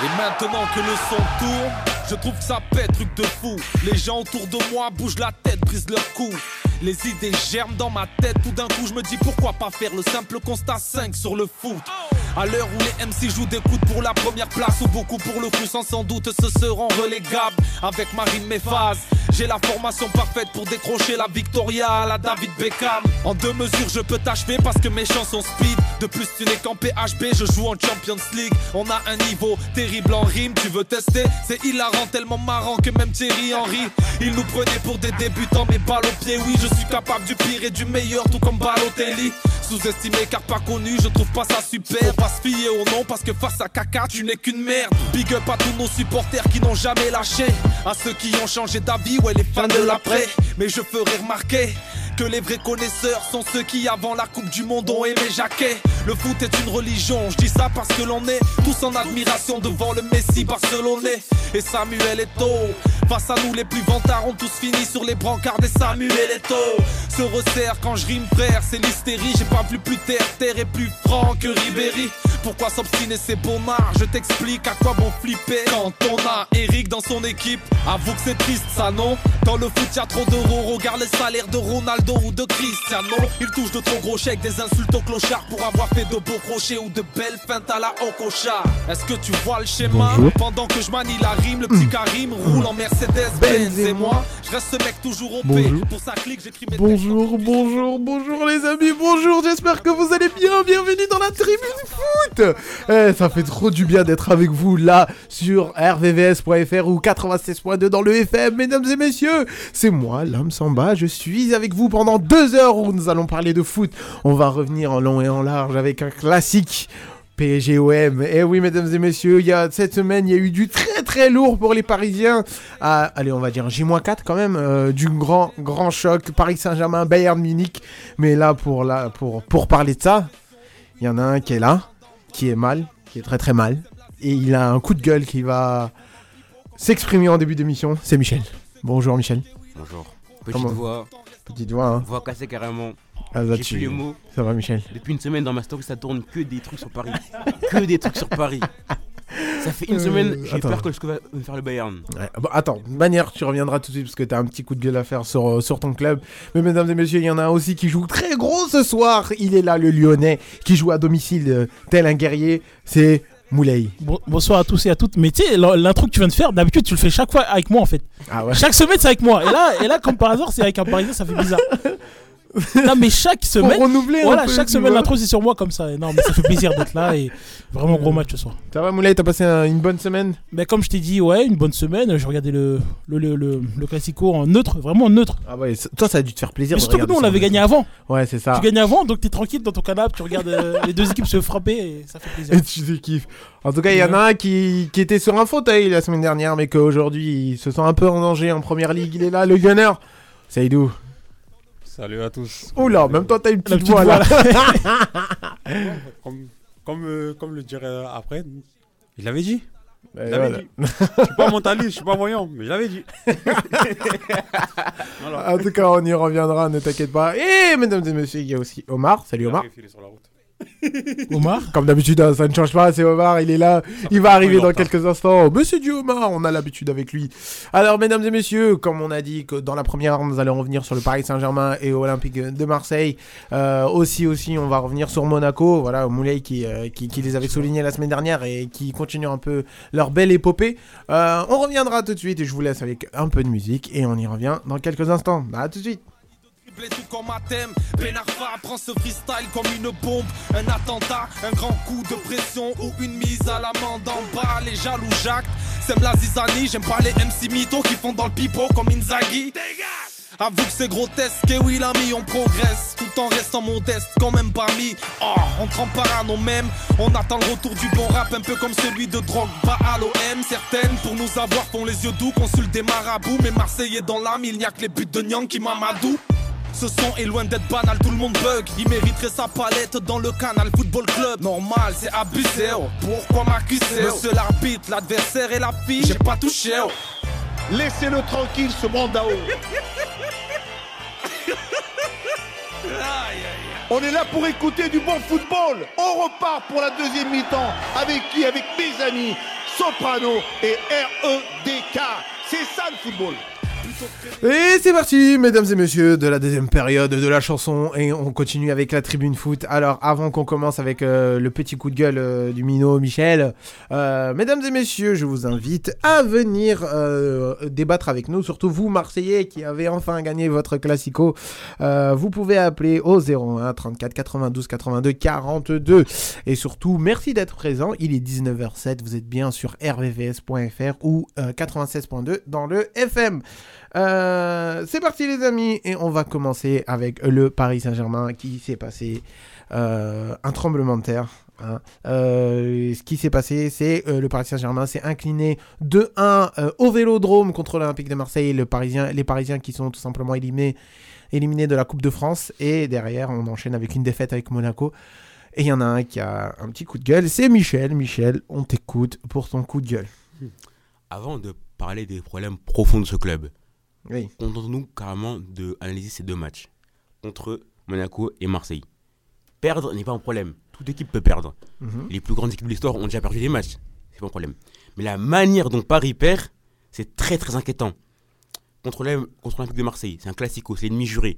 Et maintenant que le son tourne, je trouve que ça pète, truc de fou. Les gens autour de moi bougent la tête, brisent leur cou. Les idées germent dans ma tête, tout d'un coup je me dis pourquoi pas faire le simple constat 5 sur le foot. À l'heure où les MC jouent des coups pour la première place ou beaucoup pour le coup sans sans doute se seront relégables avec Marine Méphase. J'ai la formation parfaite pour décrocher la Victoria à la David Beckham. En deux mesures je peux t'achever parce que mes chansons speed. De plus tu n'es qu'en PHB, je joue en Champions League. On a un niveau terrible en rime, tu veux tester? C'est hilarant, tellement marrant que même Thierry Henry. Il nous prenait pour des débutants mais balle au pied, oui je suis capable du pire et du meilleur tout comme Balotelli. Sous-estimé car pas connu, je trouve pas ça super. Pas parce que face à caca, tu n'es qu'une merde. Big up à tous nos supporters qui n'ont jamais lâché. À ceux qui ont changé d'avis, ouais, les fans de l'après. Mais je ferai remarquer que les vrais connaisseurs sont ceux qui avant la Coupe du Monde ont aimé Jacquet. Le foot est une religion, je dis ça parce que l'on est tous en admiration devant le Messi barcelonais et Samuel Eto'o. Face à nous, les plus vantards ont tous fini sur les brancards des Samuel Eto'o. Se resserre quand je rime frère, c'est l'hystérie. J'ai pas vu plus terre, terre est plus franc que Ribéry. Pourquoi s'obstiner c'est bon marre Je t'explique à quoi bon flipper quand on a Eric dans son équipe. Avoue que c'est triste ça non? Dans le foot y a trop d'euros, regarde les salaires de Ronaldo ou de Cristiano. Il touche de trop gros chèques, des insultes aux clochards pour avoir fait de beaux crochets ou de belles feintes à la Okocha. Est-ce que tu vois le schéma? Bonjour. Pendant que je manie la rime, le petit Karim roule en Mercedes Benz et moi, je reste ce mec toujours au P. Bonjour. Pour sa clique, j'écris mes Bonjour, bonjour, bonjour les amis, bonjour, j'espère que vous allez bien, bienvenue dans la tribune foot. Eh, Ça fait trop du bien d'être avec vous là sur rvvs.fr ou 96.2 dans le FM, mesdames et messieurs. C'est moi, l'homme Samba, je suis avec vous pendant deux heures où nous allons parler de foot. On va revenir en long et en large avec un classique PSGOM. Et oui, mesdames et messieurs, il y a, cette semaine, il y a eu du très très lourd pour les Parisiens. Ah, allez, on va dire J-4 quand même, euh, du grand grand choc. Paris Saint-Germain, Bayern Munich. Mais là, pour, là pour, pour parler de ça, il y en a un qui est là, qui est mal, qui est très très mal. Et il a un coup de gueule qui va s'exprimer en début d'émission. C'est Michel. Bonjour Michel. Bonjour. Petite Comment voix, Petite voix, hein. voix cassée carrément. Ah, là, J'ai tu- plus les mots. Ça va Michel Depuis une semaine dans ma story, ça tourne que des trucs sur Paris. que des trucs sur Paris. Ça fait une Euh, semaine, j'ai attends. peur que je va me faire le Bayern. Ouais, bon, attends, de manière, tu reviendras tout de suite parce que t'as un petit coup de gueule à faire sur, euh, sur ton club. Mais mesdames et messieurs, il y en a un aussi qui joue très gros ce soir. Il est là, le Lyonnais, qui joue à domicile euh, tel un guerrier. C'est Moulay. Bon- bonsoir à tous et à toutes. Mais tu sais, l'in- l'intro que tu viens de faire, d'habitude, tu le fais chaque fois avec moi en fait. Ah ouais Chaque semaine, c'est avec moi. Et là, et là comme par hasard, c'est avec un parisien, ça fait bizarre. Non, mais chaque semaine, renouveler voilà, peu, chaque semaine, l'intro, c'est sur moi comme ça. Et non, mais ça fait plaisir d'être là et vraiment gros match ce soir. Ça va Moulay, t'as passé un- une bonne semaine? Mais comme je t'ai dit, ouais, une bonne semaine. J'ai regardé le, le, le, le, le Classico en neutre, vraiment neutre. Ah ouais, toi ça a dû te faire plaisir. Mais surtout que nous, on l'avait gagné avant. Ouais, c'est ça. Tu gagnes avant, donc t'es tranquille dans ton canapé, tu regardes euh, les deux équipes se frapper et ça fait plaisir. Et tu te kiffes. En tout cas, il y en a un qui, qui était sur un fauteuil la semaine dernière, mais qu'aujourd'hui il se sent un peu en danger en première ligue. Il est là, le gunner. Saïdou. Salut à tous. Oula, même toi t'as une petite petite voix là. Comme, comme, euh, comme le dirait après, je l'avais dit. Je voilà. dit. Je suis pas mentaliste, je suis pas voyant, mais je l'avais dit. voilà. En tout cas, on y reviendra, ne t'inquiète pas. Et mesdames et messieurs, il y a aussi Omar. Salut Omar. Il est sur la route. Omar, Comme d'habitude, hein, ça ne change pas, c'est Omar, il est là. Il va arriver dans quelques instants. Mais c'est du Omar, on a l'habitude avec lui. Alors, mesdames et messieurs, comme on a dit que dans la première nous allons revenir sur le Paris Saint-Germain et Olympique de Marseille. Euh, aussi, aussi, on va revenir sur Monaco. Voilà, Moulay qui, euh, qui, qui les avait soulignés la semaine dernière et qui continue un peu leur belle épopée. Euh, on reviendra tout de suite et je vous laisse avec un peu de musique et on y revient dans quelques instants. À tout de suite. Dribbler tout comme un thème. Ben Arfa prend ce freestyle comme une bombe. Un attentat, un grand coup de pression ou une mise à l'amende en bas. Les jaloux Jacques, c'est la. J'aime pas les MC mythos qui font dans le pipeau comme Inzaghi. Avoue que c'est grotesque, et oui l'ami on progresse Tout en restant modeste, quand même parmi Oh, on trempe parano même On attend le retour du bon rap, un peu comme celui de Drogba à l'OM Certaines, pour nous avoir, font les yeux doux Consultent des marabouts, mais Marseillais dans l'âme Il n'y a que les buts de Nyang qui m'amadou ce son est loin d'être banal, tout le monde bug. Il mériterait sa palette dans le canal Football Club. Normal, c'est abusé. oh. Pourquoi m'accuser Monsieur l'arbitre, l'adversaire et la fille, j'ai pas touché. oh. Laissez-le tranquille, ce mandao. On est là pour écouter du bon football. On repart pour la deuxième mi-temps. Avec qui? Avec mes amis. soprano et R-E-D-K. C'est ça le football. Et c'est parti, mesdames et messieurs, de la deuxième période de la chanson. Et on continue avec la tribune foot. Alors, avant qu'on commence avec euh, le petit coup de gueule euh, du minot Michel, euh, mesdames et messieurs, je vous invite à venir débattre avec nous. Surtout vous, Marseillais, qui avez enfin gagné votre Classico. Vous pouvez appeler au 01 34 92 82 42. Et surtout, merci d'être présent. Il est 19h07. Vous êtes bien sur rvvs.fr ou euh, 96.2 dans le FM. Euh, c'est parti les amis et on va commencer avec le Paris Saint-Germain qui s'est passé euh, un tremblement de terre. hein. Euh, ce qui s'est passé, c'est euh, le Paris Saint-Germain s'est incliné 2-1 euh, au Vélodrome contre l'Olympique de Marseille. Le Parisien, les Parisiens qui sont tout simplement éliminés, éliminés de la Coupe de France et derrière on enchaîne avec une défaite avec Monaco. Et il y en a un qui a un petit coup de gueule, c'est Michel. Michel, on t'écoute pour ton coup de gueule. Avant de parler des problèmes profonds de ce club, Oui. contentons-nous carrément d'analyser ces deux matchs contre Monaco et Marseille. Perdre n'est pas un problème. Toute équipe peut perdre. Mhm. Les plus grandes équipes de l'histoire ont déjà perdu des matchs. C'est pas un problème. Mais la manière dont Paris perd, c'est très très inquiétant. Contre l'Olym- contre l'Olympique de Marseille, c'est un classico, c'est l'ennemi juré.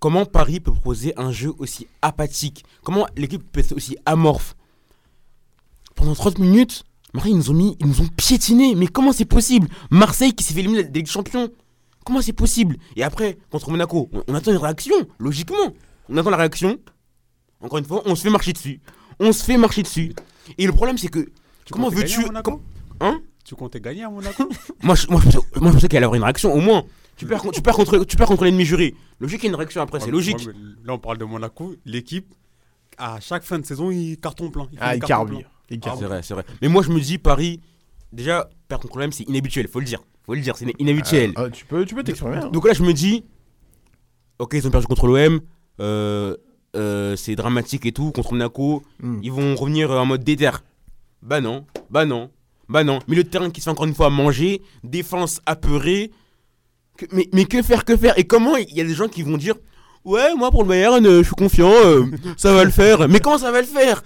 Comment Paris peut proposer un jeu aussi apathique? Comment l'équipe peut être aussi amorphe? Pendant 30 minutes, Marseille, ils nous ont mis, ils nous ont piétinés. Mais comment c'est possible? Marseille qui s'est fait éliminer des champions. Comment c'est possible? Et après, contre Monaco, on, on attend une réaction, logiquement. On attend la réaction. Encore une fois, on se fait marcher dessus. On se fait marcher dessus. Et le problème, c'est que. Tu comment comptais veux-tu. gagner à Monaco? com- Hein? Tu comptais gagner à Monaco? Moi, je, moi, je pensais, moi, je pensais qu'il allait y avoir une réaction, au moins. Tu perds, con- tu perds contre, tu perds contre l'ennemi juré. Logique, il y a une réaction après, c'est logique. Là, on parle de Monaco. L'équipe, à chaque fin de saison, il carton plein. fait Ah, il cartons carbure. pleins. Il Ah, carbure. C'est vrai, c'est vrai. Mais moi, je me dis, Paris, déjà, perdre contre l'OM, c'est inhabituel, faut le dire. Faut le dire, c'est inhabituel. Ah, tu peux, tu peux t'exprimer. hein. Donc là, je me dis, ok, ils ont perdu contre l'OM, euh, euh, c'est dramatique et tout, contre Monaco, Mm. ils vont revenir euh, en mode déter. Bah non, bah non, bah non. Milieu de terrain qui se fait encore une fois manger, défense apeurée. Que- mais, mais que faire, que faire? Et comment il y a des gens qui vont dire, ouais, moi pour le Bayern, euh, je suis confiant, euh, ça va le faire. Mais comment ça va le faire?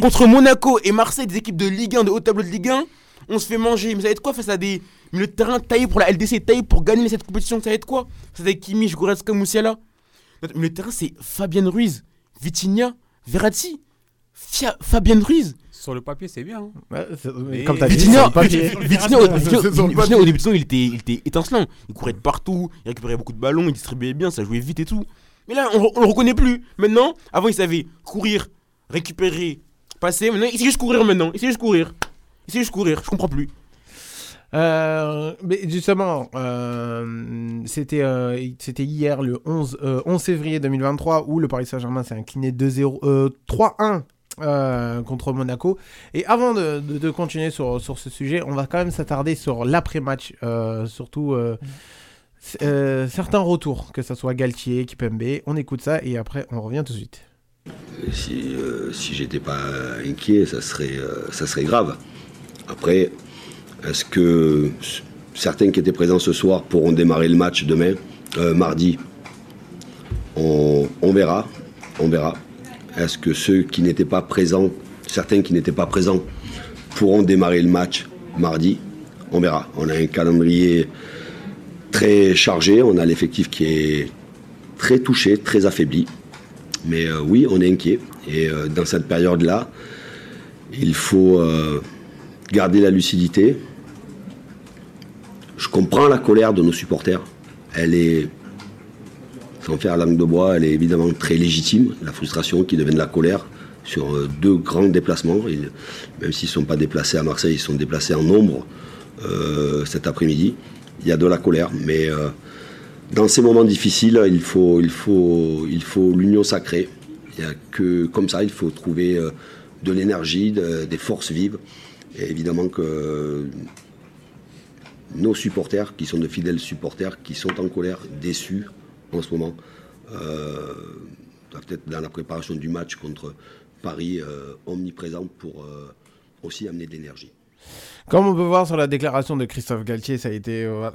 Contre Monaco et Marseille, des équipes de Ligue 1, de haut tableau de Ligue 1, on se fait manger. Mais ça va être quoi face à des milieux de terrain taillés pour la LDC, taillés pour gagner cette compétition Ça va être quoi? Ça va être Kimmich, Goretzka, Moussiala Notre milieu de terrain, c'est Fabien Ruiz, Vitinha, Verratti, Fia- Fabien Ruiz. Sur le papier, c'est bien. hein. Ouais, c'est- Mais- Comme t'as dit, Vitinha, le au- le début de saison, il était, il était étincelant. Il courait de partout, il récupérait beaucoup de ballons, il distribuait bien, ça jouait vite et tout. Mais là, on, on le reconnaît plus. Maintenant, avant, il savait courir, récupérer, passer. Maintenant, il sait juste courir maintenant. Il sait juste courir. Il sait juste courir. Je comprends plus. Euh, mais justement, euh, c'était euh, c'était hier le 11, euh, 11 février 2023 où le Paris Saint-Germain s'est incliné 2-0, euh, 3-1 euh, contre Monaco. Et avant de, de- de continuer sur, sur ce sujet, on va quand même s'attarder sur l'après-match, euh, surtout euh, euh, certains retours, que ce soit Galtier, Kipembe. On écoute ça et après on revient tout de suite. Si, euh, si j'étais pas inquiet, ça serait, euh, ça serait grave. Après, est-ce que certains qui étaient présents ce soir pourront démarrer le match demain, euh, mardi? On, verra, on verra. Est-ce que ceux qui n'étaient pas présents, certains qui n'étaient pas présents, pourront démarrer le match mardi? On verra. On a un calendrier très chargé, on a l'effectif qui est très touché, très affaibli. Mais euh, oui, on est inquiet. Et euh, dans cette période-là, il faut garder la lucidité. Je comprends la colère de nos supporters. Elle est, sans faire langue de bois, elle est évidemment très légitime. La frustration qui devient de la colère sur euh, deux grands déplacements. Même s'ils ne sont pas déplacés à Marseille, ils sont déplacés en nombre euh, cet après-midi. Il y a de la colère, mais euh, dans ces moments difficiles, il faut, l'union sacrée. Il y a que comme ça, il faut trouver de l'énergie, de- des forces vives. Et évidemment que nos supporters, qui sont de fidèles supporters, qui sont en colère, déçus en ce moment, euh, doivent être dans la préparation du match contre Paris euh, omniprésent pour euh, aussi amener de l'énergie. Comme on peut voir sur la déclaration de Christophe Galtier, ça a été. euh,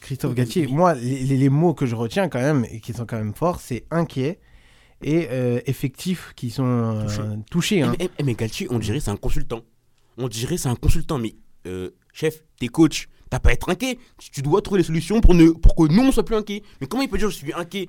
Christophe Galtier, moi, les, mots que je retiens quand même, et qui sont quand même forts, c'est inquiet et euh, effectifs qui sont euh, touchés. hein. Eh, mais- eh, mais Galtier, on dirait c'est un consultant. On dirait c'est un consultant, mais euh, chef, t'es coach, t'as pas à être inquiet. Tu dois trouver les solutions pour, ne, pour que nous, on soit plus inquiets. Mais comment il peut dire je suis inquiet?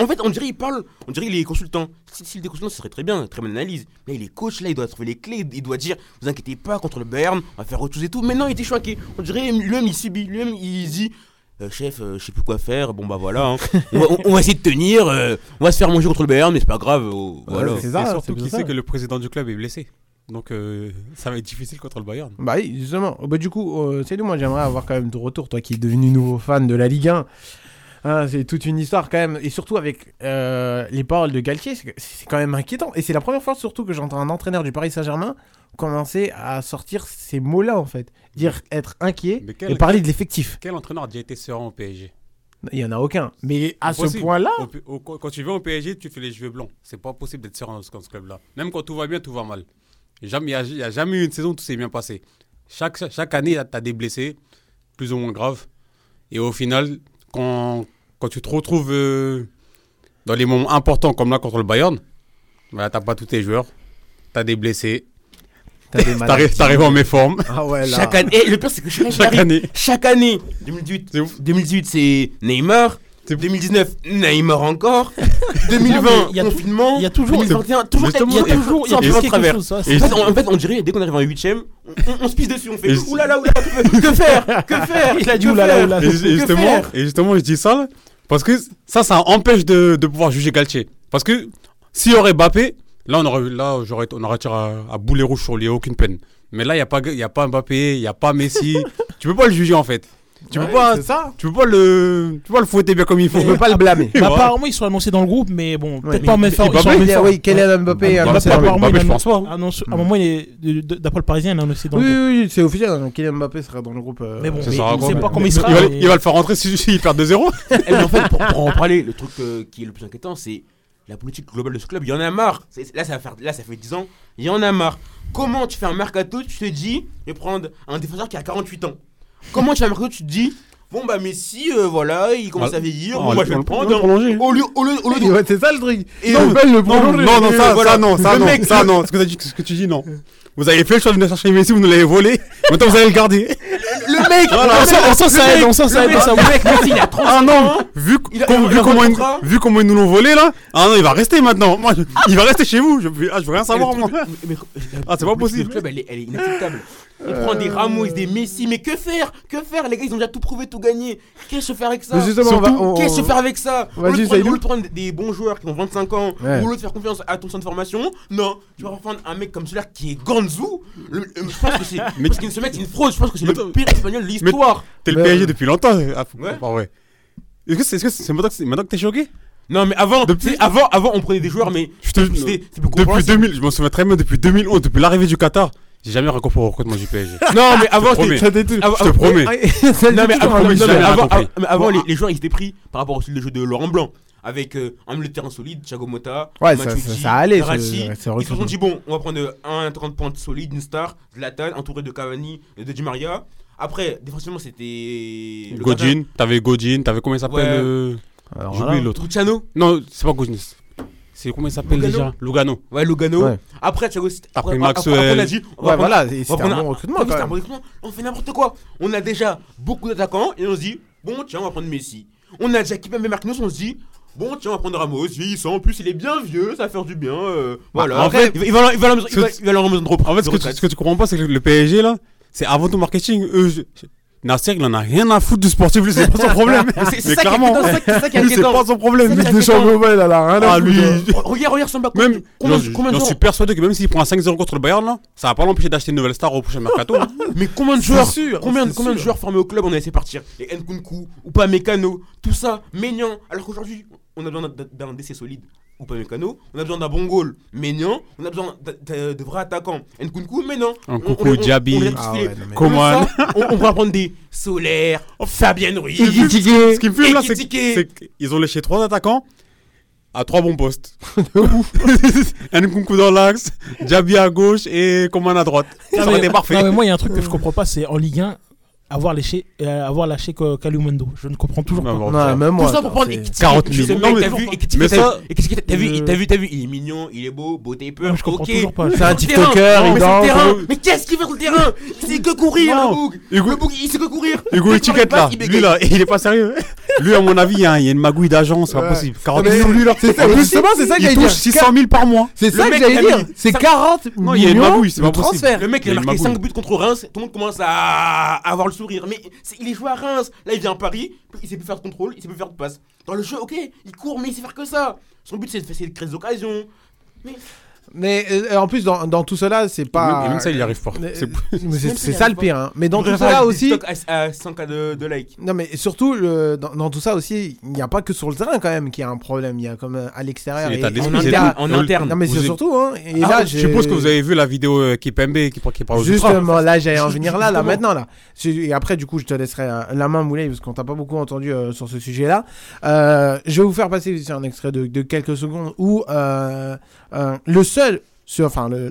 En fait, on dirait il parle, on dirait il est consultant. Si, si il est consultant, ce serait très bien, très bonne analyse. Mais il est coach, là, il doit trouver les clés, il doit dire vous inquiétez pas contre le Bayern, on va faire autre chose et tout. Mais non, il était choqué. On dirait lui-même, il subit, lui-même, il dit. Euh, chef, euh, je sais plus quoi faire. Bon bah voilà, hein. on, va, on- on va essayer de tenir. euh, on va se faire manger contre le Bayern, mais c'est pas grave. oh, voilà. Ouais, c'est Et ça, surtout c'est qu'il sait que le président du club est blessé. Donc euh, ça va être difficile contre le Bayern. Bah oui, justement. Bah, du coup, euh, c'est nous, moi j'aimerais avoir quand même de retour, toi qui es devenu nouveau fan de la Ligue 1. Hein, c'est toute une histoire quand même, et surtout avec euh, les paroles de Galtier, c'est quand même inquiétant. Et c'est la première fois surtout que j'entends un entraîneur du Paris Saint-Germain commencer à sortir ces mots-là en fait. Dire être inquiet quel- et parler de l'effectif. Quel entraîneur a déjà été serein au PSG Il y en a aucun. Mais à ce point-là, Quand tu viens au PSG, tu fais les cheveux blancs. C'est pas possible d'être serein dans ce club-là. Même quand tout va bien, tout va mal. Il n'y a, il y a jamais eu une saison où tout s'est bien passé. Chaque, chaque, année, tu as des blessés, plus ou moins graves. Et au final, quand, quand tu te retrouves euh, dans les moments importants comme là contre le Bayern, bah, tu pas tous tes joueurs. Tu as des blessés. t'as des Tu maladies. arrives en méforme. Ah ouais, là. Chaque année, et le pire c'est que chaque, Chaque année, chaque année, 2018, C'est ouf. 2018 c'est Neymar, 2019 Neymar encore, 2020 Non, mais il y a confinement, il y a toujours- 2021 toujours Il y a il y a toujours, il y a toujours quelque chose. ça, Et En fait, on, dirait dès qu'on arrive en 8ème, on, on- se pisse dessus, on fait oulala oulala, que, que faire, que faire, Il a dit oulala, oulala. Et, justement, et justement, je dis ça parce que ça, ça empêche de, de pouvoir juger Galtier. Parce que s'il y aurait Mbappé, là, on aurait, là, j'aurais, on aurait tiré à, à boulet rouge sur lui, aucune peine. Mais là, il n'y a, pas- il y a pas Mbappé, il n'y a pas Messi. tu peux pas le juger en fait. Tu peux pas, ça. tu peux pas le, tu peux pas le fouetter bien comme il faut. On peut pas le blâmer. Bah, apparemment, ils sont annoncés dans le groupe, mais bon, peut-être pas en même temps. Oui, Kylian Mbappé est Mbappé, je pense pas. hein. À un moment, d'après le Parisien, il est annoncé dans Oui, le groupe. oui, oui, c'est officiel. hein. Kylian Mbappé sera dans le groupe. euh, Mais bon, Ça mais sera on sait mais- pas comment il sera. il va le faire rentrer si, si il perd 2-0. Eh, mais en fait, pour, en parler, le truc euh, qui est le plus inquiétant, c'est la politique globale de ce club. Il y en a marre. Là ça, va faire, là, ça fait 10 ans. Il y en a marre. Comment tu fais un mercato Tu te dis, je vais prendre un défenseur qui a 48 ans? Comment tu un mercato Tu te dis, bon, bah, Messi, euh, voilà, il commence Ah, à vieillir. ah, Bon, moi, je vais le prendre. le prolonger. Au lieu, au lieu, au lieu de- Ouais, c'est ça le truc. Et non, euh, le Non, prolonger. non, non, ça, voilà. ça, non, ça, Le non, mec- ça, non. Ce que, t'as dit, ce que tu dis, non. Vous avez fait le choix de venir chercher Messi, vous nous l'avez volé. Maintenant, vous allez le garder. Le mec Voilà. On sent- on ça aide, on sent ça aide, ça, le mec, Messi, il a 30 Ah non, vu, Il a- comme- il a vu, un comment ils, contrat. vu comment ils nous l'ont volé là, ah non, il va rester maintenant. Moi, je- il va rester chez vous. Je, ah, je veux rien savoir. Le moi. mais- mais- Ah, c'est pas le- possible. Le club, elle est, elle est inacceptable. On prend des Ramos, des Messi, mais que faire? Que faire? Les gars, ils ont déjà tout prouvé, tout gagné. Qu'est-ce que faire avec ça? On va- Surtout, on- Qu'est-ce que faire avec ça? Au lieu Vas-y, de prendre- Saïdou. au lieu de prendre des bons joueurs qui ont 25 ans, Ouais. ou au lieu de faire confiance à ton centre de formation, non, tu vas reprendre un mec comme celui-là qui est Ganzou. Le- le- je pense que c'est. Mais- parce ce mec, c'est une fraude. Je pense que c'est le pire espagnol de l'histoire. T'es le PSG depuis longtemps. Ah, faut- Ouais. Est-ce que c'est que c'est maintenant que t'es choqué? Non, mais avant, Depuis- avant, avant, on prenait des joueurs, mais Je te- c'était Depuis compréhensible. 2000, je m'en souviens très bien, depuis 2011, depuis l'arrivée du Qatar, j'ai jamais rien compris au recrutement du PSG. Non, mais avant, c'était. Je te promets. Non mais avant, promets, non, mais avant, les, les joueurs ils étaient pris par rapport au style de jeu de Laurent Blanc avec euh, un milieu de terrain solide, Thiago Motta, Ouais, ça- Matuidi, ça- ça allait, Ils se sont dit bon, on va prendre euh, un 30 points solide, une star, Zlatan, entouré de Cavani et de Di Maria. Après, défensivement c'était Godin, t'avais Godin, t'avais comment il s'appelle Ouais. euh, gardien. l'autre. Luciano, Non, c'est pas Godin. C'est comment il s'appelle déjà? Lugano. ouais Lugano. Ouais. Après Thiago, c'était- Après après, Maxwell. après, on a dit on va Ouais, voilà, c'était un bon recrutement quand un bon. On fait n'importe quoi. On a déjà beaucoup d'attaquants et on se dit bon tiens on va prendre Messi. On a déjà Kipembe Marquinhos, on se dit bon tiens on va prendre Ramos, vieillissant. En plus il est bien vieux, ça va faire du bien. euh, voilà. en fait, il va, leur de repos- En fait, ce que, tu, retraite. ce que tu comprends pas, c'est que le PSG, là, c'est avant tout marketing. Eux, je- je- Nasser, il en a rien à foutre du sportif, lui, c'est pas son problème. c'est- ça clairement, c'est pas son problème. Ligue des. Champions, il a rien à Ah, foutre. Oh, Regarde, regarde son bac. même, combien, j'en- suis persuadé que même s'il prend un 5-0 contre le Bayern, là, ça va pas l'empêcher d'acheter une nouvelle star au prochain mercato. Mais combien de joueurs Combien, de joueurs formés au club on a laissé partir Les Nkunku, ou pas Mécano, tout ça, Ménian. Alors qu'aujourd'hui, on a besoin d'un- d'un décès solide, ou pas Mécano. On a besoin d'un bon goal, Ménian. On a besoin de, de- de vrais attaquants, Nkunku. Nkunku, ouais, non, mais- Coman. Comme ça, on, va prendre des Solaire, Fabien Ruiz, Ce qui me fume- Ce qui me fume là, c'est qu'ils ont léché trois attaquants à trois bons postes. Nkunku dans l'axe, Diaby à gauche et Coman à droite. Ça Non, aurait mais- été parfait. non, mais moi, il y a un truc que je comprends pas, c'est en Ligue 1, avoir lâché, euh, avoir lâché Ka- Kalimundo. Je ne comprends toujours pas. Non, même moi. Tout ça pour prendre c'est- Ekitike. 40 Ce 000. mec, Non, mais- t'as vu, mais t'as ça- vu, t'as vu, t'as vu, t'as vu, il est mignon, il est beau, beauté. Non, je comprends toujours pas. C'est un TikToker, il danse. Mais qu'est-ce qu'il fait sur le terrain? Il sait que courir, le bouc. Hugo- Le bouc, il sait que courir. Hugo qu'il passe, là, il lui là, il est pas sérieux. Lui, à mon avis, il y a, il y a une magouille d'agent, c'est pas possible. 40 Mais millions, lui là. justement, c'est ça que il touche dire. 600 000 par mois. C'est ça que mec, j'allais dire. C'est cinq- 40 Non, il y a une millions magouille, c'est pas possible. transfert. Le mec, il a marqué magouille. 5 buts contre Reims, tout le monde commence à avoir le Mais il est joué à Reims. Là, il vient à Paris, il sait plus faire de contrôle, il sait plus faire de passe. Dans le jeu, ok, il court, mais il sait faire que ça. Son but, c'est de, de créer des occasions. Mais euh, en plus, dans, dans tout cela, c'est pas. même- et même ça, il y arrive pas. Mais- C'est- mais C'est ça, le pire. hein. Mais dans tout cela aussi. à, à 100 cas de, de like. Non, mais surtout, le- dans, dans tout ça aussi, il n'y a pas que sur le terrain quand même qu'il y a un problème. Il y a comme euh, à l'extérieur. C'est et- l'état et d'esprit, en interne. En interne. Non, mais c'est Vous- surtout. Hein. Et Ah, là, je suppose que vous avez vu la vidéo euh, Kipembe qui, qui parle aux Ultras. Justement, là, j'allais en venir là, là, maintenant, là. Et après, du coup, je te laisserai euh, la main moulée, parce qu'on t'a pas beaucoup entendu euh, sur ce sujet-là. Euh, je vais vous faire passer un extrait de, de quelques secondes où euh, euh, le seul,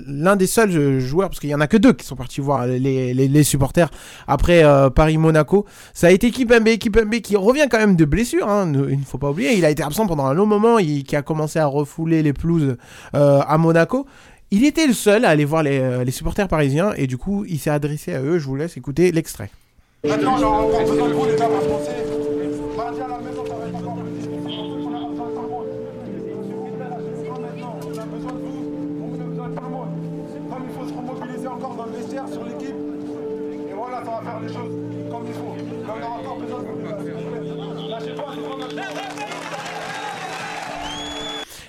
l'un des seuls euh, joueurs, parce qu'il y en a que deux qui sont partis voir les, supporters après euh, Paris-Monaco, ça a été Kipembe, Kipembe qui revient quand même de blessure, hein, il ne faut pas oublier. Il a été absent pendant un long moment, il, qui a commencé à refouler les pelouses euh, à Monaco. Il était le seul à aller voir les, supporters parisiens et du coup il s'est adressé à eux. Je vous laisse écouter l'extrait.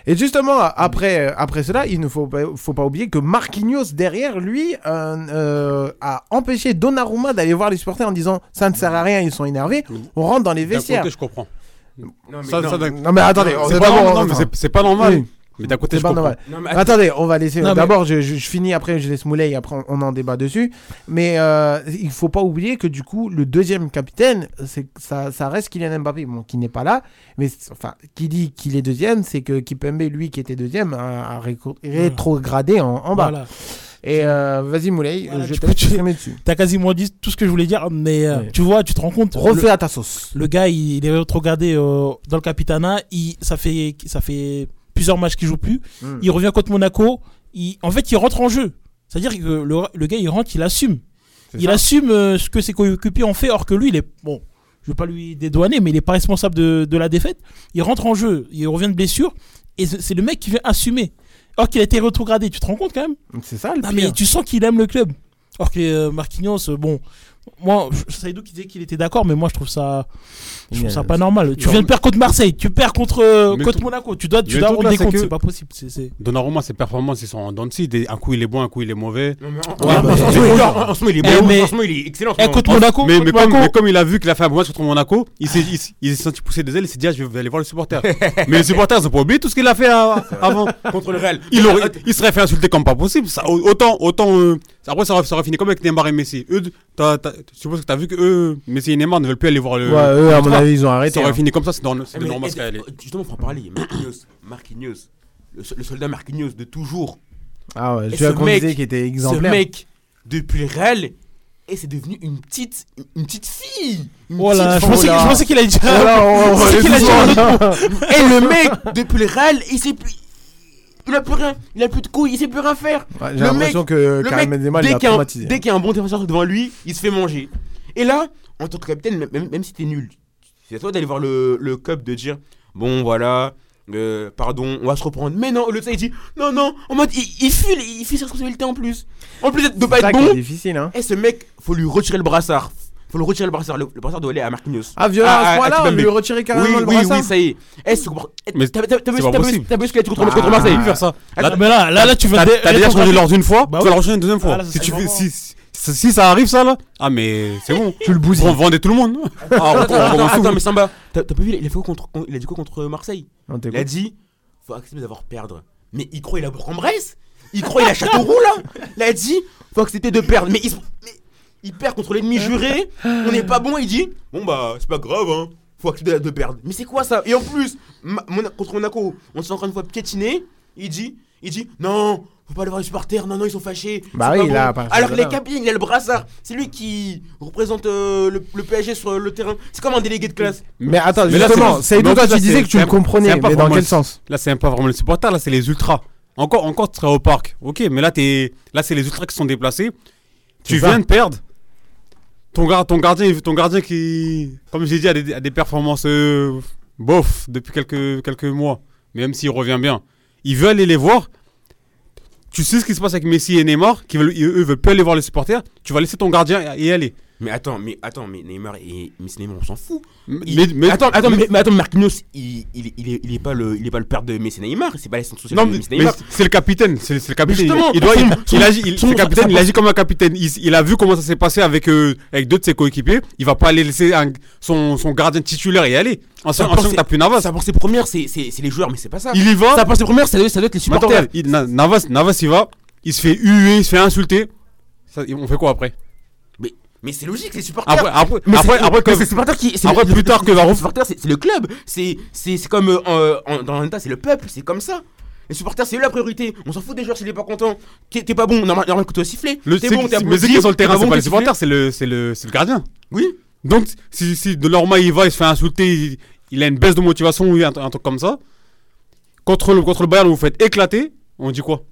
Et justement après, après cela, il ne faut pas, faut pas oublier que Marquinhos derrière lui euh, euh, a empêché Donnarumma d'aller voir les supporters en disant ça ne sert à rien, ils sont énervés. On rentre dans les vestiaires. côté, je comprends. Non, mais Ça, non. ça, d'un- Non mais attendez, c'est pas, pas normal, pas oui. Mais d'un côté, C'est je pas comprends. normal. Non, mais attends. Attendez, on va laisser. Non, mais- D'abord, je, je- je finis après, je laisse Moulay après on, on en débat dessus. Mais euh, il faut pas oublier que du coup, le deuxième capitaine, c'est ça, ça reste Kylian Mbappé, bon, qui n'est pas là. Mais c'est- enfin, qui dit qu'il est deuxième, c'est que Kipembe, lui, qui était deuxième, a, a réco- rétrogradé en, en bas. Voilà. Et euh, vas-y Moulay, Voilà, je tu te peux- laisse tu- t'exprimer dessus. T'as quasiment dit tout ce que je voulais dire, mais euh, Ouais. tu vois, tu te rends compte. Refais le, à ta sauce. le gars, il, il est retrogradé euh, dans le Capitana. Il, ça, fait, ça fait plusieurs matchs qu'il joue plus. Mm. Il revient contre Monaco. Il, en fait, il rentre en jeu. C'est-à-dire que le, le gars, il rentre, il assume. Il ça. assume euh, ce que ses coéquipiers ont fait, or que lui, il est. Bon, je veux pas lui dédouaner, mais il est pas responsable de, de la défaite. Il rentre en jeu, il revient de blessure, et c'est c'est le mec qui vient assumer. Or qu'il a été rétrogradé, tu te rends compte quand même? C'est ça le Non, pire. mais tu sens qu'il aime le club. Or que euh, Marquinhos, euh, bon, moi, je- Saïdou qui disait qu'il était d'accord, mais moi je trouve ça, je trouve ça pas normal. Tu viens de perdre contre Marseille, tu perds contre, euh, contre Monaco, tu dois, tu dois rendre des comptes, c'est pas possible. c'est- c'est- Donnarumma, ses performances, ils sont en dents de scie. Des- Un coup, il est bon, un coup, il est mauvais. En- bah, ce moment, il est Eh, bon. mais- En ce moment, il est excellent. en ce Eh, moment. contre Monaco, Mais, contre mais, comme, Monaco, mais comme il a vu qu'il a fait un bon match contre Monaco, il s'est senti pousser des ailes, il s'est dit ah, je vais aller voir les supporters. mais les supporters, ils ont pas oublié tout ce qu'il a fait euh, avant. Contre le Real. Il, aurait, il serait fait insulter comme pas possible. Ça, autant, autant. euh, après, ça aurait, ça aurait fini comme avec Neymar et Messi. Eux, t'as- t'as- je suppose que t'as vu que eux, Messi et Neymar ne veulent plus aller voir le. Ouais, eux, à mon avis, ils ont arrêté. Ça aurait hein. fini comme ça, c'est dans- c'est Eh, de mais, normal ce qu'elle est. Justement, faut en parler. Marquinhos, Marquinhos, le, so- le soldat Marquinhos de toujours. Ah ouais, je ce vais qu'on mec- disait qu'il était Ce exemplaire. mec, depuis le Real, et c'est devenu une petite, une petite fille. Une Voilà, je petite pensais, fille. je pensais qu'il allait dire. Voilà, on- on- Je pensais qu'il allait dire un autre mot. Et le mec, depuis le Real, il sait plus. Il a plus rien. Il a plus de couilles, il sait plus rien faire. Ouais, J'ai Le l'impression mec- que Le Karim mec, Benzema dès y, a un- traumatisé. dès qu'il y a un bon défenseur devant lui, il se fait manger. Et là, en tant que capitaine, même- même, même si t'es nul, c'est à toi d'aller voir le, le cup de dire bon voilà, euh, pardon, on va se reprendre. Mais non, le ça il dit non non, en mode il, il fuit, il fuit ses responsabilités en plus. En plus de pas C'est être bon, difficile, hein. et ce mec, faut lui retirer le brassard. Faut le retirer le brassard. Le, le brassard doit aller à Marquinhos. Ah, violent Ah, à ah, ce point-là, ah, on lui retirer carrément oui, le oui, brassard oui, ça y est. Eh, eh, Mais T'as vu ce qu'il a dit contre Ah. contre Marseille faire ça. Là, Mais là, là, là, tu vas. T'as dé- t'as déjà changé l'ordre une fois, Bah tu vas le changer une deuxième fois? Ah, si, serait tu fais, vraiment- si, si, si ça arrive ça là, ah mais c'est bon. Tu le bousilles. Vous vendez tout le monde. Ah, on- Attends, on mais Samba, t'as t'as pas vu, il a, fait contre, il a dit quoi contre Marseille? On Il a dit faut accepter d'avoir perdre. Mais il croit il a Bourg-en-Bresse Il croit il a Châteauroux là? Il a dit faut accepter de perdre. Mais il, se- il perd contre l'ennemi juré, on n'est pas bon, il dit bon bah c'est pas grave hein, faut accepter de perdre. Mais c'est quoi ça? Et en plus, Ma- contre Monaco, on s'est encore une fois piétiné, il dit, il dit non, faut pas aller voir les supporters, non, non, ils sont fâchés. Bah oui, pas il a bon. pas- Alors que les capitaines, il a le brassard. C'est lui qui représente euh, le, le PSG sur le terrain. C'est comme un délégué de classe. Mais attends, Mais là, justement, c'est- toi tu là, disais que tu le comprenais, mais dans vraiment quel le- sens? Là, c'est pas vraiment les supporters, là, c'est les ultras. Encore, encore, tu serais au parc. Ok, mais là, t'es, là, c'est les ultras qui sont déplacés. Tu viens de perdre. Ton, gar- ton gardien, ton gardien qui, comme j'ai dit, a des, a des performances euh, bof depuis quelques, quelques mois. Même s'il revient bien. Il veut aller les voir. Tu sais ce qui se passe avec Messi et Neymar, qui veulent, eux veulent plus aller voir les supporters. Tu vas laisser ton gardien y aller. Mais attends, mais attends, mais Neymar et Messi Neymar, on s'en fout. Mais, Il- mais- attends, attends, mais- attends, Marquinhos, il, il, il, est, il est pas le, il est pas le père de Messi Neymar, c'est pas l'assistant social Non, de Messi Neymar. c'est le capitaine, c'est le capitaine. justement, il, il doit, son- il, son- il agit, il, capitaine, sa- il agit comme un capitaine. Il, a vu comment ça s'est passé avec, euh, avec deux de ses coéquipiers. Il va pas aller laisser un- son, son gardien titulaire y aller. En sachant que t'as plus Navas. Ça pour ses premières, c'est les joueurs, mais c'est pas ça. Il y va. Ça pour ses premières, ça doit, ça doit être les supporters. Navas, Navas, il va. Il se fait huer, il se fait insulter. Ça, on fait quoi après? Mais, c'est logique, les supporters. Après, après, Mais après, comme- supporters qui. c'est après, le- plus tard que le- va les ref- supporters, c'est le club. C'est c'est- c'est comme euh, en- dans l'État, c'est le peuple, c'est comme ça. Les supporters, c'est eux la priorité. On s'en fout des joueurs s'il est pas content. T'es pas bon, que tu dois siffler. le, T'es c'est- bon, t'es mais ceux qui sont sur le terrain, c'est bon, pas les sifflé. supporters, c'est le, c'est le, c'est le gardien. Oui. Donc, si, si de normal il va, il se fait insulter, il, il a une baisse de motivation ou un, un truc comme ça. Contre le, contre le Bayern, vous faites éclater. On dit quoi?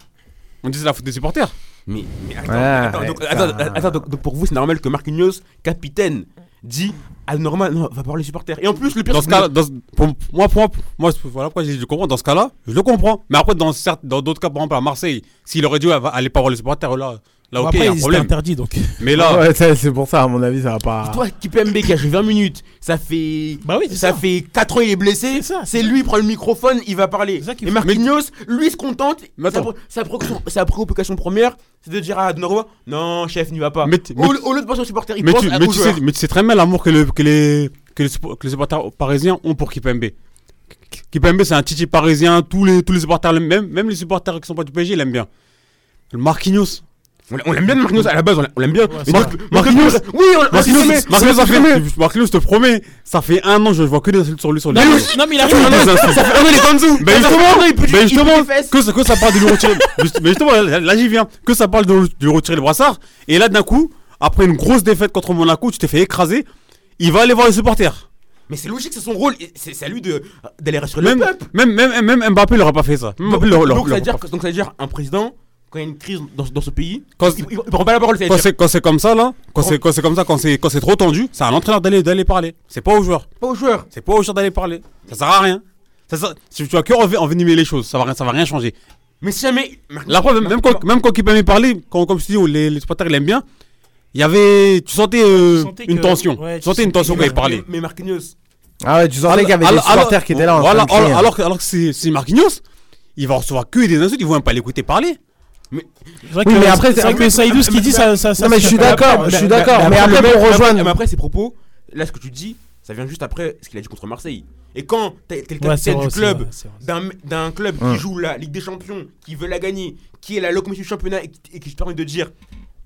On dit c'est la faute des supporters. Mais, mais attends, Ouais, attends, ouais, donc, attends, attends, donc, donc pour vous, c'est normal que Marquinhos, capitaine, dit ah normal, non, va voir les supporters. Et en plus, le pire, Dans c'est ce que- cas, dans, ce- pour moi, pour moi, voilà pourquoi dit je comprends. Dans ce cas-là, je le comprends. Mais après, dans dans d'autres cas, par exemple à Marseille, s'il aurait allez pas voir les supporters, là, là, Bon, ok, il y après, a un problème. interdits donc. Mais là, Ouais, c'est pour ça, à mon avis, ça va pas. Toi, Kipembe qui a joué 20 minutes, ça fait. Bah oui, ça, ça. fait 4 ans il est blessé. C'est lui, il prend le microphone, il va parler. Ça qu'il Et. Marquinhos, lui, se contente. Mais Sa, sa préoccupation, sa préoccupation première, c'est de dire à Donnarumma Non, chef, n'y va pas. Mais au, mais- au lieu de penser aux supporters, il mais, pense tu, à- mais, tu sais, mais tu sais très bien l'amour que, le, que, les, que, les, que les supporters parisiens ont pour Kipembe. Kipembe, c'est un titi parisien. Tous les, tous les supporters même, même les supporters qui sont pas du PSG l'aiment bien. Le Marquinhos. On l'a- on l'aime bien, Marquinhos, à la base, on l'a- on l'aime bien. Mais Mar- Marquinhos. Oui, on Marquinhos, Marquinhos, ça fait, te promets, ça fait un an, je vois que des insultes sur lui sur les Non, mais- il a Que insultes. Ça fait un an, il est en dessous. Ben fait justement, ben justement que, ça- que ça parle de lui retirer. Mais justement, là, j'y viens. Que ça parle de, lui retirer le brassard. Et là, d'un coup, après une grosse défaite contre Monaco, tu t'es fait écraser. Il va aller voir les supporters. Mais c'est logique, c'est son rôle. C'est à lui d'aller rassurer le peuple. même, même, même Mbappé n'aurait pas fait ça. Même Donc, Mbappé l'aurait- donc, l'aurait ça veut pas dire, fait. donc ça veut dire un président, quand il y a une crise dans, dans ce pays, Quand- il, il- il prend pas la parole. ça Quand c'est, quand c'est comme ça, là, quand c'est, quand c'est comme ça, quand c'est, quand c'est trop tendu, c'est à l'entraîneur d'aller, d'aller parler. C'est pas aux joueurs. Pas aux joueurs. C'est pas aux joueurs d'aller parler. Ça sert à rien. Ça, si tu vas que enve- envenimer les choses, ça va rien, ça va rien changer. Mais si jamais. La preuve, même, même quand, même quand Kipembe parlait, quand, comme je te dis, où les, les supporters ils l'aiment bien, il y avait, tu sentais, euh, Tu sentais une que- tension. ouais, tu tu sentais une tension quand il parlait. Mais Marquinhos. Ah ouais, tu sentais qu'il y avait des Alors- supporters qui étaient là. en Voilà, train de crier. alors, alors, que- alors que c'est, c'est Marquinhos, il va recevoir que des insultes, ils vont même pas l'écouter parler. Vrai Oui, que- mais après, c'est vrai que Saïdou, ce qu'il dit, ça. ça- ça- Non, mais je suis d'accord, je suis d'accord. Mais après, pour rejoindre. Mais après, ses propos, là, ce que tu dis, ça vient juste après ce qu'il a dit contre Marseille. Et quand t'es le Ouais, capitaine vrai, du club, d'un d'un club qui joue la Ligue des Champions, qui veut la gagner, qui est la locomotive du championnat et qui, et qui se permet de dire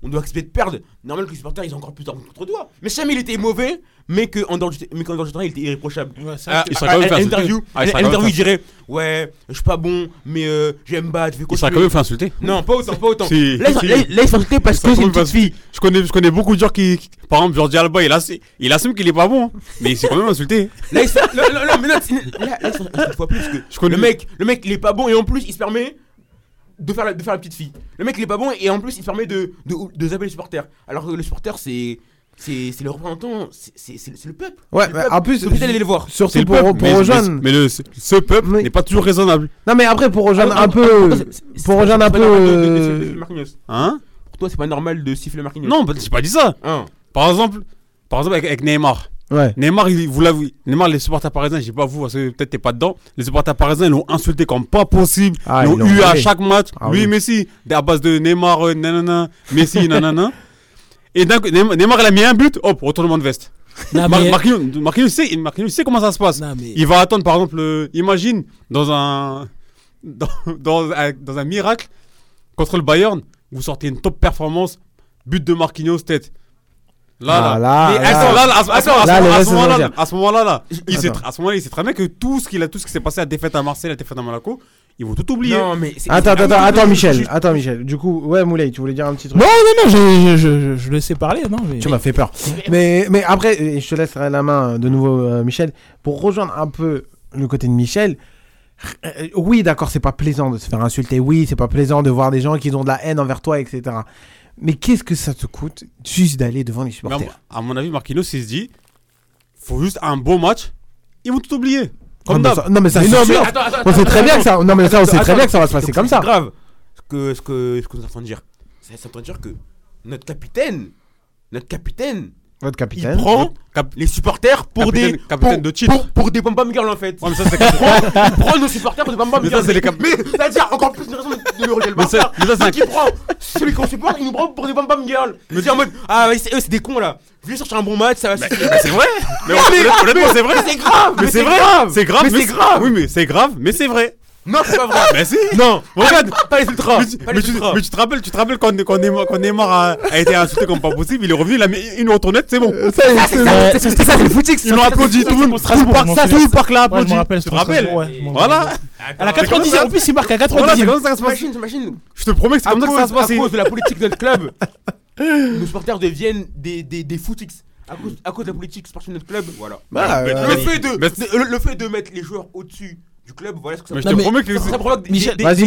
on doit accepter de perdre, normal que les supporters ils ont encore plus d'armes contre toi. Mais jamais il était mauvais, mais qu'en dehors du mais du terrain il était irréprochable. Ouais, que- il serait quand même fait l'interview, Ah, il il dirait Ouais, je suis pas bon, mais euh, j'aime vais Il sera quand même fait insulter. Non, pas autant, pas autant. Si, là, il- si. là, il- là, il s'insultait parce que c'est une petite fille. Je connais, je connais beaucoup de gens qui, qui- par exemple, Jordi Alba, il, assume, il assume qu'il est pas bon, hein. mais il s'est quand même insulté. Là, il s'in- non, non, non, mais non, là, là, il plus que Je connais- le mec, le mec, il est pas bon et en plus, il se permet de faire la, de faire la petite fille. Le mec, il est pas bon et en plus, il se permet de, de, de zapper les supporters. Alors que le supporter, c'est. C'est c'est le représentant, c'est- c'est c'est- c'est le peuple. Ouais, C'est le mais peuple. en plus, obligé d'aller les voir. C'est surtout le pour, peuple, pour mais, rejoindre. mais, mais le, ce peuple n'est pas toujours raisonnable. Non, mais après, pour rejoindre Ah, un peu. Pour rejoindre un peu. Hein Pour toi, c'est pas normal de siffler Marquinhos. Non, bah, j'ai pas dit ça. Hein. Par exemple, par exemple avec, avec Neymar. Ouais. Neymar, il, vous l'avez, Neymar, les supporters parisiens, je sais pas vous, parce que peut-être t'es pas dedans. Les supporters parisiens, ils l'ont insulté comme pas possible. Ah, ils l'ont eu à chaque match. Ah Lui, oui. Messi, à base de Neymar, euh, nanana, Messi, nanana. Et d'un coup, Neymar, il a mis un but, hop, retournement de veste. Mar- mais- Marquinhos, Marquinhos sait, Marquinhos sait comment ça se passe. Non, mais- Il va attendre, par exemple, euh, imagine, dans un, dans, dans un, dans un miracle, contre le Bayern, vous sortez une top performance, but de Marquinhos, tête. Là, là, là, Mais là. attends, là, là, à ce- moment-là, là, il à ce moment-là, il sait très bien que tout ce qu'il a, tout ce qui s'est passé à la défaite à Marseille, la défaite à Monaco, ils vont tout oublier. Non, mais c'est- Attends, attends, attends, Michel. juste- Attends, Michel. Du coup, ouais, Moulay, tu voulais dire un petit truc? Non, non, non, je, je, je, je laissais parler. Non, mais... Tu m'as fait peur. Mais, mais après, je te laisserai la main de nouveau, euh, Michel. Pour rejoindre un peu le côté de Michel, euh, oui, d'accord, c'est pas plaisant de se faire insulter. Oui, c'est pas plaisant de voir des gens qui ont de la haine envers toi, etc. Mais qu'est-ce que ça te coûte juste d'aller devant les Mais supporters à mon avis, Marquinhos, il se dit faut juste un bon match, ils vont tout oublier. Non, Comme mais ça- Non, mais ça, Mais non, mais sûr. attends, attends, On sait attends, très bien que ça. Non, mais ça, on sait très bien que ça va se passer comme c'est ça. grave. Ce que, ce que, ce que nous sommes en train de dire. C'est en train de dire que notre capitaine, notre capitaine, Votre il capitaine. prend Cap- les supporters pour Capitaine- des capitaine pour, de titre. pour, pour des girls en fait. Ouais, mais ça, c'est il, prend, il prend nos supporters pour des bam Mais ça, girls. c'est les cap- Mais c'est-à-dire encore plus une raison de le rejeter le Mais ça- Barça. mais ça, c'est qu'il prend celui qu'on supporte, il nous prend pour des bam girls. Mais c'est en mode ah ouais, c'est eux, c'est des cons là. Viens sortir un bon match, ça va suffire. c'est vrai. Mais honnêtement, c'est vrai. mais c'est grave, Mais c'est grave. C'est grave. Mais c'est grave. Oui, mais c'est grave, mais c'est vrai. Non, c'est pas vrai. Mais si. Non, Regarde. pas les ultras. Mais tu, mais tu- mais tu te rappelles, tu te rappelles quand, quand, Neymar, quand Neymar a, a été insulté comme pas possible, il est revenu, il a mis une retournette, c'est bon. Ça, c'est- C'est ça, c'est ça, c'est le footix. Ils l'ont applaudi, tout le monde, ça, tout le parc l'a applaudi. me rappelle, tu te rappelles Voilà. À la C'est comme 90 ça. en plus, il marque à Voilà, 90 c'est comme ça que ça se passe. T'imagines, t'imagines. Je te promets que c'est À comme ça que ça cause, se passe. à cause de la politique de notre club, nos supporters deviennent des, des, des footix. À cause, à cause de la politique sportive de notre club, voilà. Bah, euh, le, fait de- le, le fait de mettre les joueurs au-dessus du club, voilà ce que ça Mais je Non, te mais- promets que ça, ça provoque des, Michel, des- Vas-y,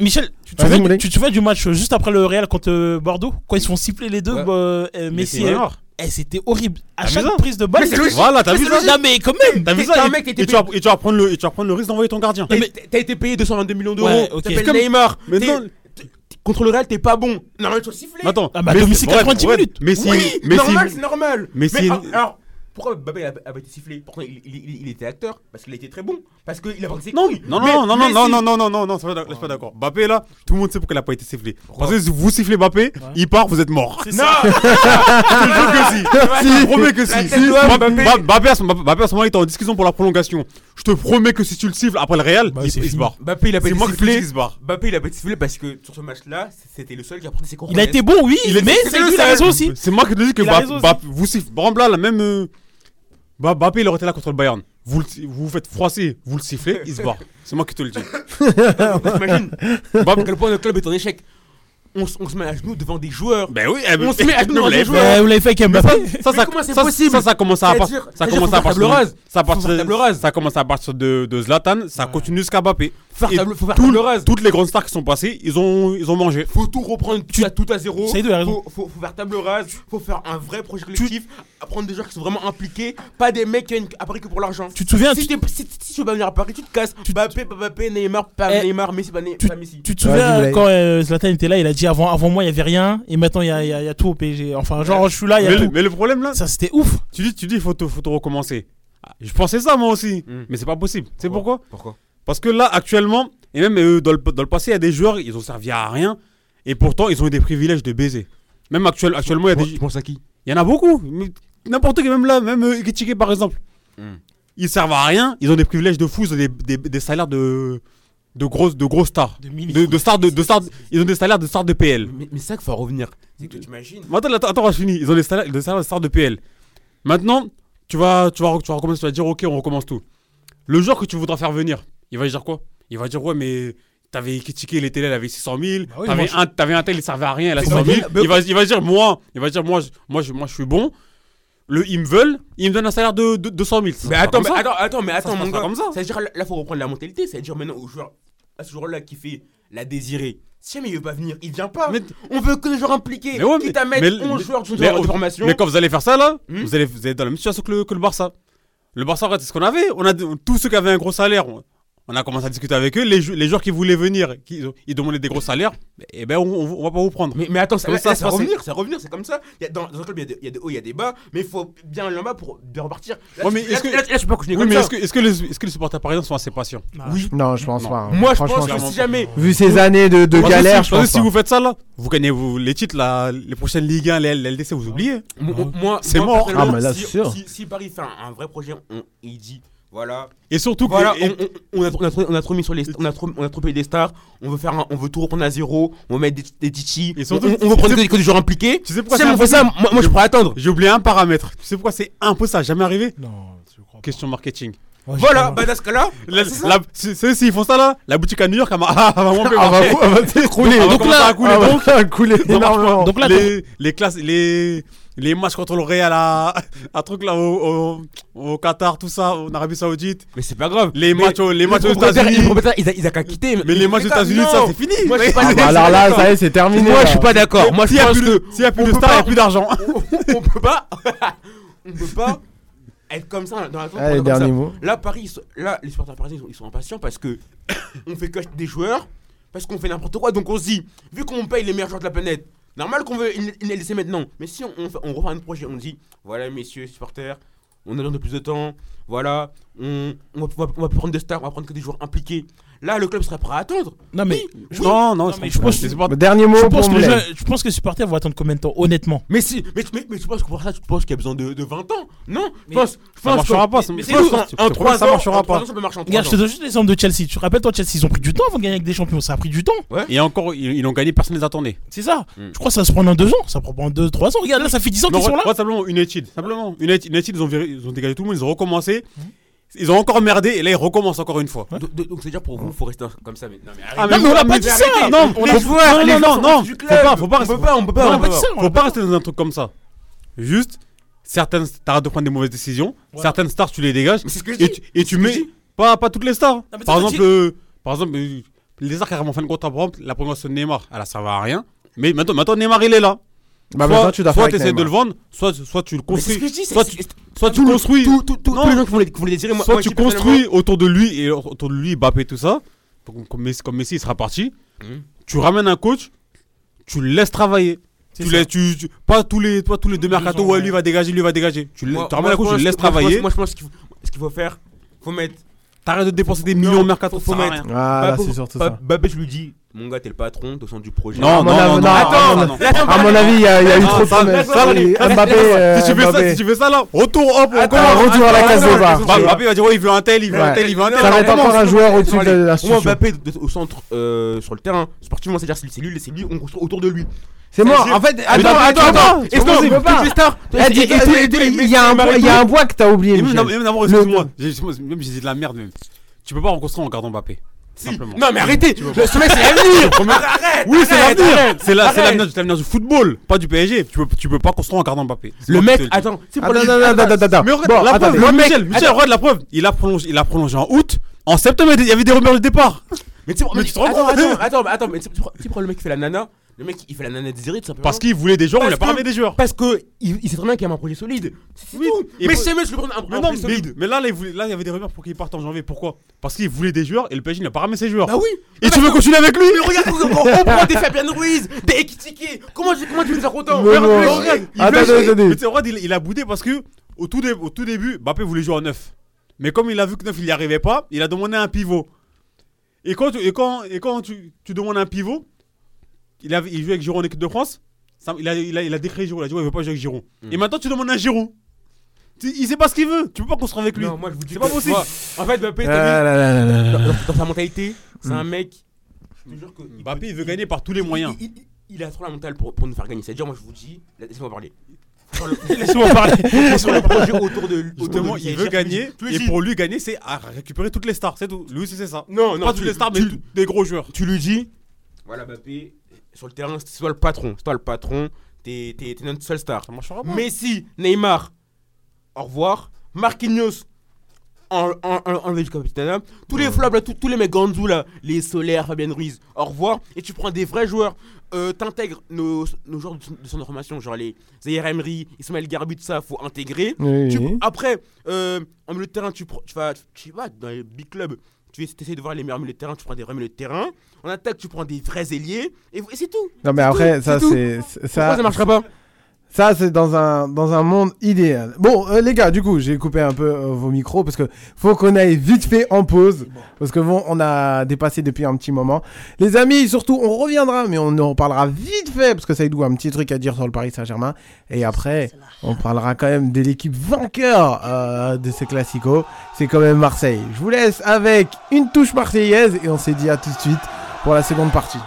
Michel, tu te, souviens, Moulay. tu te souviens du match euh, juste après le Real contre euh, Bordeaux Quand ils se font siffler les deux, Ouais. bah, euh, Messi et. Eh, c'était horrible. À chaque ça prise de balle. Mais c'est. Voilà, t'as Mais vu c'est ça. Non, mais quand même T'as vu ça un et- tu vas- et tu vas prendre le et tu vas prendre le risque d'envoyer ton gardien. T'as t'as été payé 222 millions d'euros. Ouais, ok. T'appelles C'est comme- Neymar. Mais non. t'es- Contre le Real, t'es pas bon. Normalement, tu dois siffler. Mais attends, Ah bah, mais- ouais, 90 ouais, minutes. Mais si, oui, mais si, normal, c'est normal. mais si- alors, alors, pourquoi Mbappé a, a été sifflé Pourtant, il, il- il- il était acteur. Parce qu'il a été très bon. Parce qu'il a ses Non, non, Mais- non, non, non, mais non, si- non, non, non, non, je suis pas d'accord. Mbappé là, tout le monde sait pourquoi il a pas été sifflé. Parce que si vous sifflez Mbappé, il part, vous êtes mort. Non Je te jure que si. Je te promets Mbappé, à ce moment-là, il était en discussion pour la prolongation. Je te promets que si tu le siffles après le Real, Bah, il il se barre. Mbappé, il a pas été sifflé. il a pas été sifflé parce que sur ce match-là, c'était le seul qui a pris ses cours. Il a été bon, oui, mais c'est lui, il a seul. raison aussi. C'est moi qui te dis que vous sifflez. Là, la même. Mba- Mbappé, il aurait été là contre le Bayern. Vous le- vous vous faites froisser, vous le sifflez, il se barre. C'est moi qui te le dis. T'imagines À quel point notre club est en échec. On, se met à genoux devant des joueurs. Ben oui, eh ben- On se met à genoux devant des joueurs. Euh, Vous l'avez fait avec Mbappé ça, ça, Mais comment c'est ça, possible ça, ça commence à partir. Ça commence à partir. Ça commence à partir de de Zlatan. Ça continue jusqu'à Mbappé. Faut faire table- faut faire tout- table rase. Toutes les grandes stars qui sont passées, ils ont ils ont mangé. Faut tout reprendre tout à, tout à zéro. Seydou a raison. Faut, faut, faut faire table rase. Faut faire un vrai projet collectif. Prendre des joueurs qui sont vraiment impliqués. Pas des mecs qui viennent à Paris que pour l'argent. Tu te souviens Si, tu, si, si tu veux pas venir à Paris, tu te casses. Mbappé, pas Mbappé, Neymar, pas Eh, Neymar, Messi, pas, Ne- tu- pas Messi. tu te souviens Moulay. quand euh, Zlatan était là, il a dit avant, avant moi il y avait rien et maintenant il y a, il y a- y a tout au PSG. Enfin, genre je suis là, il y Mais a le, tout. mais le problème là, Ça c'était ouf. tu dis tu dis il faut te recommencer. Ah, Je pensais ça moi aussi, Mm. mais c'est pas possible. C'est pourquoi? Pourquoi? Parce que là actuellement et même euh, dans le dans le passé, il y a des joueurs ils ont servi à rien et pourtant ils ont eu des privilèges de baiser. Même actuel, actuellement, il y a des Tu penses à qui? Il y en a beaucoup. N'importe qui, même là, même euh, par exemple. Hmm. Ils servent à rien. Ils ont des privilèges de fous. Ils ont des, des, des salaires de, de, grosses, de grosses stars. De De, de stars de, de stars. Ils ont des salaires de stars de PL. Mais, mais c'est ça qu'il faut en revenir. C'est que tu imagines. Attends, attends, attends, je finis. Ils ont des salaires, des salaires de stars de PL. Maintenant, tu vas, tu, vas, tu vas recommencer. Tu vas dire, ok, on recommence tout. Le joueur que tu voudras faire venir, il va dire quoi? Il va dire, ouais, mais. T'avais il était là, il avait 600 000. Bah oui, t'avais, je- un, t'avais un tel, il servait à rien, il a Mais 600 bah, 000. bah, il, va, il va dire, moi, il va dire, moi, je, moi, je, moi, je suis bon. Le, ils me veulent, ils me donnent un salaire de, de 200 000. Ça Mais attends, mais attends, attends, mais attends, mon gars. comme ça. C'est-à-dire, là, là, faut reprendre la mentalité. C'est-à-dire, maintenant, au joueur, à ce joueur-là qui fait la désirée, si jamais il veut pas venir, il vient pas. Mais- On veut que les joueurs impliqués. Mais ouais, Quitte à mais- mettre mais- 11 joueurs de, mais- de formation. Mais quand vous allez faire ça là, Hmm. vous, allez, vous allez dans la même situation que le, que le Barça. Le Barça, c'est ce qu'on avait. On a tous ceux qui avaient un gros salaire. On, on a commencé à discuter avec eux. Les, jou- les joueurs qui voulaient venir, qui, ils demandaient des gros salaires. Et ben, on, on, va pas vous prendre. Mais, mais attends, ça, ça, c'est c'est passé. revenir, c'est revenir, c'est comme ça. Il y a, dans, dans un club, il y, a des- il y a des hauts, il y a des bas, mais il faut bien aller en bas pour bien repartir. Là, Ouais, mais est-ce que- là, là, là, je peux pas continuer oui, comme mais ça. est-ce que, les, est-ce que les supporters parisiens sont assez patients Oui. Non, je pense Non. pas. hein. Moi, je pense que si jamais. Vu ces années de, galère, si, je parce que pense si pas. vous faites ça là, vous gagnez vous, les titres, là, les prochaines Ligue 1, les, LDC, vous oubliez. Moi, moi, C'est mort. Ah, mais là, si, c'est sûr. Si, si Paris fait un, vrai projet, on, il dit voilà, Et surtout que. voilà, et- on, on- on a, on, a trop, on a trop mis sur les, on a trop, on a trop payé des stars. On veut faire, un- on veut tout reprendre à zéro. On veut mettre des, des titis. Et On, surtout- on- on veut prendre tu sais- que, que des joueurs impliqués. tu sais pourquoi Si c'est on fait ça, moi, moi je pourrais attendre. J'ai oublié un paramètre. Tu sais pourquoi c'est impossible, jamais arrivé Non, je crois pas. Question marketing. Ouais, Voilà, bah dans ce cas-là, c'est S'ils font ça là, la boutique à New York, elle va ah, elle va monter, Ah, va s'écrouler. Donc, là, à couler, ah, donc. couler pas. énormément. Donc là, les, les classes, les, les matchs contre le Real à, à truc là au, au, au Qatar, tout ça, en Arabie Saoudite. Mais c'est pas grave. Les Mais matchs, au- les matchs aux les États-Unis. Les ils a, ils a qu'à quitter. Mais les matchs aux États-Unis, ça c'est fini. Moi, je suis pas Ah, bah, d'accord. alors là, ça y est, c'est terminé. Moi, je suis pas d'accord. Moi, je S'il y a pense plus que de, s'il y a plus on de peut stars, il n'y a plus d'argent. on peut pas, on peut pas être comme ça dans la zone. Allez, comme dernier ça. mot. Là, Paris, ils sont- là, les supporters parisiens, ils sont, ils sont impatients parce que on fait que des joueurs, parce qu'on fait n'importe quoi. Donc on se dit, vu qu'on paye les meilleurs joueurs de la planète, normal qu'on veut une- une laisser maintenant. Mais si on, on, on refait un projet, on dit, voilà, messieurs supporters, on a besoin de plus de temps. Voilà, on, va, va prendre des stars, on va prendre que des joueurs impliqués. Là, le club serait prêt à attendre. Non, mais. Non, non, Non, mais je pense- c'est pas- Bah, Dernier mot Je pour pense, que je pense que les supporters vont attendre combien de temps, honnêtement? Mais si, mais, mais, mais tu penses que pour ça, tu penses qu'il y a besoin de, de 20 ans Non? Je pense, je Ça marchera que- pas. mais- ça- mais je c'est pense tout, qu'en- en- je en te promets 3 ça ans, marchera en trois pas. ans, ça peut marcher en 3 Regarde, ans. je te donne juste l'exemple de Chelsea. Tu te rappelles, toi, Chelsea, ils ont pris du temps avant de gagner avec des champions. Ça a pris du temps. Et encore, ils, ils ont gagné, personne ne les attendait. C'est ça. Mm. Je crois que ça va se prendre en deux ans. Ça prend en deux, trois ans. Regarde, là, ça fait 10 ans qu'ils sont là. simplement une étude. Simplement une étude, ils ont, viré- ils ont dégagé tout le monde, ils ont recommencé. Ils ont encore merdé et là ils recommencent encore une fois. Donc, c'est-à-dire pour vous, il faut rester comme ça. Mais, non, mais Ah, arrêtez. Non, mais on l'a pas mais dit arrêtez. ça. Non, On les a joueurs, non, non, non, non, faut pas, faut pas On rester- peut pas, on peut pas. On on a peut pas dit ça. on faut pas rester dans un truc comme ça. Juste, certaines, t'arrêtes de prendre des mauvaises décisions. Ouais. Certaines stars, tu les dégages. Et tu, mets pas, pas toutes les stars. mais Par exemple, euh, par exemple, euh, les stars carrément fin de contrat, par exemple, la promotion de Neymar, elle a servi à rien. Mais maintenant, maintenant Neymar il est là. Bah, soit tu dois soit essaies de le vendre, soit, soit tu le Mais c'est ce construis. que je dis. c'est- Soit tu, soit tu tout le- construis. tout- tout- tout- Non. Tous les gens qui vont les- qui vont les désirer. moi- soit moi, tu construis autour de lui et autour de lui Mbappé tout ça comme, comme Messi, comme Messi, il sera parti Mhm. tu ramènes un coach tu le laisses travailler tu laisses, tu, tu- pas tous les pas tous les deux mercato ouais ouais. lui va dégager lui va dégager tu, le- Moi- tu ramènes moi, un coach tu le laisses travailler Moi, je pense qu'il faut ce qu'il faut faire, faut mettre. t'arrêtes de dépenser des millions au mercato faut- mettre-. Ah, là, Bah, c'est surtout ça. Babé, je lui dis, mon gars, t'es le patron, t'es au centre du projet. non à non non non non, attends, à mon- avis, il y a eu Non, trop de Mbappé, si euh, tu fais ça Mbappé. si tu fais ça là retour hop commence retour à la case attends. Mbappé va dire ouais il veut un tel il veut un tel il veut un tel Ça va être encore un joueur au-dessus de la situation. Mbappé de- au centre, euh, sur le terrain, sportivement, c'est-à-dire c'est lui, c'est lui, on construit autour de lui. C'est mort. En fait, attends, non, attends, attends. Il y a un bois- il y a un bois que t'as oublié, même, excuse-moi, j'ai- même j'ai dit de la merde même. Tu peux pas reconstruire en gardant Mbappé. Simplement. Non, mais arrêtez. Le- Ce mec, c'est l'avenir. Arrête. Oui, c'est l'avenir. C'est la- l'avenir l'avenir du football, pas du PSG. Tu peux, tu peux pas construire en gardant Mbappé. Le mec, le attends, c'est pour Attends, les- attends, attends, attends, attends. Mais regarde, Bon, la preuve, Le mec- Michel, Michel, regarde la preuve. Il a prolongé, il a prolongé en août. En septembre, il y avait des rumeurs de départ. Mais tu Mais te rends compte attends, attends, mais attends, mais tu pourquoi le mec qui fait la nana Le mec, il fait la nana désirée tout simplement. Parce qu'il voulait des joueurs, lui a pas ramené des joueurs. Parce que il, il sait très bien qu'il y a un projet solide. C'est Oui. tout. Et Mais c'est mieux, je lui prends un, un Mais non, projet mais, solide. mais là, là, il voulait- là, il y avait des rumeurs pour qu'il parte en janvier. Pourquoi? Parce qu'il voulait des joueurs et le PSG n'a pas ramené ses joueurs. Bah oui. Et tu veux continuer avec lui? Mais regarde, on, prend des Fabien Ruiz, des Ekitike. Comment, tu- comment tu veux Mais regarde, regarde. Il il, il a boudé parce que au tout, dé- au tout début, Mbappé voulait jouer en neuf. Mais comme il a vu que neuf, il n'y arrivait pas, il a demandé un pivot. Et quand, tu, et quand, et quand tu, tu demandes un pivot, il, avait, il jouait avec Giroud en équipe de France. ça- il, a, il, a, il a décrété Giroud. Il a dit ouais, il veut pas jouer avec Giroud. Mm. Et maintenant, tu demandes Giroud. Tu- Il sait pas ce qu'il veut. Tu peux pas construire avec lui. Non, moi je vous dis C'est que- pas possible. moi, En fait, Mbappé, dans, dans sa mentalité, c'est Mm. un mec. Je te jure que. Mbappé, il veut gagner par tous les moyens. Il, il- il a trop la mentale pour, pour nous faire gagner. C'est-à-dire, moi je vous dis, laissez-moi parler. Laisse-moi parler. sur le projet autour de lui. Justement, il veut gagner. Et pour lui, gagner, c'est à récupérer toutes les stars. C'est tout. Lui aussi, c'est ça. Non, non, pas tu- toutes les stars, mais des gros joueurs. tu lui dis voilà Mbappé sur le terrain c'est toi le patron c'est toi le patron t'es notre seule star. Messi Neymar au revoir. Marquinhos en, en, en, enlevé du capitana tous les flops là tous, tous les mecs Ganzou là les Solaire Fabien Ruiz au revoir. Et tu prends des vrais joueurs. Euh, t'intègres nos, nos joueurs de, son formation genre les Zaire Emery Ismaël Garbi tout ça faut intégrer. Oui, tu- oui. après, euh, en milieu de terrain, tu, tu vas, tu vas dans les big clubs, tu essaies de voir les meilleurs milieux de terrain, tu prends des vrais milieux de terrain. En attaque, tu prends des vrais ailiers, et, et c'est tout. Non, mais après, tout, ça, c'est Pourquoi Ça, ça marchera pas? Ça, c'est dans un, dans un monde idéal. Bon, euh, les gars, du coup, j'ai coupé un peu euh, vos micros parce que faut qu'on aille vite fait en pause. Parce que bon, on a dépassé depuis un petit moment. Les amis, surtout, on reviendra, mais on en parlera vite fait parce que Saïdou a un petit truc à dire sur le Paris Saint-Germain. Et après, on parlera quand même de l'équipe vainqueur euh, de ces classicos. C'est quand même Marseille. Je vous laisse avec une touche marseillaise et on s'est dit à tout de suite pour la seconde partie.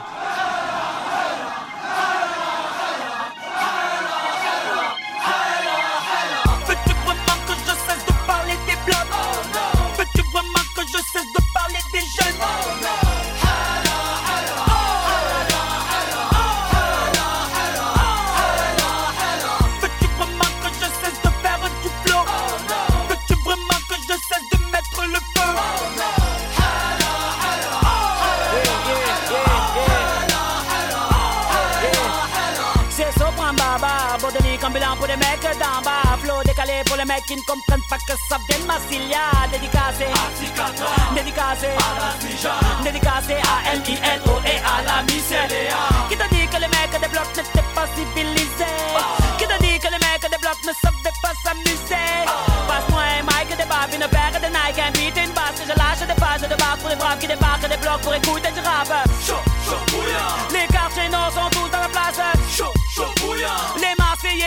D'en bas. Flow décalé pour les mecs qui ne comprennent pas que ça vient de Massilia. Dédicacé à Dédicacé à Dédicacé à L-I-L-O et à la Michelia. Qui t'a dit que les mecs des blocs n'étaient pas civilisés? Qui t'a dit que les mecs des blocs ne savaient pas s'amuser? Passe-moi un mic des baffes, une paire de Nike, un beat une basse. Je lâche des pages de barres pour les braves qui débarquent des blocs pour écouter du rap. Chaud, chaud, bouillant. Les quartiers nord sont tous dans la place. Chaud, chaud, bouillant. Les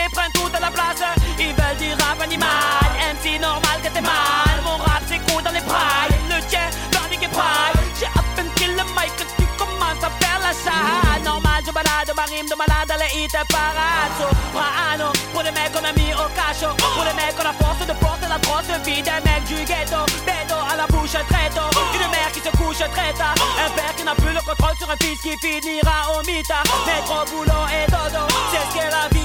prennent toute la place. Ils veulent du rap animal. MC normal que t'es mal. Mon rap s'écoute dans les brailles. Le tien dans les brailles. J'ai à peine le mic que tu commences à faire la chatte. Normal, je balade ma rime de malade à la hit parade. Soprano, pour les mecs qu'on a mis au cachot. Pour les mecs qu'on a force de porter la grosse vie des mecs du ghetto. Bédo à la bouche très tôt. Une mère qui se couche très tard. Un père qui n'a plus le contrôle sur un fils qui finira au mitard. Métro, boulot et dodo. C'est ce qu'est la vie.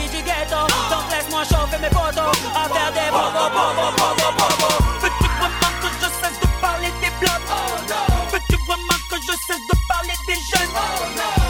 Laisse-moi chauffer mes potos. À faire des bobos, bobos, bobos, bobos. Veux-tu vraiment que je cesse de parler des blocs? Veux-tu vraiment que je cesse de parler des jeunes?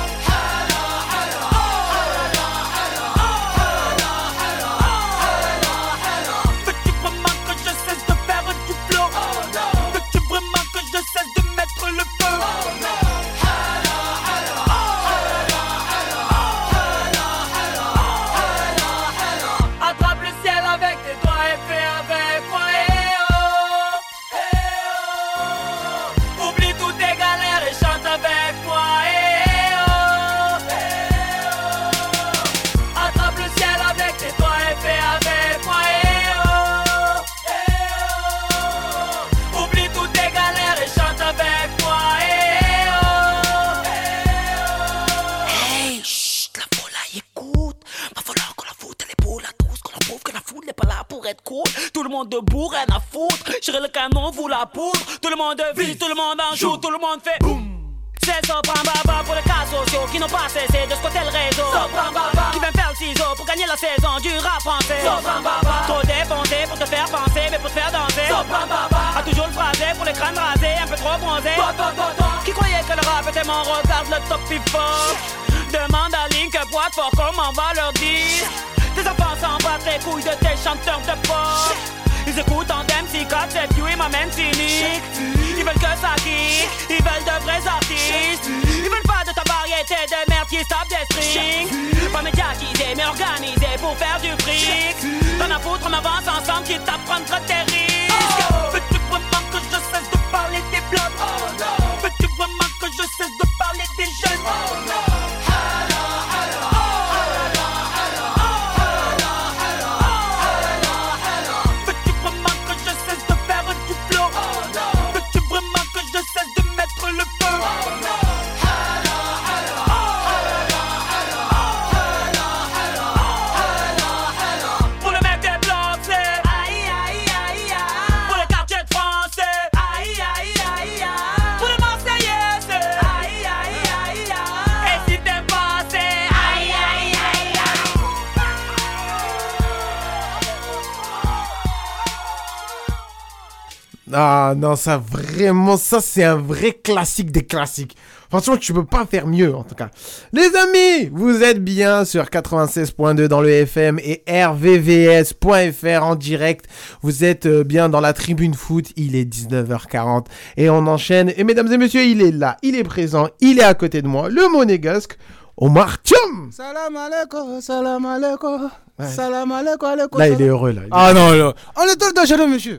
Tout le monde debout, rien à foutre. J'irai le canon, vous la poudre. Tout le monde vise, tout le monde en joue, tout le monde fait boum. C'est Sopran Baba pour les cas sociaux qui n'ont pas cessé de squatter le réseau. Sopran Baba qui vient faire le ciseau pour gagner la saison du rap français. Sopran Baba trop dépensé pour te faire penser, mais pour te faire danser. Sopran Baba a toujours le phrasé pour les crânes rasés, un peu trop bronzés. Qui croyait que le rap était mon regarde le top hip-hop. Demande à Link boîte fort comment on va leur dire. Enfants s'en battent les couilles de tes chanteurs de pop. Ils écoutent en MC 4, 7 Q et ma même cynique. Ils veulent que ça kick, ils veulent de vrais artistes. Ils veulent pas de ta variété de merde qui tape des strings. Pas médiatisé mais organisé pour faire du fric. T'en as foutre, on avance ensemble, quitte à prendre tes risques. Veux-tu vraiment que je cesse de parler des blocs? Veux-tu vraiment que je cesse de parler des jeunes? Veux-tu Ah non, ça vraiment, ça c'est un vrai classique des classiques. Franchement, tu peux pas faire mieux en tout cas. Les amis, vous êtes bien sur 96.2 dans le FM et rvvs.fr en direct. Vous êtes euh, bien dans la tribune foot, il est 19h40 et on enchaîne. Et mesdames et messieurs, il est là, il est présent, il est à côté de moi, le monégasque, Omar Thiam. Salam alaikum, salam alaikum. Salam alaikum, alaikum. Là, il est heureux là. Ah non, non. On est tous dangereux, monsieur.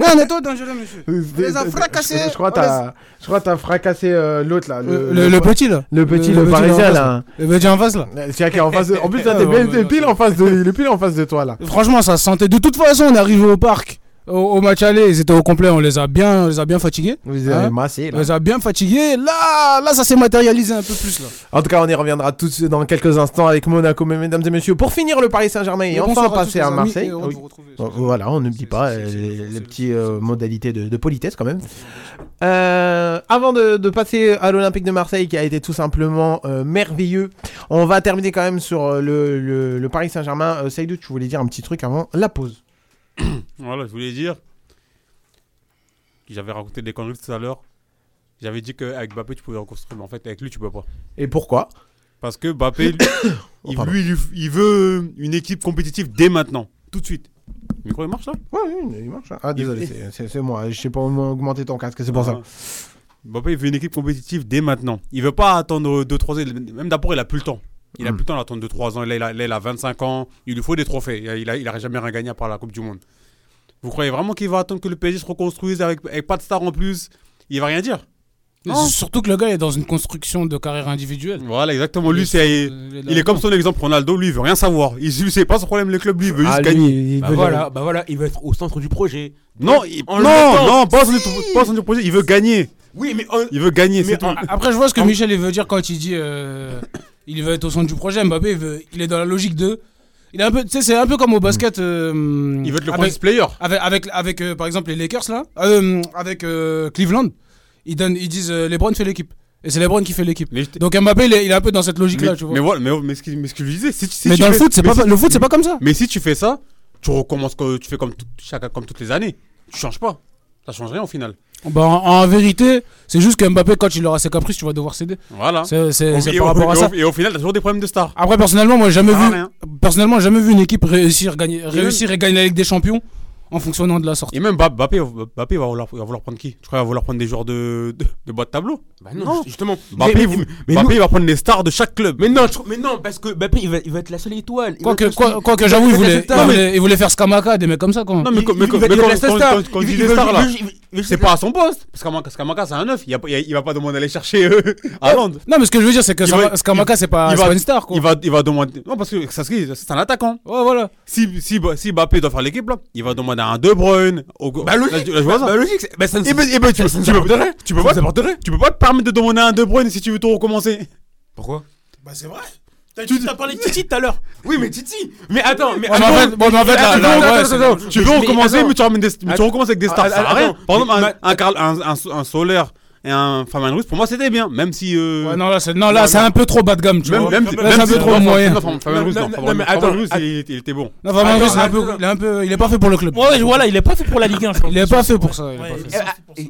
non, on est tous dangereux, monsieur. Euh, On les a fracassés. Je crois que On les- t'as, je crois que t'as fracassé euh, l'autre là. Le, le- le petit là. Le petit, le, parisien là. Le petit en face là. C'est qui est en face de... En plus, là, t'es pile en face de... il est pile en face de toi là. Franchement, ça se sentait. De toute façon, on est arrivé au parc. Au, au match aller, ils étaient au complet. On les a bien, on les a bien fatigués. Vous avez Hein On les a bien fatigués. Là, là, ça s'est matérialisé un peu plus là. En tout cas, on y reviendra tout dans quelques instants avec Monaco, mesdames et messieurs, pour finir le Paris Saint-Germain et Et enfin à passer à Marseille. Oui. Voilà, on n'oublie pas les, les petites euh, modalités de, de politesse quand même. Euh, avant de, de passer à l'Olympique de Marseille qui a été tout simplement euh, merveilleux, on va terminer quand même sur le, le- le Paris Saint-Germain. Saïdou, tu voulais dire un petit truc avant la pause. voilà, je voulais dire. J'avais raconté des conneries tout à l'heure. J'avais dit qu'avec Mbappé, tu pouvais reconstruire, mais en fait, avec lui, tu peux pas. Et pourquoi? Parce que Mbappé, lui, oh, il, veut une équipe compétitive dès maintenant, tout de suite. Le micro, il marche là? Ouais, oui, il marche. Hein. Ah, désolé, c'est moi. Hein. Je sais pas augmenter ton casque, c'est pour ça. Ah. Mbappé, il veut une équipe compétitive dès maintenant. Il veut pas attendre 2-3 ans. Même d'abord, il a plus le temps. Il a hmm. plus le temps d'attendre 2-3 ans. Là il, a, il, 25 ans. Il lui faut des trophées. Il n'aurait il jamais rien gagné à part la Coupe du Monde. Vous croyez vraiment qu'il va attendre que le PSG se reconstruise avec, avec pas de star en plus? Il va rien dire. Surtout que le gars est dans une construction de carrière individuelle. Voilà, exactement. Lui, c'est, il, est comme son exemple Ronaldo. Lui, il veut rien savoir. Il, c'est pas son problème le club. Lui, il veut juste gagner. Il bah voilà, bah voilà, il veut être au centre du projet. Non, non, non, pas, si. au centre du projet. Il veut gagner. Oui, mais euh, il veut gagner. Après, je vois ce que. Michel veut dire quand il dit, euh, il veut être au centre du projet. Mbappé, il, il est dans la logique de. Il est un peu, c'est un peu comme au basket. Euh, il veut être le avec, player. Avec, avec, avec par exemple les Lakers là, avec Cleveland ils, donnent, ils disent euh, LeBron fait l'équipe. Et c'est LeBron qui fait l'équipe. Donc Mbappé, il est, un peu dans cette logique-là, tu vois. Mais voilà, mais, oh, mais, ce, que, mais ce que je disais, si, mais dans le foot, c'est pas, le foot, c'est pas comme ça. Mais si tu fais ça, tu recommences, tu fais comme, chaque, comme toutes les années. Tu changes pas. Ça change rien au final. Bah, en, vérité, c'est juste que Mbappé, quand il aura ses caprices, tu vas devoir céder. Voilà. C'est ça. Et au final, t'as toujours des problèmes de stars. Après, personnellement, moi, jamais vu. Personnellement, jamais vu une équipe réussir, gagner, réussir et gagner la Ligue des Champions en fonctionnant de la sortie. Et même Mbappé, Mbappé va, vouloir, prendre qui? Tu crois qu'il va vouloir prendre des joueurs de, de, de tableau? Bah non, justement. Mbappé, mais, va prendre les stars de chaque club. Mais non, mais non parce que Mbappé, il va, être la seule étoile. Quoi que, quoi, j'avoue, il, voulait, faire Skamaka, des mecs comme ça. Quand... Non, mais, il, il, quand, va, mais quand, dit les stars, c'est pas à son poste. Skamaka, c'est un 9. Il, a, il va pas demander à aller chercher euh, à Londres. Non, mais ce que je veux dire, c'est que Skamaka, c'est pas une star. Il va demander. Non, parce que c'est un attaquant. Ouais, voilà. Si Mbappé doit faire l'équipe, là, il va demander un De Bruyne. Au... Bah Bah, logique. Bah, ça, tu, peux, pas, tu peux pas te permettre de demander un De Bruyne si tu veux tout recommencer. Pourquoi? Bah c'est vrai. Tu as parlé de Titi tout à l'heure. Oui, mais Titi. Mais attends, mais tu veux recommencer, mais tu recommences avec des stars. Ça rien. Par exemple, un solaire et un Fabian Ruiz, pour moi, c'était bien. Même si. Euh, non, là, c'est, non, là, c'est un peu trop bas de gamme, tu vois. Même, un peu trop moyen. Non, Fabian Ruiz, non. Fabian Ruiz, il était bon. Non, Fabian Ruiz, il est un peu. Il est pas fait pour le club. Ouais, voilà, il est pas fait pour la Ligue 1. Il est pas fait pour ça.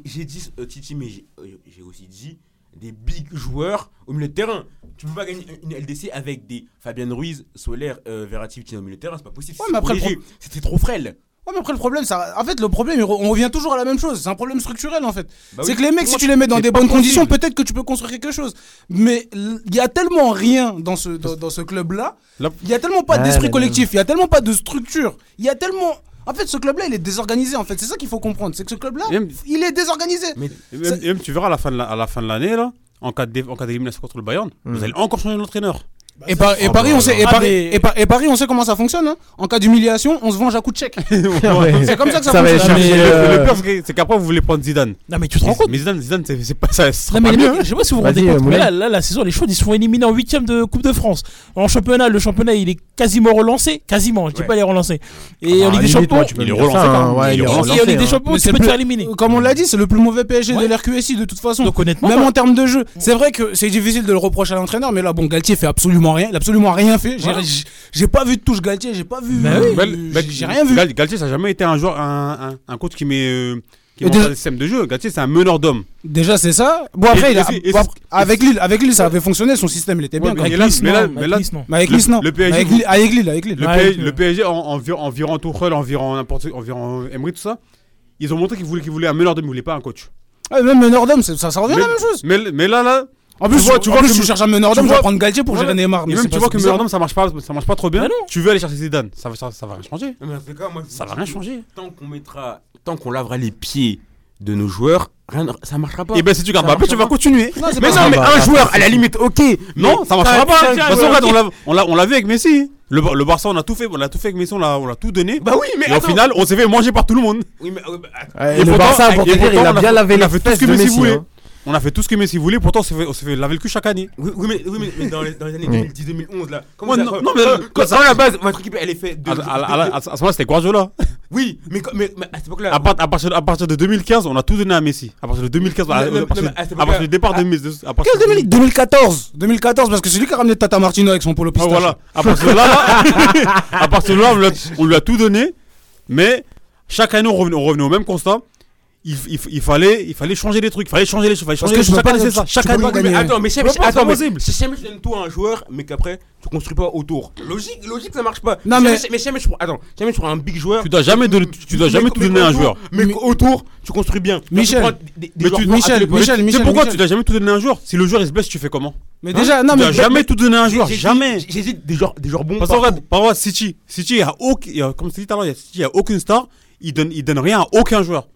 J'ai dit euh, Titi, mais euh, j'ai aussi dit des big joueurs au milieu de terrain. Tu peux pas gagner une LDC avec des Fabien Ruiz, Solaire, euh, Verratti, au milieu de terrain, c'est pas possible. Ouais, mais après. C'était trop frêle. Mais après, le problème, ça... en fait, le problème, on revient toujours à la même chose. C'est un problème structurel, en fait. Bah c'est que les mecs, si tu les mets dans des bonnes conditions, peut-être que tu peux construire quelque chose. Mais il y a tellement rien dans ce, dans, ce club-là. Il y a tellement pas d'esprit collectif. Il y a tellement pas de structure. Il y a tellement. En fait, ce club-là, il est désorganisé. En fait, c'est ça qu'il faut comprendre. C'est que ce club-là, il est désorganisé. Mais... Même, tu verras à la fin de l'année, là, en cas d'élimination contre le Bayern, mmh. vous allez encore changer l'entraîneur. Et, Paris, on sait, et, Paris, on sait comment ça fonctionne. Hein. En cas d'humiliation, on se venge à coup de chèque. c'est comme ça que ça, fonctionne. Euh, le pire, c'est qu'après, vous voulez prendre Zidane. Non, mais tu te rends compte? Mais Zidane, Zidane c'est pas ça. Non, pas. Je sais pas si vous vous rendez compte. Mais là, la saison, les choses, ils se font éliminer en 8 de Coupe de France. En championnat, le championnat, il est quasiment relancé. Quasiment, je dis ouais. pas les relancer. Et en Ligue des Champions, il est relancé. Et en Ligue des Champions, tu peux te faire éliminer. Comme on l'a dit, c'est le plus mauvais PSG de l'RQSI, de toute façon. Même bah- en termes de jeu. C'est vrai que c'est difficile de le reprocher à l'entraîneur, mais là, bon, Galtier fait absolument absolument rien. Il absolument rien fait. J'ai pas vu de touche Galtier, j'ai pas vu. Euh, j'ai rien vu. Galtier, ça n'a jamais été un joueur, un, un, un coach qui met. Euh, qui déjà, le système de jeu, Galtier c'est un meneur d'hommes. Déjà c'est ça. Bon après, il a, avec Lille, avec Lille ça avait fonctionné, son système il était bien. Avec là, mais là, mais avec Lille, non. Le, PSG, avec Lille, avec Lille. Le, P, le, PSG environ Tourelle, environ n'importe, environ Emery tout ça, ils ont montré qu'ils voulaient, qu'ils voulaient un meneur d'hommes, ils voulaient pas un coach. Ah, même meneur d'hommes, ça, ça revient à la même chose. Mais, mais là là, en plus, tu vois, tu vois que je cherche un meneur d'homme, je vais prendre Galtier pour gérer Neymar. Mais même tu vois que meneur d'homme, ça marche pas, ça marche pas trop bien. Bah tu veux aller chercher Zidane, ça va, ça va rien changer. Ça va rien changer. Tant qu'on mettra, tant qu'on lavera les pieds de nos joueurs, rien, ça marchera pas. Et ben si tu gardes Mbappé, tu vas continuer. Mais non, mais un bah, joueur, à la limite, ok. Non, ça marchera pas. Parce on l'a vu avec Messi. Le, Barça, on a tout fait, on a tout fait avec Messi, on l'a, on a tout donné. Bah oui, mais et attends. au final, on s'est fait manger par tout le monde. Euh, bah, et le Barça, pour te dire, il a bien lavé les fesses de Messi. Hein. On a fait tout ce que Messi voulait, pourtant on s'est fait, fait laver le cul chaque année. Oui, mais, oui, mais, dans, les, années 2010-2011, là. Comment ouais, non, mais, quand, quand, la base, votre équipe, elle est faite de. À, à, à, ce moment-là, c'était Guardiola. Oui, mais, mais, mais à cette époque-là. À, partir, à partir de 2015, on a tout donné à Messi. À partir de 2015, à, partir, du départ de Messi. À 2014 2014, parce que c'est lui qui a ramené Tata Martino avec son polo ah, pistache. Ah, voilà. À partir de là, à partir de là on, lui a, tout donné, mais chaque année, on revenait au même constat il, il, il, fallait, il fallait changer des trucs, il fallait changer les choses, il fallait changer Parce les choses. Chaque année, c'est ça. Chaque année, mais, mais attends, mais c'est attends, si jamais tu donnes tout à un joueur, mais qu'après, tu construis pas autour. Logique, logique, ça marche pas. Non, mais, mais jamais, attends, jamais tu prends un big joueur. Tu dois jamais, donner, tu dois jamais tout donner à un joueur. Mais autour, tu construis bien. Michel, Michel, Michel, Michel. pourquoi tu dois jamais tout donner à un joueur? Si le joueur il se blesse, tu fais comment? Mais déjà, hein? non, mais. Jamais tout donné à un joueur, jamais. J'hésite des joueurs, des joueurs bons. Parce qu'en fait, par exemple, City, City, il y a aucune, comme tu dit tout à l'heure, il y a aucune star, il donne, il donne rien à aucun joueur.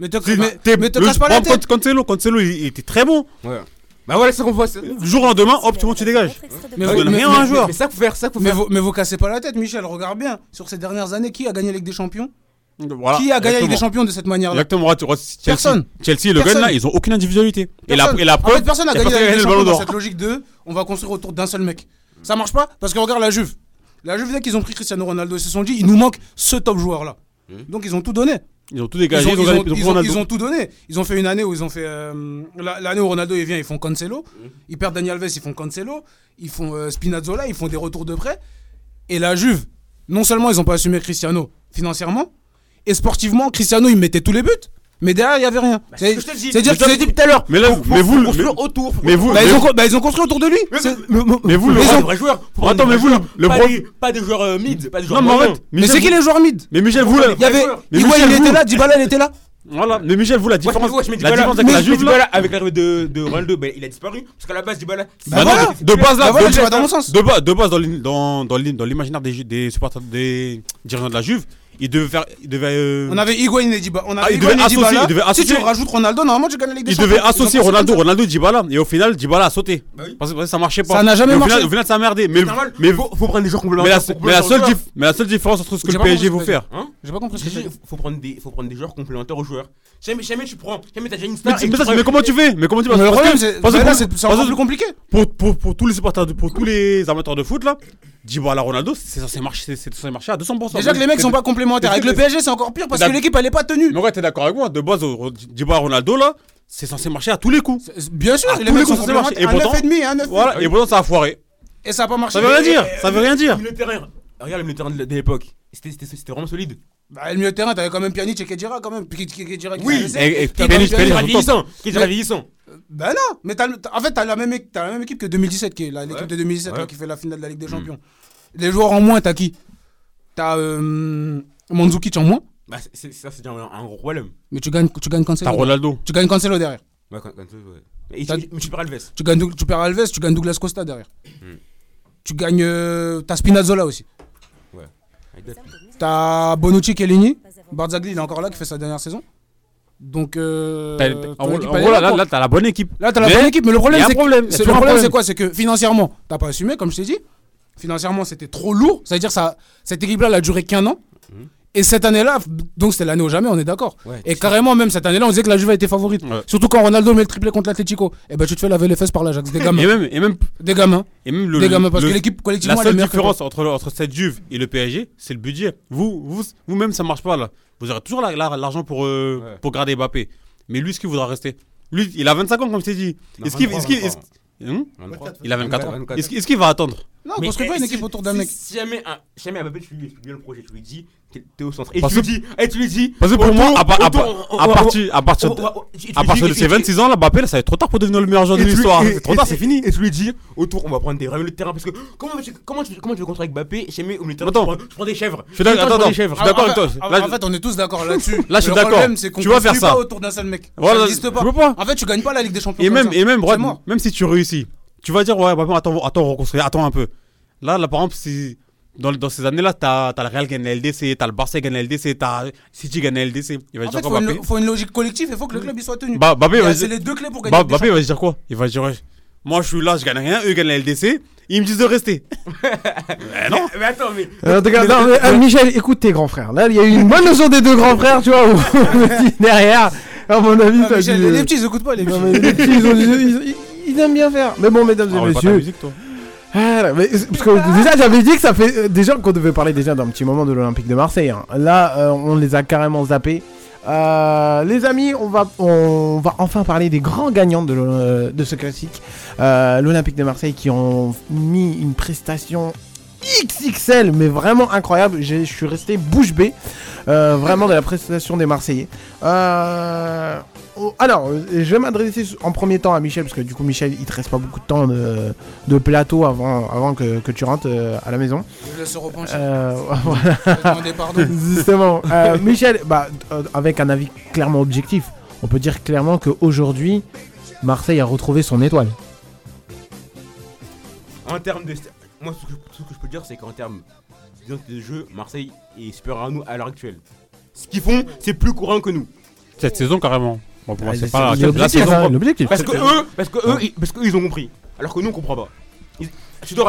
Mais te, mais, mais, mais te le, cache pas la tête. Cancelo, Cancelo, il, il était très bon. Ouais. Bah voilà, c'est qu'on voit. Jour au lendemain, hop, tu montes, tu dégages. Hein mais vous, mais, un joueur. Mais ça, faire, ça, faire. Mais vous, mais vous cassez pas la tête, Michel. Regarde bien. Sur ces dernières années, qui a gagné la Ligue des Champions? Voilà, qui a gagné avec des champions de cette manière-là? Exactement. Chelsea, personne. Chelsea et Le Gun, là, ils ont aucune individualité. Personne. Et la, et la preuve, en fait, personne n'a gagné, gagné, le ballon d'or. Cette logique de, on va construire autour d'un seul mec. Ça marche pas? Parce que regarde la Juve. La Juve, dès qu'ils ont pris Cristiano Ronaldo, ils se sont dit, il nous manque ce top joueur-là. Hmm. Donc ils ont tout donné. Ils ont tout dégagé. Ils ont, tout donné. Ils ont fait une année où ils ont fait euh, l'année où Ronaldo vient, ils font Cancelo. Hmm. Ils perdent Daniel Alves, ils font Cancelo. Ils font euh, Spinazzola, ils font des retours de prêt. Et la Juve, non seulement ils n'ont pas assumé Cristiano financièrement, et sportivement Cristiano il mettait tous les buts mais derrière il y avait rien. Bah, c'est à dire que je te dit tout à l'heure. Mais là, on, mais vous, mais, autour. Mais vous, bah, mais ils, ont, bah, ils, ont, construit autour de lui. Mais, mais vous, le vrai joueur. Attends, mais vous, le pas, des, pas des joueurs euh, mid, pas des joueurs. Non, mais en fait, mais c'est qui les joueurs mid Mais Michel, vous là. Il y avait, Michel il était là, Dybala, il était là. Voilà. Mais Michel, vous, la différence, ouais, la différence avec la Juve, là, avec l'arrivée de, de Ronaldo, bah, il a disparu. Parce qu'à la base, Dybala. Bah bah non, de base, là, de, voilà, de, de, base, dans l'imaginaire des, des supporters, des dirigeants de la Juve, il devait faire. Il devait. Euh, On avait Higuain et Dybala. On ah, avait ah, il, devait associer, Si tu rajoutes Ronaldo, normalement tu gagnes la Ligue des il devait associer Ronaldo, Ronaldo et Dybala. Et au final, Dybala a sauté. Bah parce que ça marchait pas. Ça n'a jamais marché. Au final, ça a. Mais, normal, faut, prendre des joueurs complémentaires. Mais la, seule, différence entre ce que le PSG veut faire. Hein J'ai pas compris ce que tu faut prendre des Faut prendre des joueurs complémentaires aux joueurs. Jamais, tu prends. Jamais t'as déjà une star. Mais comment tu fais? Mais comment tu fais? Le problème, c'est plus compliqué. Pour tous les supporters, pour tous les amateurs de foot là, Djibo à Ronaldo, c'est censé marcher, c'est censé marcher à 200%. Déjà que les mecs sont pas complémentaires. Avec le PSG, c'est encore pire parce que l'équipe, elle est pas tenue. Mais ouais, t'es d'accord avec moi. De base, Djibo à Ronaldo, là, c'est censé marcher à tous les coups. Bien sûr, les mecs sont censés marcher. Et pourtant, voilà, et pourtant, ça a foiré. Et ça a pas marché. Ça veut rien dire. Ça veut rien dire. Terrain, regarde le terrain de l'époque. C'était vraiment solide. Bah, le milieu de terrain, t'avais quand même Pjanic et Kedira quand même. Kedira qui oui, et, Pjanic, Kedira vieillissant. Ben non, mais en fait, t'as la, même, équipe que 2017, qui est l'équipe de 2017 qui fait la finale de la Ligue des mm. Champions. Les joueurs en moins, t'as qui? T'as euh, en moins. Bah, c'est, ça, c'est un gros problème. Mais tu gagnes, tu gagnes Cancelo. T'as Ronaldo. Tu gagnes Cancelo derrière. Ouais, Cancelo, ouais. Tu, mais tu perds Alves. Tu, gagnes, perds Alves, tu gagnes Douglas Costa derrière. Mm. Tu gagnes. Euh, t'as Spinazzola aussi. Ouais. Avec T'as Bonucci Kellini. Barzagli, il est encore là, qui fait sa dernière saison. Donc, euh, là, là, là t'as la bonne équipe. Là, t'as la bonne équipe, mais le problème, c'est quoi? C'est que financièrement, t'as pas assumé, comme je t'ai dit. Financièrement, c'était trop lourd. C'est-à-dire, ça, cette équipe-là, elle a duré qu'un an. Et cette année-là, donc c'était l'année au jamais, on est d'accord. Et carrément, même cette année-là, on disait que la Juve a été favorite. Surtout quand Ronaldo met le triplé contre l'Atletico. Et eh ben tu te fais laver les fesses par l'Ajax, des gamins. et, même, des gamins. Et même le, des gamins, parce que l'équipe collectivement. La seule différence entre, entre cette Juve et le PSG, c'est le budget. Vous, vous, vous-même, ça marche pas là. Vous aurez toujours l'argent pour, euh, pour garder Mbappé. Mais lui, ce qu'il voudra rester Lui, il a 25 ans, comme je t'ai dit. Il, il, hein il a 24 ans. Est-ce qu'il va attendre? Non, mais construis pas eh, une équipe autour d'un mec. Si jamais, un, si jamais Mbappé, tu lui expliques bien le projet, tu lui dis, t'es au centre. Et tu lui dis, et tu lui dis. Parce que pour moi, à, partir, à partir, à partir de ses 26 ans, là, Mbappé, ça va être trop tard pour devenir le meilleur joueur de l'histoire. C'est trop tard, c'est fini. Et tu lui dis, autour, on va prendre des règles de terrain. Parce que comment, comment, tu, comment tu veux construire avec Mbappé Jamais au milieu de terrain, tu prends des chèvres. Je suis d'accord avec toi. Ah, ah, en fait, on est tous d'accord là-dessus. Là, je suis d'accord. Tu vas faire ça. Tu autour d'un seul mec. Voilà. En fait, tu gagnes pas la Ligue des Champions. Et même, et même si tu réussis. Tu vas dire, ouais, Mbappé, attends, attends, reconstruire, attends un peu. Là, là par exemple, si, dans, dans ces années-là, tu as, le Real qui gagne la LDC, tu le Barça qui gagne la LDC, tu City qui gagne la LDC. Il va dire quoi, faut, faut une logique collective, il faut que le club il soit tenu. Bah, euh, C'est les deux clés pour bah, gagner. Bah, va dire quoi? Il va dire, moi je suis là, je gagne rien, eux gagnent la LDC, ils me disent de rester. mais non. Mais attends, mais. Euh, regarde, euh, Michel, écoute tes grands frères. Là, il y a eu une bonne notion des deux grands frères, tu vois, où on me dit derrière, à mon avis, ah, Michel, Les euh, petits, ils écoutent pas, les. Non, les petits, ils ont, ils aiment bien faire. Mais bon, mesdames et ah, messieurs. Pas ta musique, toi. Ah, euh, parce que déjà j'avais dit que ça fait euh, déjà qu'on devait parler déjà d'un petit moment de l'Olympique de Marseille. Hein. Là euh, on les a carrément zappés. Les amis, on va, on va enfin parler des grands gagnants de, de ce classique. L'Olympique de Marseille qui ont mis une prestation XXL, mais vraiment incroyable. Je suis resté bouche bée, euh, vraiment de la prestation des Marseillais. Euh, oh, alors, euh, je vais m'adresser en premier temps à Michel, parce que du coup, Michel, il te reste pas beaucoup de temps de, de plateau avant, avant que, que tu rentres à la maison. Je laisse se repencher. Euh, voilà. Je vais demander pardon. Justement, euh, Michel, bah, avec un avis clairement objectif, on peut dire clairement qu'aujourd'hui, Marseille a retrouvé son étoile. En termes de. Moi, ce que, ce que je peux dire, c'est qu'en termes d'identité de jeu, Marseille est supérieur à nous à l'heure actuelle. Ce qu'ils font, c'est plus courant que nous. Cette saison, carrément. Bon, pour moi, Ah, c'est pas la, la l'objectif, saison. hein. Parce que eux, parce que eux, ils, parce que eux, ils ont compris. Alors que nous, on comprend pas. Ils-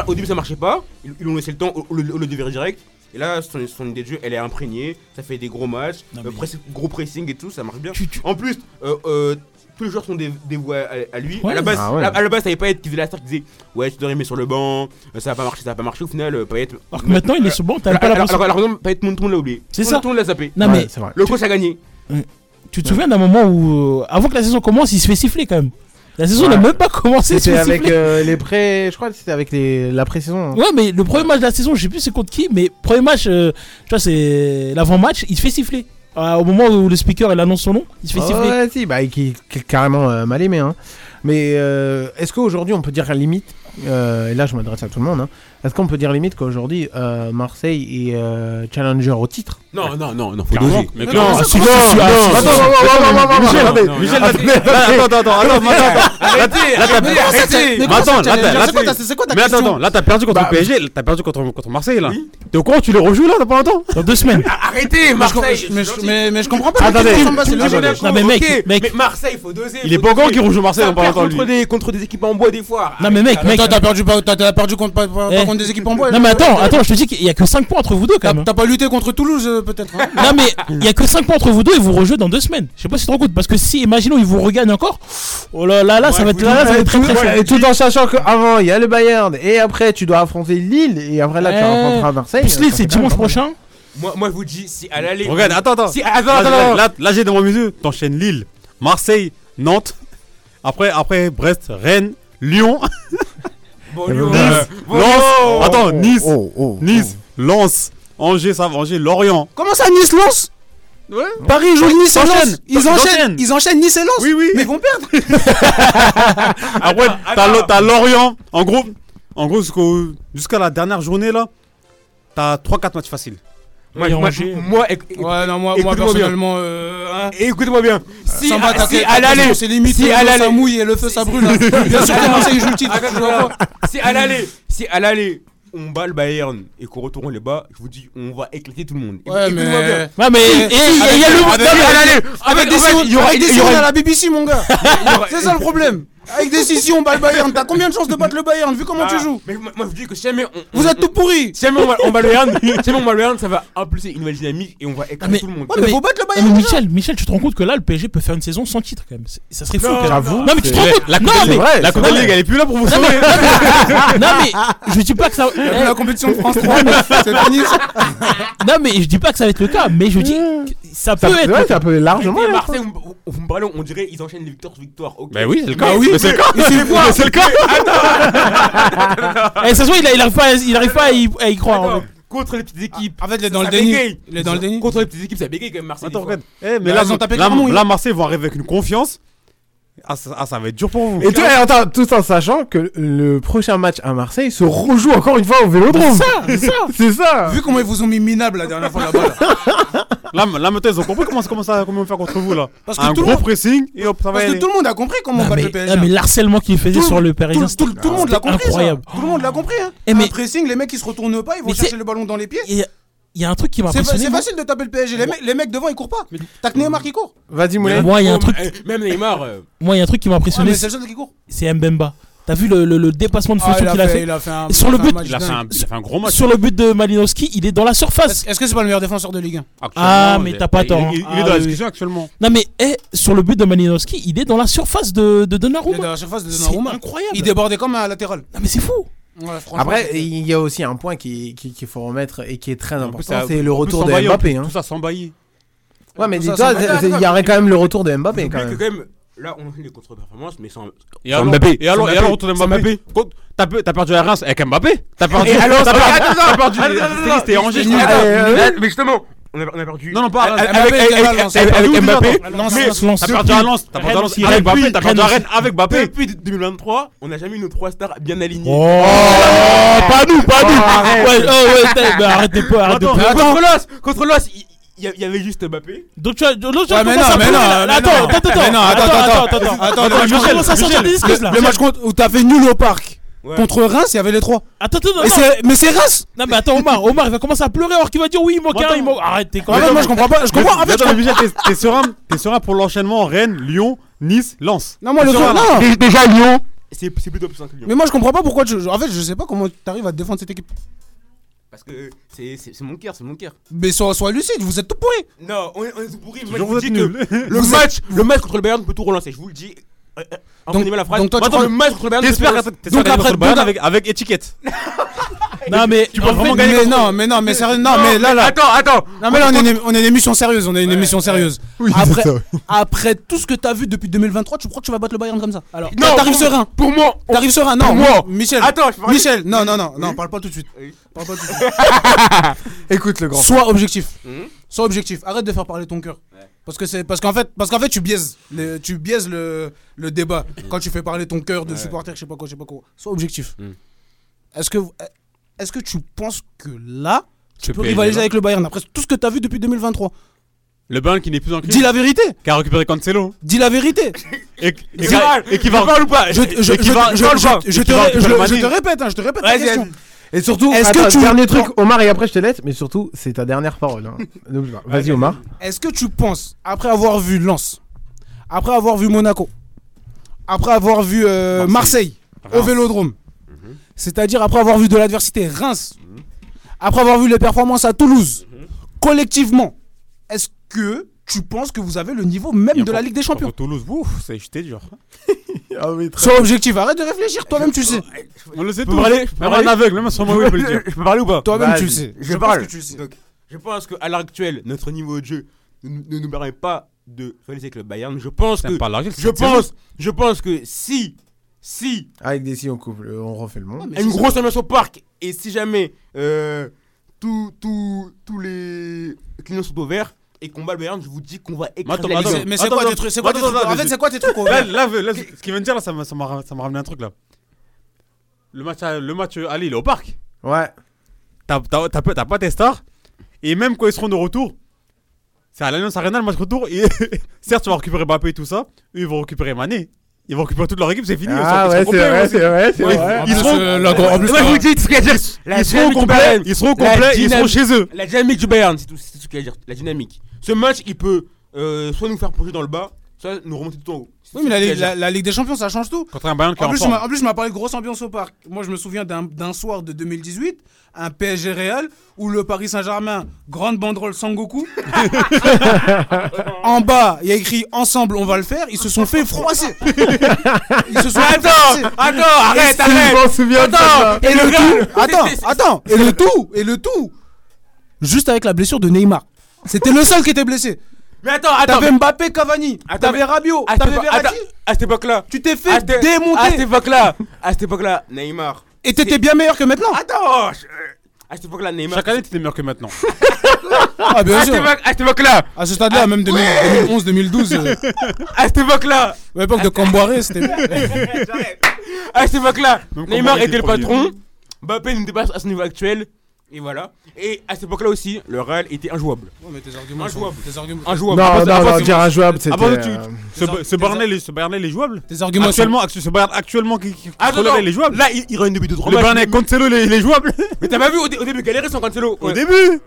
au début, ça marchait pas. Ils, ils ont laissé le temps au, au lieu- au lieu de virer direct. Et là, son, son idée de jeu, elle est imprégnée. Ça fait des gros matchs, Non, euh, mais- press- gros pressing et tout, ça marche bien. Tu- tu- En plus, euh, euh, tous les joueurs sont dé- dévoués à, à lui. Ouais. à, la base, Ah ouais. à, à la base, ça allait pas être qui faisait la star qui disait Ouais, tu devrais mettre sur le banc, euh, ça va pas marcher, ça va pas marcher. Au final, euh, Payet. Alors que maintenant, il est sur le banc, t'as pas la alors, alors, alors, Payet, tout le monde l'a oublié. C'est ça. Tout le monde l'a zappé. Non, Ouais, mais c'est vrai. Le coach a gagné. tu te souviens d'un moment où, euh, avant que la saison commence, il se fait siffler quand même. La saison n'a Ouais. même pas commencé, C'était avec euh, les pré. Je crois que c'était avec les... la pré-saison. hein. Ouais, mais le premier match de la saison, je sais plus c'est contre qui, mais premier match, euh, tu vois, c'est l'avant-match, il se fait siffler. Euh, au moment où le speaker il annonce son nom, il se fait Ah siffler. Ouais, si, bah, qui, qui est carrément euh, mal aimé. Hein. Mais euh, est-ce qu'aujourd'hui, on peut dire à la limite, et là je m'adresse à tout le monde, hein, est-ce qu'on peut dire limite qu'aujourd'hui, euh, Marseille est euh, challenger au titre? Non, non, non, non, faut doser. Mais Non, ah, non, si, non, ah, si, attends, si, attends, si. attends, attends, attends, attends, Michel, attendez. non, Michel, attends, attends, attends, attends, mais attends, C'est quoi ta- Mais attends, là t'as perdu contre Bah, le PSG, là, t'as perdu contre, Marseille là. T'es au courant, tu les rejoues là, t'as pas longtemps? Dans deux semaines. Arrêtez, Mais je Marseille. mais comprends pas. Attendez, mais. Non, mec, mec. Marseille, faut doser. Il est faut pas doser. qui rejoue Marseille dans pas longtemps contre lui. des, contre des équipes en bois des fois. Non, mais mec, mec. Attends, t'as perdu t'as contre des équipes en bois. Non, mais attends, attends, je te dis qu'il y a que 5 points entre vous deux quand même. hein. t'as pas lutté contre Toulouse euh, peut-être hein Non, mais il y a que 5 points entre vous deux et vous rejouez dans deux semaines. Je sais pas si tu te rends compte, parce que si, imaginons, ils vous regagnent encore, oh là là, là, ça va être, là, là, ça va être très très chaud. et tout en sachant qu'avant il y a le Bayern et après tu dois affronter Lille et après là tu affronteras Marseille. Plus Lille, c'est dimanche prochain. Moi, moi, je vous dis, si à l'aller. Regarde, attends, attends. Si, attends, Là, attends, là, attends. là, là, j'ai devant mes yeux, t'enchaînes Lille, Marseille, Nantes, après, après Brest, Rennes, Lyon, Bon, Lyon, Nice, Lens, Lyon. attends, Nice, Oh, oh, Nice, Lens, Angers, ça va, Angers, Lorient. Comment ça, Nice lance Ouais. Paris joue Nice et Lens. Ils enchaînent, ils enchaînent Nice et Lens. Oui, oui. Mais ils vont perdre. Après, t'as attends. Lo- t'as Lorient. En gros, en gros jusqu'au- jusqu'à la dernière journée là, t'as 3-4 matchs faciles. Moi, Et moi, moi, Ouais, moi, personnellement, euh. Écoutez-moi bien. Si, si à l'aller, c'est limite, si à ça mouille et le feu ça brûle. Bien sûr que Marseille joue le titre. Si à l'aller, si à l'aller, on bat le Bayern et qu'on retourne les bas, je vous dis, on va éclater tout le monde. Ouais, mais. Ouais, mais il y a- le. avec- des il y aura- à la BBC, mon gars. C'est ça le problème. Avec des sillons, on bat le Bayern. T'as combien de chances de battre le Bayern vu comment tu Ah, joues Mais moi, moi, je vous dis que si jamais on. Vous on- êtes tout pourris. Si jamais on va, on bat le Bayern, si jamais on bat le Bayern, ça va impulser une nouvelle dynamique et on va éclater mais- tout le monde. Ouais, mais Mais- faut battre le Ah, Bayern. mais déjà. Michel, Michel, tu te rends compte que là, le PSG peut faire une saison sans titre quand même. C'est- Ça serait fou. Non, quand même. j'avoue, Non, mais tu te rends compte La Coupe de. Ligue, la Coupe de non, Ligue, elle est plus là pour vous sauver. mais, non, mais je dis pas que ça. La compétition de France 3, c'est fini. ça. Non, mais je dis pas que ça va être le cas, mais je dis que ça peut Ça, être. ouais, ça peut largement. Marseille, parlez, on dirait ils enchaînent les victoires sur victoires. Ok. Bah oui, c'est le cas. Bah oui. Mais c'est le cas. Mais c'est le cas. Eh, ça se voit, il, arrive pas, à- il arrive pas à y, à y croire. en fait. Contre les petites équipes. En fait, il est dans le déni. Il est dans le déni. Contre les petites équipes, ça bégaye quand même Marseille. Attends, regarde. Eh, mais Mais là, ils ont tapé là, Clermont, là, Marseille vont arriver avec une confiance. Ah, ça, ah, ça va être dur pour vous. Et tout, eh, attends, tout en sachant que le prochain match à Marseille se rejoue encore une fois au Vélodrome. C'est ça. C'est ça. Vu comment ils vous ont mis minable la dernière fois là-bas. là. Là, là, maintenant, ils ont compris comment, comment, ça, comment faire contre vous là. Parce que Un tout le gros monde- pressing et hop, ça va Parce que aller. tout le monde a compris comment battre le PSG. mais l'harcèlement qu'il faisait Tout- sur le Tout, Parisien, tout- tout le monde l'a c'était compris. ça. Tout le monde l'a compris. Hein. Eh, Un mais- pressing, les mecs ils se retournent pas, ils vont Mais chercher le ballon dans les pieds. Il y a un truc qui m'a impressionné. c'est facile de taper le PSG. Les, mecs- les mecs devant ils courent pas. T'as que Neymar qui court. Vas-y, Moulin. Moi, il y a un truc, eh, Même Neymar. euh, moi, il y a un truc qui m'a impressionné, c'est le seul qui court. c'est Mbemba. T'as vu le, le- le dépassement de Ah, fonction il, a qu'il a fait, fait il a fait un. Sur le but, Il a fait un, il a fait un gros match. Sur le but de Malinowski, il est dans la surface. Est-ce que c'est pas le meilleur défenseur de Ligue 1 Ah, mais t'as pas tort, Il, il hein. est Ah, dans la discussion actuellement. Non, mais eh, sur le but de Malinowski, il est dans la surface de, de Il est Donnarumma. dans la surface de C'est Donnarumma. incroyable. Il débordait comme un latéral. Non, mais c'est fou. Ouais, Après, il y a aussi un point qui- qui- qu'il faut remettre et qui est très important, c'est le retour de Mbappé. hein. Tout ça s'embailler. Ouais, mais dis-toi, il y aurait quand même le retour de Mbappé que quand même, Là, on a fait les contre-performances, mais sans. Et sans alors, Mbappé. et alors, Sans et alors, Sans Mbappé. Contre- T'as pe- t'as perdu à Reims avec Mbappé T'as perdu. Et alors, t'as perdu. T'as C'était- Angers, mais- justement, on a, on a perdu. Non, non, pas. Avec- Mbappé, avec- Mbappé. Mbappé. T'as perdu à Lens. T'as perdu à Lens avec Mbappé. T'as perdu à. Rennes avec Mbappé. Depuis 2023, on n'a jamais eu nos trois stars bien alignés. Oh, pas nous, pas nous. Ouais, oh, ouais, arrêtez pas, arrêtez pas. Contre l'os, contre l'os, il y, avait juste Mbappé. Donc tu as, l'autre, Ouais, mais non, mais non, Attends, attends, attends, attends, attends, attends, attends, attends, Michel. Le match contre- où t'as fait nul au parc Ouais. contre Reims, il y avait les trois. Attends, attends, non, Mais c'est Reims Non, mais attends, Omar, Omar, il va commencer à pleurer alors qu'il va dire oui, il manque un, Attends. il manque. Arrête, t'es quand En fait, même. moi je comprends pas. Je comprends. En fait, t'es- serein T'es serein pour l'enchaînement Rennes, Lyon, Nice, Lens. Non, moi le. Non. Déjà Lyon, c'est plutôt plus simple que Lyon. Mais moi je comprends pas pourquoi tu. En fait, je sais pas comment t'arrives à défendre cette équipe. Parce que c'est mon cœur, c'est mon cœur. Mais sois, sois lucide, vous êtes tout pourris. Non, on est, on est tout pourri. Moi, je vous vous dis que le match, le match contre le Bayern peut tout relancer. Je vous le dis. Euh, euh, Entendez-moi la phrase. donc toi, tu Attends, crois- le match contre le Bayern. T'espères que Donc après- le Bayern donc- avec avec étiquette. Non, mais. Tu peux en vraiment gagner Mais non, mais non, mais sérieux. Non, mais là, là. Attends, attends. Non, mais là, on est une, on est une émission sérieuse. On est une émission sérieuse. Oui, Après, c'est ça. après tout ce que t'as vu depuis 2023, tu crois que tu vas battre le Bayern comme ça? Alors, Non, t'arrives pour- serein. Pour moi, T'arrives serein. Non, Pour moi. Michel. Attends, je Michel, non, non, non, non, parle pas tout de suite. Oui. Parle pas tout de suite. Écoute le grand. Sois objectif. Sois objectif. Arrête de faire parler ton cœur. Parce que c'est parce qu'en fait parce qu'en fait tu biaises le, tu biaises le, le débat quand tu fais parler ton cœur de supporter je sais pas quoi je sais pas quoi. Sois objectif. Mhm. Est-ce que est-ce que tu penses que là tu peux rivaliser avec le Bayern après tout ce que t'as vu depuis 2023 Le Bayern qui n'est plus en crise. Dis la vérité. Qui a récupéré Cancelo. Dis la vérité. Et et mal. et qui va. ou pas Je, Et Et te, répète, hein, je te répète la question. Et surtout, Est-ce que tu- dernier truc, Omar, et après je te laisse, mais surtout, c'est ta dernière parole. hein. Vas-y, Omar. Est-ce que tu penses, après avoir vu Lens, après avoir vu Monaco, après avoir vu euh, Marseille, au Reims. Vélodrome, c'est-à-dire après avoir vu de l'adversité Reims, après avoir vu les performances à Toulouse, collectivement, est-ce que tu penses que vous avez le niveau même de la Ligue des Champions? Toulouse, ouf, c'est jeté dur. Ah oui, très Sois objectif, arrête de réfléchir, toi-même tu le sais. On le sait tous. parler Je peux Même parler un aveugle, même un sourd il peut le dire. Je peux parler ou pas Toi-même tu le sais. Je pense parle. que tu le sais. Donc, je pense qu'à l'heure actuelle, notre niveau de jeu ne, ne nous permet pas de rivaliser avec le Bayern. Je pense que. Je pense, je pense que si, si, Avec des si, on coupe, on refait le monde. Une grosse ambiance au parc et si jamais euh, tous tous- tous les clients sont au vert et qu'on bat le Bayern, je vous dis qu'on va écraser Attends, la attends, Ligue Mais- c'est quoi tes trucs En fait, c'est quoi tes trucs Là, vert là, là, ce qu'il vient de dire, là, ça m'a ramené un truc là. Le match, à- le match aller, il est au parc. Ouais. T'as t'as- t'as pas t'as pas tes stars. Et même quand ils seront de retour, c'est à l'Alliance Arena le match retour. Et certes, tu vas récupérer Mbappé et tout ça. Eux, ils vont récupérer Mané. Ils vont récupérer toute leur équipe, c'est fini. Ah ils ouais, c'est vrai, c'est vrai, c'est Ouais, vrai. Ils seront, plus, euh, la- en plus, Moi, je vous dis ce qu'il y a à dire. La ils seront complets. Ils seront complets. Ils seront chez eux. La dynamique du Bayern, c'est tout, c'est tout ce qu'il y a à dire. La dynamique. Ce match, il peut euh, soit nous faire plonger dans le bas, soit nous remonter tout en haut. Oui, mais la, Ligue- dire. la- la Ligue des Champions, ça change tout. Contre un Bayern qui est En plus, forme. m'as- en plus, tu m'as parlé de grosse ambiance au parc. Moi, je me souviens d'un soir de 2018, un PSG Real, où le Paris Saint-Germain, grande banderole Sangoku. en bas, il y a écrit Ensemble, on va le faire. Ils se sont fait froisser. Ils se sont fait froisser. Attends, arrête, Et arrête. Je m'en souviens de ça. Et le tout, attends, attends, et le tout, et le tout, juste avec la blessure de Neymar. C'était le seul qui était blessé. Mais attends, attends. T'avais Mbappé, Cavani, t'avais Rabiot, t'avais Verratti. à cette époque-là. Tu t'es à fait cette- À cette démonter. époque-là, à cette époque-là, Neymar. Et t'étais bien meilleur que maintenant. Attends, je- à cette époque-là, Neymar. Chaque année, t'étais meilleur que maintenant. Ah, bien À cette sûr. à cette époque-là, À ce stade-là, même 2000 2011, 2012, euh, à cette époque-là, à l'époque de Camboiré, c'était à cette époque-là, Neymar était le patron. Mbappé n'était pas à ce niveau actuel. Et voilà. Et à cette époque-là aussi, le Real était injouable. mais tes arguments, Injouable. tes arguments, Injouable. Non, non, non, c'est- dire injouable, c'était. Avant, tu- Ce, Bernal, est- ce Bernal est jouable. tes arguments sont- Actuellement, actu- ce Bayern actuellement qui, il est jouable. Là, il, il revient depuis 2-3 Le matchs. Bernal Cancelo, il est, il est jouable. Mais t'as pas vu au, dé- au début galérer sans Cancelo Au début.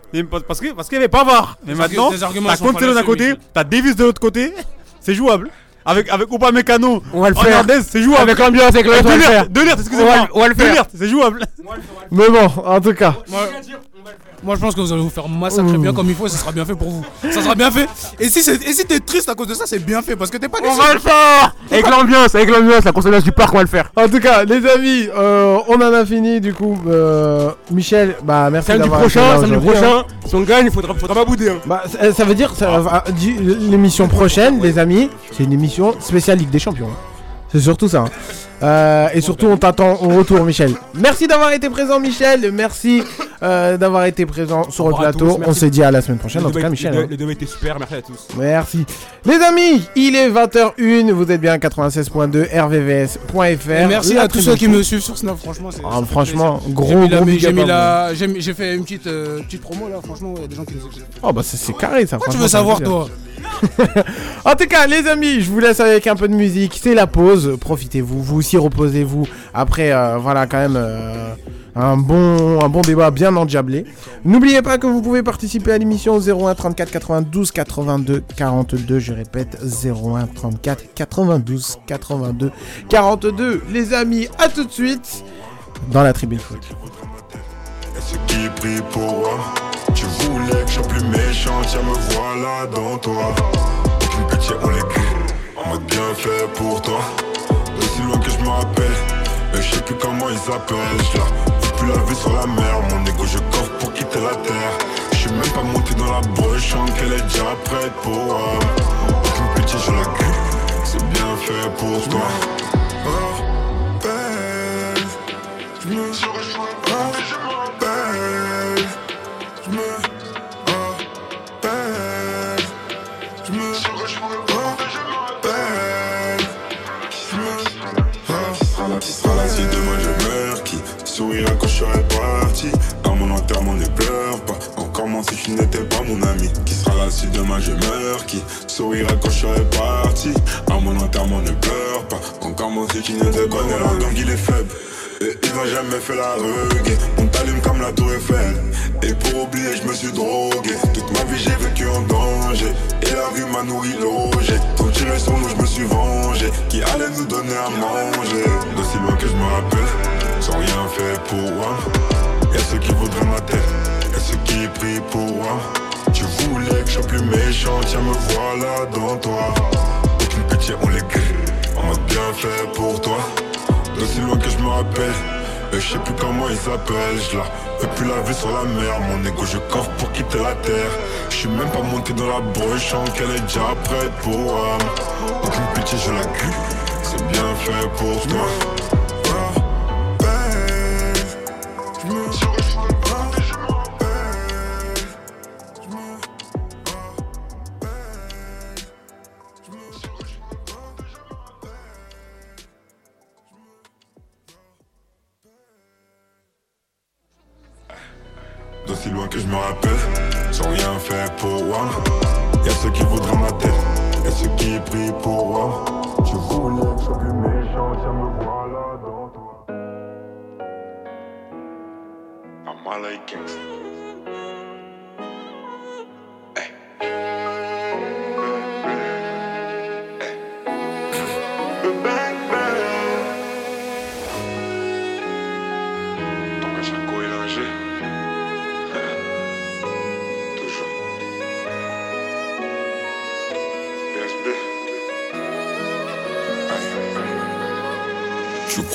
Parce que parce qu'il y avait pas VAR. Mais maintenant, t'as sont Cancelo d'un côté, t'as Davis de l'autre côté. C'est jouable. Avec avec Upamecano, On va le faire. Hernandez, c'est jouable. Avec l'ambiance, avec va le. Delirte, On excusez-moi. on va le faire. C'est jouable. Mais bon, en tout cas. Moi, je pense que vous allez vous faire massacrer bien comme il faut, et ce sera bien fait pour vous. Ça sera bien fait. Et si, c'est- et si t'es triste à cause de ça, c'est bien fait parce que t'es pas On déçu. va le faire Avec l'ambiance, avec l'ambiance, la consommation du parc, on va le faire. En tout cas, les amis, euh, on en a fini du coup. Euh, Michel, bah merci Samedi d'avoir été prochain, samedi aujourd'hui, hein. prochain, si on gagne, il faudra, faudra pas bouder. Hein. Bah, ça, ça veut dire, ça, va- du- l'émission prochaine, les amis, c'est une émission spéciale Ligue des Champions. hein. C'est surtout ça. hein. Euh, et surtout, on t'attend au retour, Michel. Merci d'avoir été présent, Michel. Merci euh, d'avoir été présent sur le plateau. on se dit à la semaine prochaine. En tout deux cas, Michel. les deux- hein. Les deux étaient super, merci à tous. Merci. Les amis, il est 20h01. Vous êtes bien à 96.2 rvvs.fr. Merci à tous ceux qui me suivent sur Snap, franchement. c'est- Ah, franchement, gros, gros j'ai la- fait une petite, euh, petite promo là, franchement, il y a des gens qui nous écoutent. Oh bah c'est carré ça. Pourquoi tu veux savoir, toi En tout cas, les amis, je vous laisse avec un peu de musique. C'est la pause. Profitez-vous. Vous aussi, reposez-vous. Après, euh, voilà, quand même. euh, un bon, un bon débat bien endiablé. N'oubliez pas que vous pouvez participer à l'émission 01 34 92 82 42. Je répète 01 34 92 82 42. Les amis, à tout de suite dans la tribune foot. Tu voulais que je plus méchant Tiens me voilà dans toi Aucune pitié on bien fait pour toi Aussi loin que je me rappelle. Mais je sais plus comment ils s'appellent Je la plus la vie sur la mer. Mon ego je coffre pour quitter la terre. Je suis même pas monté dans la broche Je qu'elle est déjà prête pour moi. Aucune pitié je la C'est bien fait pour toi pleure pas. Encore moins si tu n'étais pas mon ami. Qui sera là si demain je meurs Qui sourira quand je serai parti? À mon enterrement ne pleure pas. Encore moins si tu n'étais pas mon ami. Gang il est faible. Et il n'a jamais fait la rugue On t'allume comme la tour Eiffel. Et pour oublier je me suis drogué. Toute ma vie j'ai vécu en danger. Et la rue m'a nourri logé. Tiré sur nous je me suis vengé. Qui allait nous donner à manger? D'aussi loin que je me rappelle. Sans rien fait pour moi Y'a ceux qui voudraient ma tête Y'a ceux qui prient pour moi. Tu voulais que je sois plus méchant Tiens me voilà dans toi. Aucune pitié on les En mode bien fait pour toi. D'aussi loin que je me rappelle Et je sais plus comment il s'appelle Je la fais plus la vie sur la mer Mon ego je coffre pour quitter la terre. Je suis même pas monté dans la broche qu'elle est déjà prête pour moi. Aucune pitié je la crie C'est bien fait pour toi me rappelle, sans rien faire pour moi. Y'a ceux qui voudraient ma tête, y'a ceux qui prient pour moi. Tu voulais que je sois plus méchant, tiens me voilà dans toi. I'm all like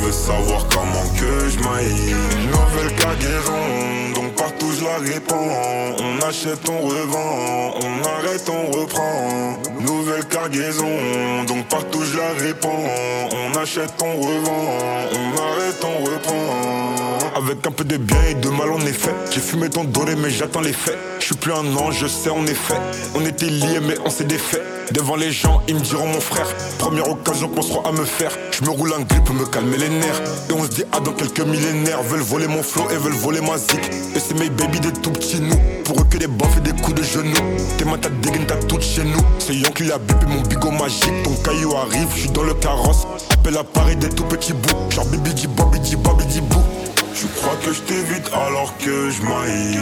veut savoir comment que je maille. Nouvelle cargaison Donc partout je la répands. On achète, on revend On arrête, on reprend. Nouvelle cargaison Donc partout je la répands. On achète, on revend On arrête, on reprend. Avec un peu de bien et de mal en effet J'ai fumé ton doré mais j'attends les faits. Je suis plus un ange, je sais en effet. On était liés mais on s'est défait Devant les gens, ils me diront mon frère Première occasion qu'on sera à me faire Je me roule un grip pour me calmer les nerfs. Et on se dit, ah, dans quelques millénaires, veulent voler mon flow et veulent voler ma zik. Et c'est mes baby des tout petits nous. Pour eux que des baffes et des coups de genoux. Tes mains, t'as dégaine, t'as tout chez nous. C'est Yankee la bip et mon bigot magique. Ton caillou arrive, je suis dans le carrosse. Appelle à Paris des tout petits bouts. Genre bibi di bobi di bobi di bou. Tu crois que je t'évite alors que je maille.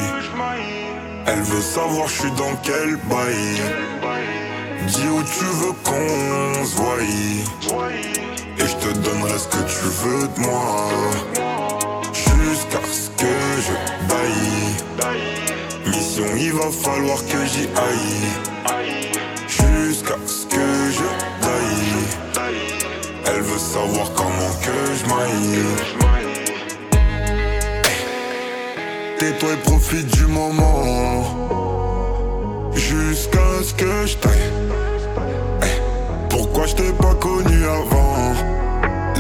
Elle veut savoir je suis dans quel bail. Dis où tu veux qu'on se voie. Et je te donnerai ce que tu veux de moi. Jusqu'à ce que je baille. Mission, il va falloir que j'y aille. Jusqu'à ce que je baille. Elle veut savoir comment que je maille. Tais-toi et profite du moment Jusqu'à ce que je taille. Eh, Pourquoi je t'ai pas connu avant?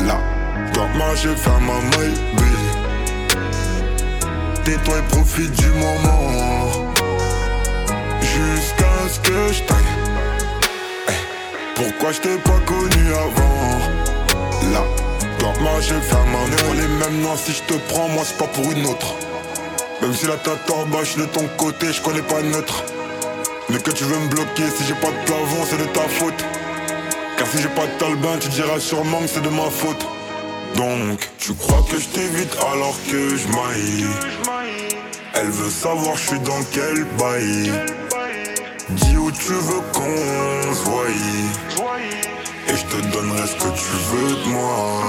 Là, dans ma j'ai fait ma maille Tais-toi et profite du moment. Jusqu'à ce que je taille. Eh, Pourquoi je t'ai pas connu avant? Là, dans ma j'ai fait ma maille les mêmes noms si je te prends moi c'est pas pour une autre. Même si la je suis de ton côté, je connais pas neutre. Mais que tu veux me bloquer, si j'ai pas de plafond, c'est de ta faute. Car si j'ai pas de talbin, tu diras sûrement que c'est de ma faute. Donc, tu crois que je t'évite alors que je maille. Elle veut savoir je suis dans quel bail. Dis où tu veux qu'on se. Et je te donnerai ce que tu veux de moi.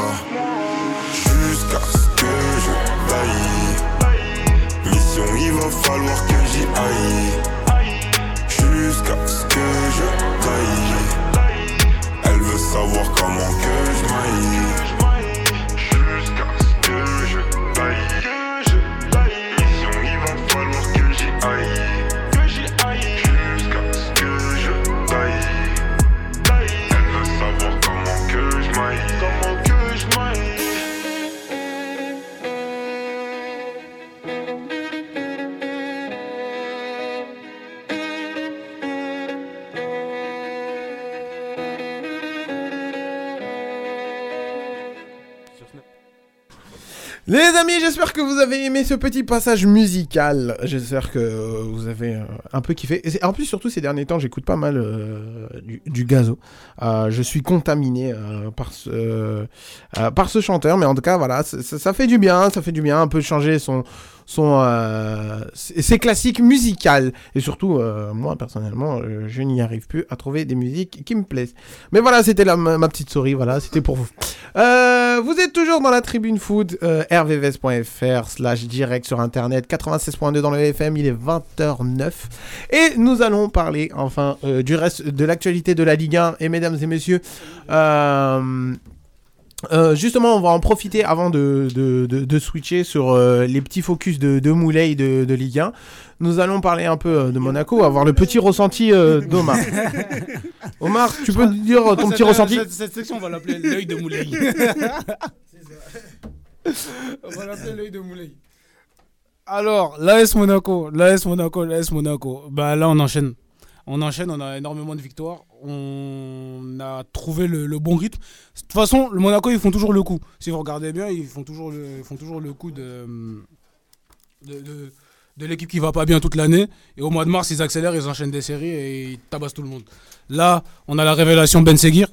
Jusqu'à ce que je baille. Mission, il va falloir que j'y aille. Jusqu'à ce que je taille. Elle veut savoir comment que je maille. Les amis, j'espère que vous avez aimé ce petit passage musical. J'espère que euh, vous avez euh, un peu kiffé. Et en plus, surtout ces derniers temps, j'écoute pas mal euh, du, gazo. Je suis contaminé par, ce, par ce chanteur, mais en tout cas, voilà, ça fait du bien, ça fait du bien, un peu changer son, son, euh, ses classiques musicales. Et surtout, euh, moi personnellement, euh, je n'y arrive plus à trouver des musiques qui me plaisent. Mais voilà, c'était ma, petite souris, voilà, c'était pour vous. Euh, vous êtes toujours dans la tribune euh, rvvs.fr slash direct sur internet, 96.2 dans le FM, il est 20h09. Et nous allons parler enfin du reste de l'actualité de la Ligue 1. Et mesdames et messieurs, euh, justement, on va en profiter avant de, de, de- de switcher sur euh, les petits focus de, de Moulay de, de Ligue 1. Nous allons parler un peu euh, de Monaco, avoir le petit ressenti euh, d'Omar. Omar, tu peux nous dire ton petit ressenti cette, cette section, on va l'appeler l'œil de Moulay. on va l'appeler l'œil de Moulay. Alors, l'AS Monaco, l'AS Monaco, l'AS Monaco. Bah là, on enchaîne. On enchaîne, on a énormément de victoires. On a trouvé le, bon rythme. De toute façon, le Monaco, ils font toujours le coup. Si vous regardez bien, ils font toujours le, coup de, de, l'équipe qui va pas bien toute l'année. Et au mois de mars, ils accélèrent, ils enchaînent des séries et ils tabassent tout le monde. Là, on a la révélation Ben Seguir.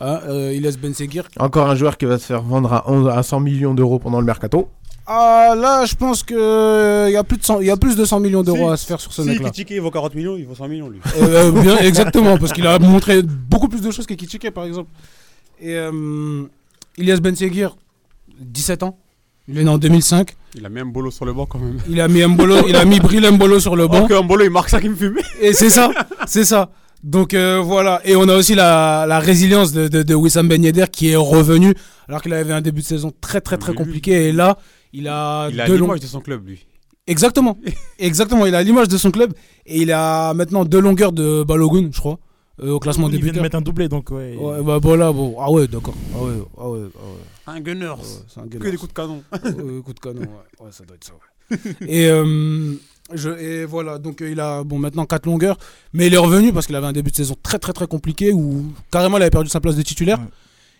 Hein, euh, il laisse Ben Seguir. Encore un joueur qui va se faire vendre à, 11 à 100 millions d'euros pendant le mercato. Ah, là, je pense qu'il y, a plus de 100 il y a plus de 100 millions d'euros Si- à se faire sur ce Si mec-là. Kitike il vaut 40 millions, il vaut 100 millions lui. Euh, bien, exactement, parce qu'il a montré beaucoup plus de choses que Kitchike, par exemple. Et euh, Ilias Ben Seguir, 17 ans. Il est né en 2005. Il a mis un bolo sur le banc quand même. Il a mis Mbolo, il a mis Bril Mbolo sur le banc. Oh, que Mbolo, il marque ça qui me fumait. Et c'est ça, c'est ça. Donc euh, voilà, et on a aussi la, la résilience de, de, de Wissam Ben Yedder qui est revenu alors qu'il avait un début de saison très très très compliqué et là il a Il a deux longs- l'image de son club lui. Exactement, exactement, il a l'image de son club et il a maintenant deux longueurs de Balogun, je crois, euh, au classement Il vient de mettre un doublé, donc ouais. Ouais, bah voilà, bon, ah ouais, d'accord, ah ouais, ah ouais, ah ouais. Un gunner. c'est un Que Gunners. des coups de canon. Ouais, coups de canon, ouais. Ouais, ça doit être ça, ouais. et, euh, je, et voilà, donc euh, il a bon, maintenant 4 longueurs, mais il est revenu parce qu'il avait un début de saison très très très compliqué où carrément il avait perdu sa place de titulaire.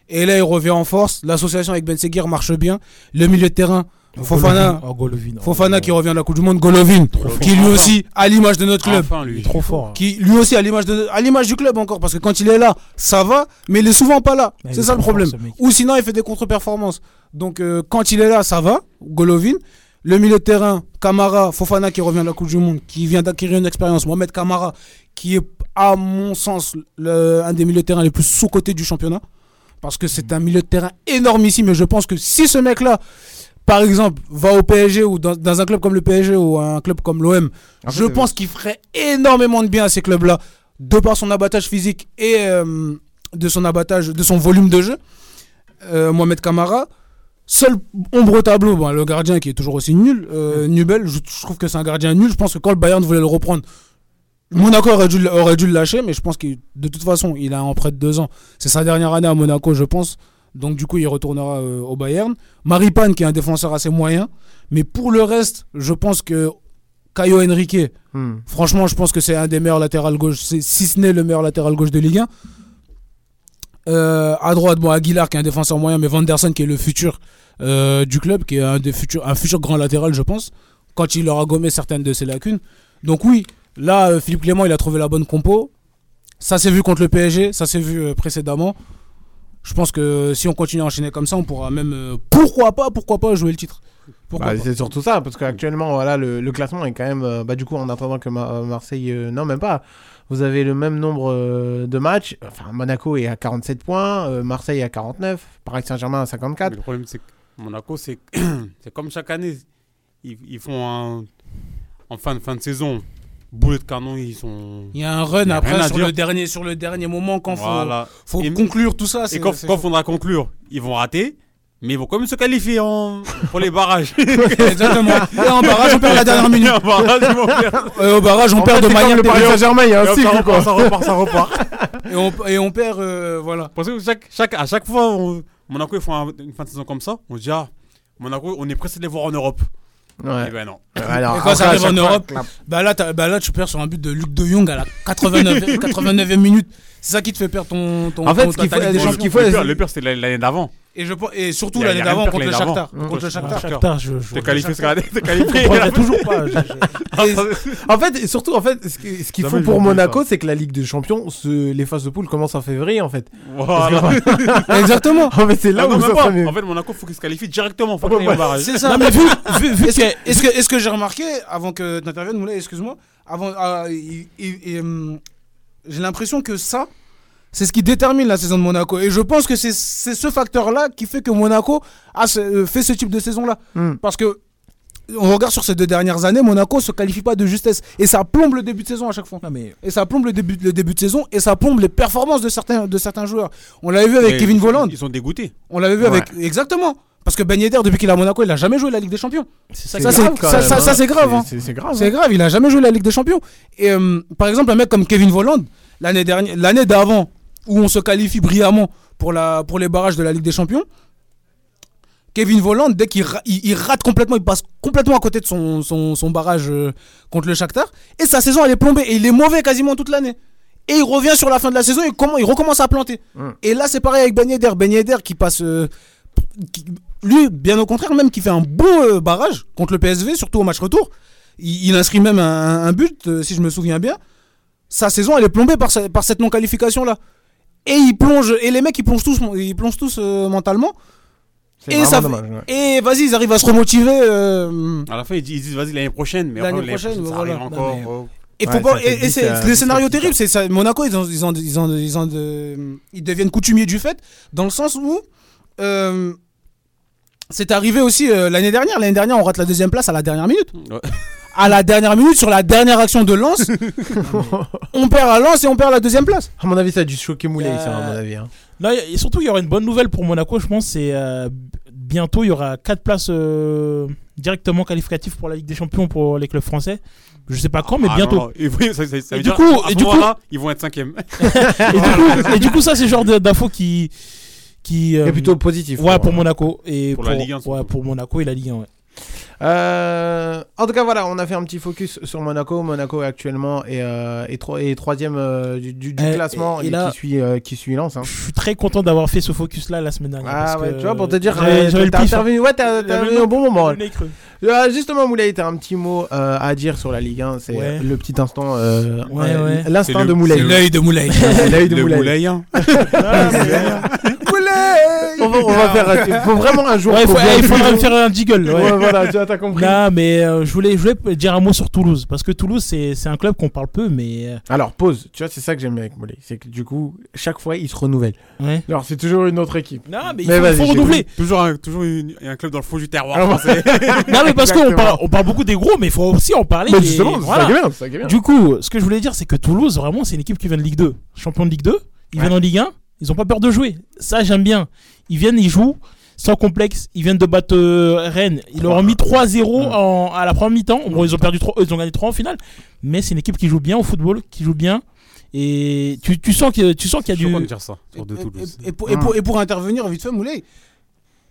Et là, il revient en force. L'association avec Ben Seguir marche bien. Le milieu de terrain, Fofana, Oh, Golovin. oh, Fofana qui revient de la Coupe du Monde, Golovin, qui lui aussi, à l'image de notre club, Enfin, lui. trop fort. qui lui aussi à l'image de à l'image du club encore parce que quand il est là ça va mais il est souvent pas là. C'est est ça le problème. ou sinon il fait des contre-performances. Donc euh, quand il est là ça va. Golovin. Le milieu de terrain Kamara Fofana qui revient de la Coupe du Monde qui vient d'acquérir une expérience Mohamed Kamara qui est à mon sens le- un des milieux de terrain les plus sous-cotés du championnat. Parce que c'est un milieu de terrain énormissime et je pense que si ce mec là par exemple, va au PSG ou dans, dans un club comme le PSG ou un club comme l'OM, En fait, je euh, pense qu'il ferait énormément de bien à ces clubs-là, de par son abattage physique et euh, de son abattage, de son volume de jeu. Euh, Mohamed Kamara, seul ombre au tableau, bon, le gardien qui est toujours aussi nul, euh, Nubel, je, je trouve que c'est un gardien nul. Je pense que quand le Bayern voulait le reprendre, Monaco aurait dû, le- aurait dû le lâcher, mais je pense que de toute façon, il a en près de deux ans. C'est sa dernière année à Monaco, je pense. Donc du coup, il retournera euh, au Bayern. Maripane, qui est un défenseur assez moyen. Mais pour le reste, je pense que Caio Henrique, Hmm. franchement, je pense que c'est un des meilleurs latérales gauche, si ce n'est le meilleur latéral gauche de Ligue 1. Euh, à droite, bon, Aguilar qui est un défenseur moyen, mais Vanderson qui est le futur euh, du club, qui est un, des futurs, un futur grand latéral, je pense, quand il aura gommé certaines de ses lacunes. Donc oui, là, euh, Philippe Clément, il a trouvé la bonne compo. Ça s'est vu contre le PSG, ça s'est vu précédemment. Je pense que si on continue à enchaîner comme ça, on pourra même, euh, pourquoi pas, pourquoi pas jouer le titre. Bah, c'est surtout ça, parce qu'actuellement, voilà, le, le classement est quand même. euh, bah, du coup, en attendant que Ma- Marseille. euh, non, même pas. Vous avez le même nombre euh, de matchs. Enfin, Monaco est à 47 points, euh, Marseille à 49, Paris Saint-Germain à Mais 54. le problème, c'est que Monaco, c'est c'est comme chaque année. Ils, ils font un. En fin de, fin de saison, boulet de canon, ils sont. Il y a un run a après sur dire. le, dernier, sur le dernier moment quand Voilà. faut, faut Et- conclure tout ça. Et quand, quand faudra conclure, ils vont rater. Mais ils vont quand même se qualifier en... pour les barrages. Exactement. Et en barrage, on perd la dernière minute. Et en barrage, ils vont perdre. Et au barrage, on En perd fait, de manière le Paris. Saint-Germain, il y a Et un cycle, quoi. ça repart, ça repart. Et on, et on perd, euh, voilà. Parce que chaque, chaque, à chaque fois, on- Monaco, ils font un- une fin de saison comme ça. On se dit, ah, Monaco, on est pressé de les voir en Europe. Ouais. Et ben non. Alors, Et quand ça arrive en fois, Europe, bah là, bah là, tu perds sur un but de Luc de Jong à la 89, 89e minute. C'est ça qui te fait perdre ton, ton, En fait, ton- ce qu'il faut- Ligue des ce Champions. qu'il faut- le pire, le pire, c'est l'année d'avant. Et, je, pense- et surtout l'année d'avant contre le Shakhtar. Contre le Shakhtar. Shakhtar, je, je, T'es qualifié, je, t'es je qualifié. comprendrai toujours pas. je- je- En fait, et surtout, en fait, ce qui- ce qu'il faut je pour Monaco, c'est que la Ligue des Champions, se- les phases de poule commencent en février, en fait. Exactement. En fait, c'est là Ah où ça. En fait, Monaco, faut qu'il se qualifie directement. Faut qu'il barrage. C'est ça. Est-ce que- que, est-ce que, est-ce que j'ai remarqué, avant que tu interviennes, Moulay, excuse-moi, avant, ah, il- il- il, hum, j'ai l'impression que ça, c'est ce qui détermine la saison de Monaco. Et je pense que c'est c'est ce facteur-là qui fait que Monaco a ce- euh, fait ce type de saison-là. Hmm. Parce que on regarde sur ces deux dernières années, Monaco se qualifie pas de justesse. Et ça plombe le début de saison à chaque fois. Non, mais Et ça plombe le début, le début de saison et ça plombe les performances de certains, de certains joueurs. On l'avait vu avec Mais Kevin ils- Voland. Ils sont dégoûtés. On l'avait vu Ouais. avec. Exactement. Parce que Ben Yedder, depuis qu'il est à Monaco, il a jamais joué la Ligue des Champions. c'est ça, c'est- grave, quand ça- même, ça- hein. ça, c'est grave, hein. C'est grave. C'est hein. grave, il a jamais joué la Ligue des Champions. Et euh, par exemple, un mec comme Kevin l'année dernière, l'année d'avant, où on se qualifie brillamment pour, la, pour les barrages de la Ligue des Champions, Kevin Volland, dès qu'il il, il rate complètement, il passe complètement à côté de son, son, son barrage euh, contre le Shakhtar, et sa saison elle est plombée, et il est mauvais quasiment toute l'année. Et il revient sur la fin de la saison et comment, il recommence à planter. Mm. Et là, c'est pareil avec Ben Yedder. Ben Yedder qui passe. euh, qui- lui, bien au contraire, même qui fait un bon euh, barrage contre le PSV, surtout au match retour. Il, il inscrit même un, un but, euh, si je me souviens bien. Sa saison, elle est plombée par, par cette non-qualification-là. Et il plonge, et les mecs, ils plongent tous, ils plongent tous euh, mentalement. C'est Et, ça, dommage, ouais. et vas-y, ils arrivent à se remotiver. euh, À la fin, ils disent, ils disent, vas-y, l'année prochaine. Mais L'année prochaine, ça voilà. arrive Non, encore. mais- oh. Et, faut pas, et, et 10 c'est à- le 10 scénario terrible, c'est ça. Monaco, ils, ont, ils, ont, ils, ont, ils, ont de- ils deviennent coutumiers du fait, dans le sens où euh, c'est arrivé aussi euh, l'année dernière. L'année dernière, on rate la deuxième place à la dernière minute. Ouais. À la dernière minute, sur la dernière action de Lens, on perd à Lens et on perd la deuxième place. À mon avis, ça a dû choquer Moulay, ça, à Euh, mon avis. hein. Là, et surtout, il y aura une bonne nouvelle pour Monaco, je pense. C'est euh, bientôt, il y aura 4 places euh, directement qualificatives pour la Ligue des Champions pour les clubs français. Je sais pas quand, mais Ah, bientôt. non, non. Et oui, ça, ça- ça Et veut du dire, coup- à et ce du coup- ils vont être cinquième. Et, du coup, et du coup, ça, c'est le genre d'infos qui. qui euh, C'est plutôt positif. Ouais, pour Monaco. Et Pour la Ligue 1, surtout. Ouais, pour Monaco et la Ligue 1, ouais. Euh, en tout cas, voilà, on a fait un petit focus sur Monaco. Monaco est actuellement est, euh, est, tro- est troisième euh, du, du- du Eh, classement et- et, et là- qui suit euh, qui suit Lens. hein. Je suis très content d'avoir fait ce focus là la semaine dernière. Ah parce ouais, que tu vois, pour te dire, j'avais- j'avais le t'as hein. intervenu, ouais, t'as intervenu au bon moment. Euh, justement, Moulay, t'as un petit mot euh, à dire sur la Ligue 1. C'est Ouais. le petit instant, euh, Ouais, ouais. l'instant de Moulay. c'est L'œil de Moulay. L'œil de Le Moulay. On va, on va faire. Il faut vraiment un jour. Ouais, il faut- il faudrait me faire un jiggle. ouais. Ouais, voilà, tu vois, t'as compris. Non, mais euh, je, voulais, je voulais dire un mot sur Toulouse. Parce que Toulouse, c'est c'est un club qu'on parle peu, mais. euh, Alors, pause. Tu vois, c'est ça que j'aime bien avec Moulay. C'est que du coup, chaque fois, il se renouvelle. Ouais. Alors, c'est toujours une autre équipe. Non, mais il Mais faut, vas-y, faut j'ai renouveler. Toujours un, toujours une- un club dans le fond du terroir Ah, français. Non, mais parce qu'on Exactement. parle, on parle beaucoup des gros, mais il faut aussi en parler. Mais des- justement, c'est voilà. ça qui est bien. c'est ça qui est bien. Du coup, ce que je voulais dire, c'est que Toulouse, vraiment, c'est une équipe qui vient de Ligue 2. Champion de Ligue 2. Ils viennent en Ligue 1. Ils ont pas peur de jouer. Ça, j'aime bien. Ils viennent, ils jouent sans complexe. Ils viennent de battre euh, Rennes. Ils leur ont mis 3-0 en- à la première mi-temps. Bon, ils ont perdu 3, ils ont gagné 3 en finale. Mais c'est une équipe qui joue bien au football, qui joue bien. Et tu, tu sens que tu sens qu'il y a du. dire ça Et- Toulouse. Et, et pour, et pour- et pour intervenir vite fait, Moulay,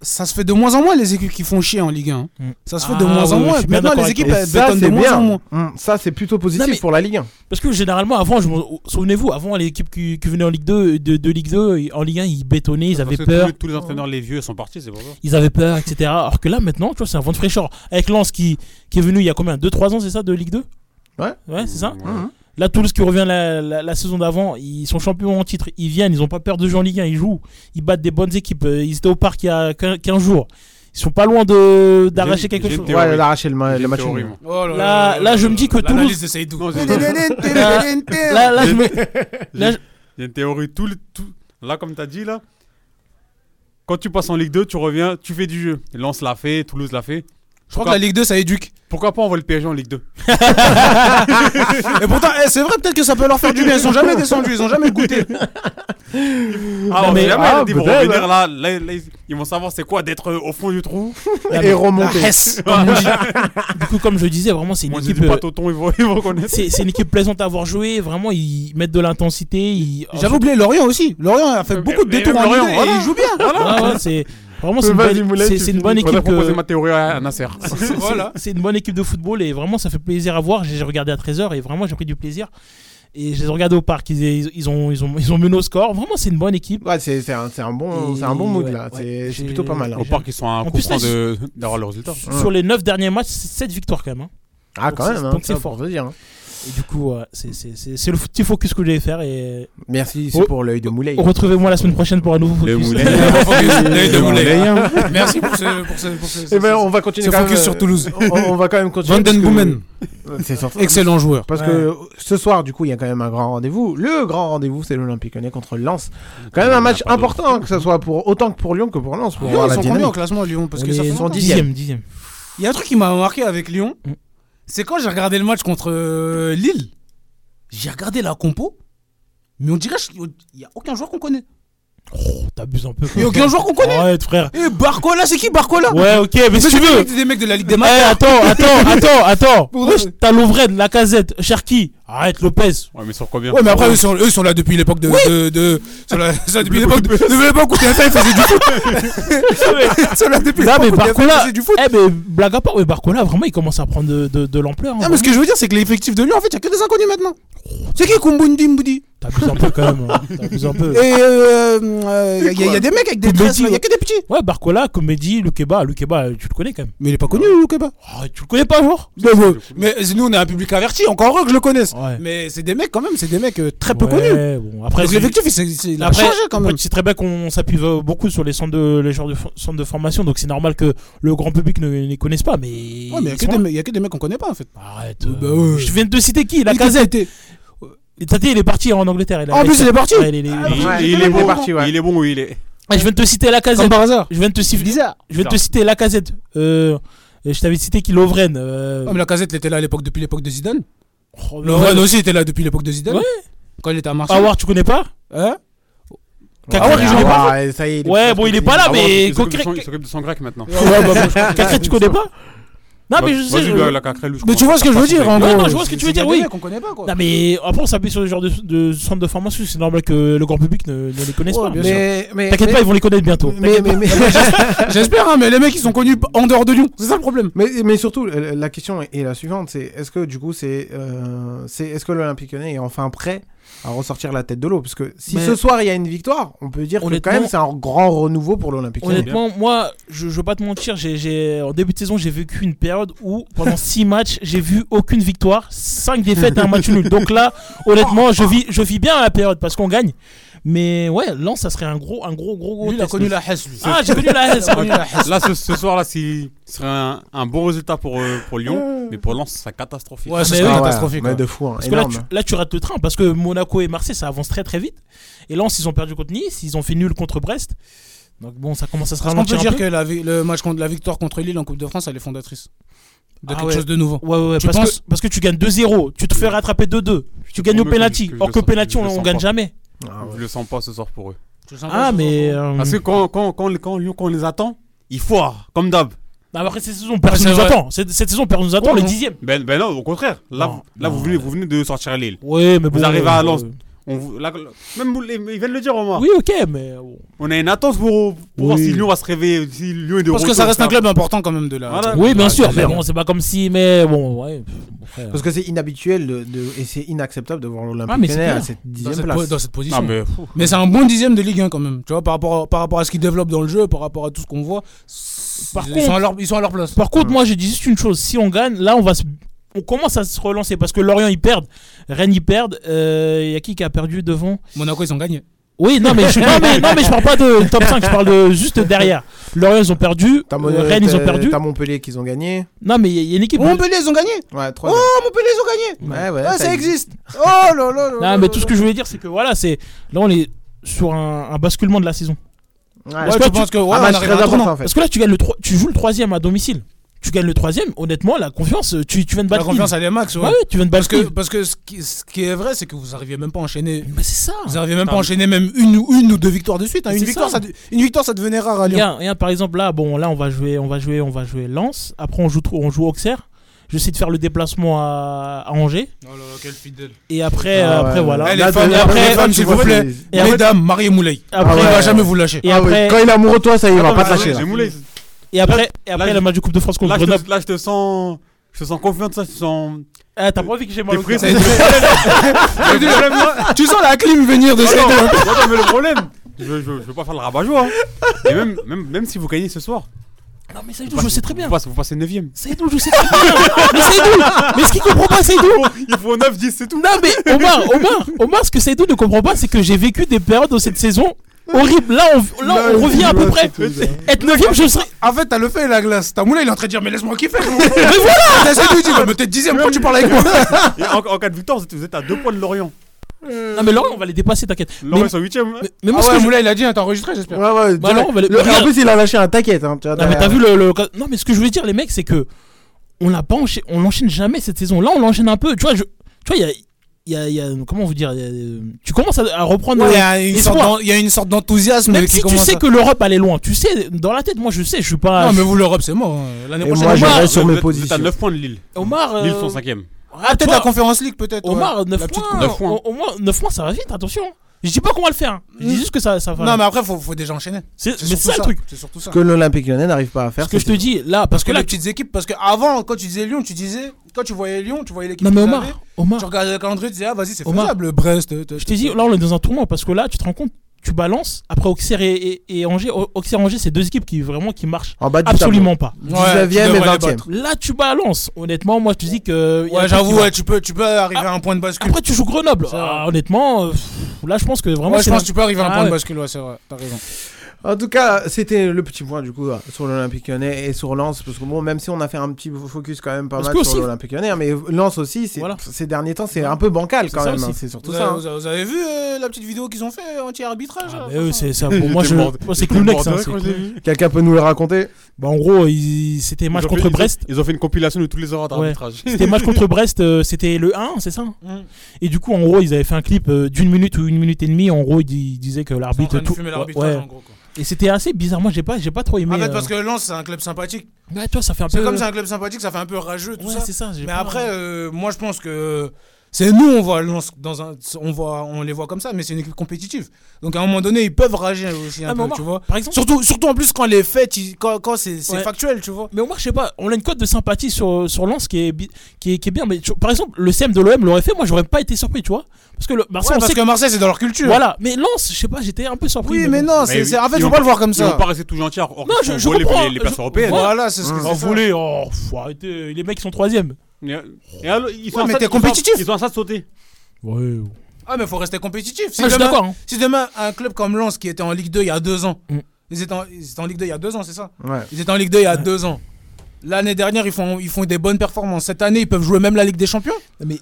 ça se fait de moins en moins les équipes qui font chier en Ligue 1. hein. Mm. Ça se fait Ah, de moins en moins. Maintenant, les équipes elles ça, bétonnent de moins bien. en moins. Hum, Ça, c'est plutôt positif Non, mais- pour la Ligue 1. Parce que généralement, avant, je souvenez-vous, avant, les équipes qui, qui venaient en Ligue 2, de, de Ligue 2, en Ligue 1, ils bétonnaient, ils avaient Parce que peur. Tous, tous les entraîneurs, les vieux, sont partis, c'est pour ça. ils avaient peur, etc. Alors que là, maintenant, tu vois, c'est un vent de fraîcheur. Avec Lens qui, qui est venu il y a combien? 2-3 ans, c'est ça, de Ligue 2 Ouais. Ouais, c'est ça? Ouais. Là, Toulouse qui revient la, la- la saison d'avant, ils sont champions en titre. Ils viennent, ils ont pas peur de jouer en Ligue 1, ils jouent. Ils battent des bonnes équipes. Euh, Ils étaient au parc il y a 15 jours. Ils sont pas loin de d'arracher quelque chose. Ouais, d'arracher le, ma- le match. Oh Là- là, je me dis que Toulouse- Là, là, là, je me- là, je- Il y a une théorie. Tout, le- tout- Là, comme tu as dit, là, quand tu passes en Ligue 2, tu reviens, tu fais du jeu. Lens l'a fait, Toulouse l'a fait. Je crois que la Ligue 2 ça éduque. Pourquoi pas on voit le PSG en Ligue 2 Et pourtant, eh, c'est vrai, peut-être que ça peut leur faire du bien. Ils sont jamais descendus, ils ont jamais goûté. Ah, on mais- jamais, ah, ils vont peut-être, revenir là, là, là, ils- vont savoir c'est quoi d'être euh, au fond du trou. Et remonter. comme on dit. du coup, comme je disais, vraiment, c'est une Moi, équipe. euh, pas Toton, ils vont, ils vont connaître. c'est c'est une équipe plaisante à avoir joué. Vraiment, ils mettent de l'intensité. Ils... J'avais oublié Lorient aussi. Lorient a fait Mais- beaucoup de détours en Lorient, Ligue 2 voilà. et ils jouent bien. Ouais, ouais, c'est vraiment c'est une, Vas-y, bonne- Moulay, c'est une bonne équipe. ma théorie à Nasser. C'est- Voilà. C'est une bonne équipe de football et vraiment ça fait plaisir à voir. J'ai regardé à 13h et vraiment j'ai pris du plaisir. Et je les ai regardés au parc. Ils, ils, ils ont, ils, ont, ils ont mené au score. Vraiment, c'est une bonne équipe. Ouais, c'est c'est un, c'est un bon, Et c'est un bon mood ouais, là. ouais, C'est plutôt pas mal. hein. Au parc, ils sont à un coup franc d'avoir le résultat. Sur les 9 derniers matchs, 7 victoires quand même. hein. Ah, Donc quand c'est- même. hein, donc c'est ça, fort. te dire, hein. Et du coup, ouais, c'est- le petit focus que je vais faire. Et Merci, c'est Oh. pour l'œil de Moulay. retrouvez-moi la semaine prochaine pour un nouveau focus. L'œil de Moulay. Merci pour ce. Pour ce, pour ce, Eh ben, on va continuer ce quand focus euh, sur Toulouse. On, on va quand même continuer. Vandenboomen, excellent joueur. Parce que ce soir, du coup, il y a quand même un grand rendez-vous. Le grand rendez-vous, c'est l'Olympique Lyonnais contre Lens. Quand même un match important, hein, que ce soit pour autant que pour Lyon que pour Lens. Pour voir Ils la sont combien au classement Lyon? Parce que ça fait longtemps. dixième, dixième. Il y a un truc qui m'a marqué avec Lyon. C'est quand j'ai regardé le match contre euh, Lille? J'ai regardé la compo. Mais on dirait qu'il n'y a aucun joueur qu'on connaît. Oh, t'abuses un peu. Il n'y a aucun joueur qu'on connaît. Arrête, frère. Et Barcola, c'est qui Barcola? Ouais, ok, mais si tu veux. des mecs de la Ligue des Eh, Matins. attends, attends, attends, attends. T'as Lovren, Lacazette, Cherki. Arrête, Lopez. Ouais, mais sur combien Ouais, mais après, eux sont, eux, ils sont là depuis l'époque de. de, de- sont là- ça, depuis l'époque de- depuis l'époque où TF1 faisait du foot. Ils sont là depuis Non, mais l'époque où TF1 Barcola. faisait du foot. Eh, mais blague à part, mais Barcola, vraiment, il commence à prendre de, de, de l'ampleur. hein, Ah, mais ce que je veux dire, c'est que l'effectif de Lyon, en fait, il n'y a que des inconnus maintenant. C'est qui Kumbundi Mboudi T'abuses un peu quand même. hein. T'abuses un peu. Et euh, euh, il y, a- il y a des mecs avec des tresses, il n'y a que des petits. Ouais, Barcola, Comédie, Lukeba. Lukeba, tu le connais quand même. Mais il est pas connu, Lukeba. Arrête, tu le connais pas, genre? Mais nous, on est un public averti, encore heureux que je le connaisse. Ouais. Mais c'est des mecs, quand même, c'est des mecs euh, très peu Ouais, connus. Bon, après, Donc c'est- l'effectif, il, s'est- il, il a Après, changé quand même. sais très bien qu'on s'appuie euh, beaucoup sur les centres de, les genres de fo- centres de formation, donc c'est normal que le grand public ne les connaisse pas. Mais, Ouais, mais il ils y a que sont des là. mecs- il y a que des mecs qu'on connaît pas, en fait. Arrête. Bah euh, ouais. Je viens de te citer qui La casette. Tate, il est parti en Angleterre. il a- En plus, il est parti Ouais, il est- il est- Il, Ouais, il il est est bon, parti, ouais. il est bon où il est? Ah, je viens de te citer la Comme casette. par hasard. Je viens de te citer. Bizarre. Je viens de te citer la casette. Euh, je t'avais cité qui Lovren. Euh... Mais la casette, il était là à l'époque, depuis l'époque de Zidane. Oh, Lovren aussi était là depuis l'époque de Zidane. Ouais. Quand il était à Marseille. Awar, tu connais pas? Hein? Ouais, tu il connais joue pas? Ah, ça y est, Ouais, bon, il est pas là, mais il s'occupe de son- il s'occupe de son grec maintenant. Ouais, bah, tu connais pas? Non, mais je sais. Mais tu vois ce que je veux dire, en gros. non, je vois ce que tu veux dire, oui. mecs qu'on connaît pas, quoi. Non, mais après, on s'appuie sur le genre de, de centre de formation. C'est normal que le grand public ne, ne les connaisse Ouais, pas. bien Mais, mais, T'inquiète mais- pas, ils vont les connaître bientôt. mais, mais, mais, J'espère, hein, mais les mecs, ils sont connus en dehors de Lyon. C'est ça le problème. mais, mais surtout, la question est la suivante c'est est-ce que du coup, c'est euh, c'est est-ce que l'Olympique lyonnais est enfin prêt à ressortir la tête de l'eau Parce que si Mais- ce soir il y a une victoire, on peut dire que quand Honnêtement- même c'est un grand renouveau pour l'Olympique. Honnêtement, moi, je, je veux pas te mentir, j'ai, en début de saison, j'ai vécu une période où, pendant 6 matchs, j'ai vu aucune victoire, 5 défaites et un match nul. Donc là, honnêtement, je vis, je vis bien la période parce qu'on gagne. Mais ouais, Lens, ça serait un gros, un gros, gros, gros. Lui, il a connu la Hesse, lui. Ah, j'ai connu la Hesse. Il a connu la Hesse. Là, ce, ce soir-là, si- ce serait un, un bon résultat pour, euh, pour Lyon, mais pour Lens, serait catastrophique. Ouais, ce mais serait oui. catastrophique. mais ouais. de fou, hein, Parce que là tu, là, tu rates le train parce que Monaco et Marseille, ça avance très très vite. Et Lens, ils ont perdu contre Nice, ils ont fait nul contre Brest. Donc bon, ça commence à se ralentir. peut un dire que la, le match contre la victoire contre Lille en Coupe de France, elle est fondatrice de Ah quelque ouais. chose de nouveau? Ouais, ouais, ouais, Tu parce, penses que, parce que tu gagnes 2-0, tu te fais rattraper 2-2, tu gagnes au penalty. Or que penalty, on, on gagne pas. jamais. Ah ouais. Je le sens pas ce soir pour eux. Tu le sens Ah, pas, mais. euh, Parce que quand, quand, quand, quand Lyon, quand on les attend, ils foirent, comme d'hab. bah, après, cette saison, personne c'est nous vrai. attend. Cette, cette saison, personne nous attend, Ouais, le non. dixième. Ben, ben non, au contraire. Là, Non, vous- là non, vous, venez, vous venez de sortir Lille. Ouais, mais bon. Vous arrivez à euh, Lens. On même les- ils viennent le dire, Omar. Oui, ok, mais. On a une attente pour, pour voir si Lyon va se réveiller, si Lyon est de Parce que retour, ça reste un club important quand même de la. Voilà. Oui, bien Ah, sûr, c'est mais bon, c'est pas comme si. Mais bon, ouais. frère. Parce que c'est inhabituel de, de- et c'est inacceptable de voir Ah, l'Olympique mais c'est lyonnais à cette Dans dixième cette, place. po- dans cette position. Ah, mais, c'est un bon dixième de Ligue 1 quand même. Tu vois, par rapport à, par rapport à ce qu'ils développent dans le jeu, par rapport à tout ce qu'on voit, Par ils, contre- sont à leur, ils sont à leur place. Par contre, moi, j'ai dit juste une chose. Si on gagne, là, on va se. On commence à se relancer parce que Lorient ils perdent, Rennes ils perdent. Il y a qui qui a perdu devant? Monaco, ils ont gagné. Oui, non mais, je, non, mais, non, mais je parle pas de top 5, je parle de juste derrière. Lorient ils ont perdu, euh, Rennes ils ont perdu. T'as Montpellier qu'ils ont gagné. Non mais il y, a- il y a une équipe. Montpellier, ils ont gagné. Ouais, 3 Oh, Montpellier, ils ont gagné. Ouais, ouais, Ouais, ça ça existe. Oh là là là. Non mais tout ce que je voulais dire c'est que voilà, c'est là on est sur un, un basculement de la saison. Ouais, Ouais, Parce tu que penses que ouais, un on match arrive très à un tournant. important en fait. Parce que là tu gagnes le tro- tu joues le troisième à domicile. Tu gagnes le troisième, honnêtement la confiance, tu, tu viens de La battre. confiance, Lille. elle est max. Ouais. Ouais, ouais, tu viens de Parce battre. que, Lille. parce que ce, qui, ce qui est vrai, c'est que vous arrivez même pas à enchaîner. Mais c'est ça. Vous arrivez même pas à enchaîner même une ou une ou deux victoires de suite. hein. Une victoire, ça. une victoire, ça devenait rare à Lyon. Regarde, par exemple là, bon là on va jouer, on va jouer, on va jouer Lens. Après on joue, on joue Auxerre. J'essaie de faire le déplacement à, à Angers. Oh là là, quel fidèle. Et après, Ah euh, après ouais. voilà. Eh, les Là, femmes, de- après, femmes, s'il vous plaît. Et Mesdames, Marie Moulay. Après, Il ouais. va jamais vous lâcher. Et Ah après, Quand il est amoureux de toi, ça il va pas te lâcher. Et après, et après là, le match du Coupe de France contre Là, je Grenoble. te, là, je te sens. Je te sens confiant de ça, je te sens. Ah, t'as pas envie que j'ai mal au cœur. Tu sens la clim venir de Non, cette. non, mais le problème, je, je, je veux pas faire le rabat-joie. Hein. Et même, même, même si vous gagnez ce soir, Non, mais Saïdou, je sais très bien. vous passez, vous passez 9ème. Saïdou, je sais très bien. mais Saïdou, mais ce qu'il comprend pas, Saïdou. Il faut 9-10, c'est tout. Non, mais Omar, Omar, Omar, ce que Saïdou ne comprend pas, c'est que j'ai vécu des périodes dans cette saison horribles. Là, on, là, on revient à peu près. Être 9 je serais. En fait, t'as le fait et la glace. Ta moulay, il est en train de dire, mais laisse-moi kiffer. Mais voilà lui dire, mais t'es dixième, pourquoi tu parles avec moi en, en cas de victoire, vous êtes- à 2 points de Lorient. Non, mais Lorient, on va les dépasser, t'inquiète. Lorient Mais, sont 8ème. mais, mais moi, Ah ce que il a dit, hein, t'as enregistré, j'espère. Ouais, ouais, Bah non, on va les- le- regarde. En plus, il a lâché un taquette. Hein, Non, mais t'as vu le, le- Non, mais ce que je voulais dire, les mecs, c'est que on n'a pas on n'enchaîne jamais cette saison. Là, on l'enchaîne un peu. Tu vois, je... tu vois, il y a, y, a, y a- comment vous dire, il y a, euh, tu commences à, à reprendre. Ouais, Il y a une sorte d'en- il y a une sorte d'enthousiasme Même qui si tu sais à- que l'Europe est loin, tu sais, dans la tête, moi je sais, je suis pas. Non, mais vous, l'Europe, c'est mort. hein. L'année prochaine, moi, je Omar, reste sur mes positions. 9 points de Lille. Omar. euh, Lille sont 5ème. ah, peut-être la Conférence League, peut-être. ouais. Omar, 9 La petite points, coupe. Neuf points. Au, au moins 9 points, ça va vite, attention. Je dis pas qu'on va le faire. hein. Je dis juste que ça, ça va. Non, mais après, faut, faut déjà enchaîner. c'est ça le truc. C'est surtout ça. Ce que l'Olympique lyonnais n'arrive pas à faire. Ce que je te dis là, parce Parce que que là. les petites équipes, parce que avant, quand tu disais Lyon, tu disais, quand tu voyais Lyon, tu voyais l'équipe. Non, mais Omar, Omar, Tu regardais le calendrier, tu disais, ah, vas-y, c'est faisable. Brest. euh, je t'ai dit, là on est dans un tournoi parce que là, tu te rends compte, tu balances. Après Auxerre et, et, et Angers, Au- Auxerre Angers, c'est deux équipes qui vraiment qui marchent En bas du absolument pas. tableau. Ouais, 19e tu et devrais les 20e. battre. Là, tu balances. Honnêtement, moi, je te dis que. Ouais, j'avoue, ouais, tu peux, tu peux arriver à un point de bascule. Après, tu joues Grenoble. Ah, honnêtement, euh, pff, là, je pense que vraiment. Ouais, je pense que tu peux arriver à un Ah point de bascule, ouais, c'est vrai, t'as raison. En tout cas, c'était le petit point du coup sur l'Olympique lyonnais et sur Lens. Parce que bon, même si on a fait un petit focus quand même pas Parce mal sur l'Olympique lyonnais, mais Lens aussi, c'est- Voilà. ces derniers temps, c'est un peu bancal quand même. hein, C'est surtout Vous ça. avez, hein. vous avez- vu euh, la petite vidéo qu'ils ont fait euh, anti-arbitrage Ah, là, mais eux, franchement c'est ça. Pour moi, je... moi, c'est hein, vu. Quelqu'un peut nous le raconter Bah, en gros, ils- c'était match contre fait- ils ont- Brest. Ils ont fait une compilation de tous les erreurs Ouais. d'arbitrage. C'était match contre Brest, euh, c'était le 1, c'est ça Mm. Et du coup, en gros, ils avaient fait un clip euh, d'une minute ou une minute et demie. En gros, ils, dis- ils disaient que l'arbitre. ouais, en gros quoi. Et c'était assez bizarre. Moi, j'ai pas, j'ai pas trop aimé. En fait, euh, parce que Lens, c'est un club sympathique. Ouais, toi, ça fait un peu. C'est comme c'est un club sympathique, ça fait un peu rageux, tout Ouais, ça. c'est ça, j'ai Mais après, euh, moi, je pense que c'est nous, on voit dans un, on voit, on les voit comme ça, mais c'est une équipe compétitive. Donc à un moment donné, ils peuvent rager aussi un Ah, mais peu, Omar, tu vois. Par exemple, Surtout, surtout en plus quand les fêtes, ils- quand, quand c'est Ouais. factuel, tu vois. Mais Omar, je sais pas, on a une cote de sympathie sur, sur Lens qui est, qui est, qui est bien. Mais tu- par exemple, le CM de l'OM l'aurait fait, moi j'aurais pas été surpris, tu vois. Parce que le Marseille, Ouais, on parce sait que Marseille, c'est dans leur culture. Voilà, mais Lens, je sais pas, j'étais un peu surpris. Oui, mais non, c'est, c'est- en fait, ils faut vont pas le voir comme Ils ça. vont pas rester tout gentils. Or, Non, je, je les, les places je- européennes. Voilà, c'est ce que Oh, c'est ça. voler, oh, faut arrêter. Les mecs ils sont troisième. Et, et alors, ils sont Ouais, en mais t'es compétitif. Ils sont en train de sauter. Ouais. Ah, mais faut rester compétitif. Si, Ah, je suis demain, d'accord, hein. si demain, un club comme Lens qui était en Ligue 2 il y a deux ans, Mm. ils, étaient en, ils étaient en Ligue 2 il y a deux ans, c'est ça? Ouais. Ils étaient en Ligue 2 il y a deux ans. L'année dernière, ils font, ils font des bonnes performances. Cette année, ils peuvent jouer même la Ligue des Champions? Mais,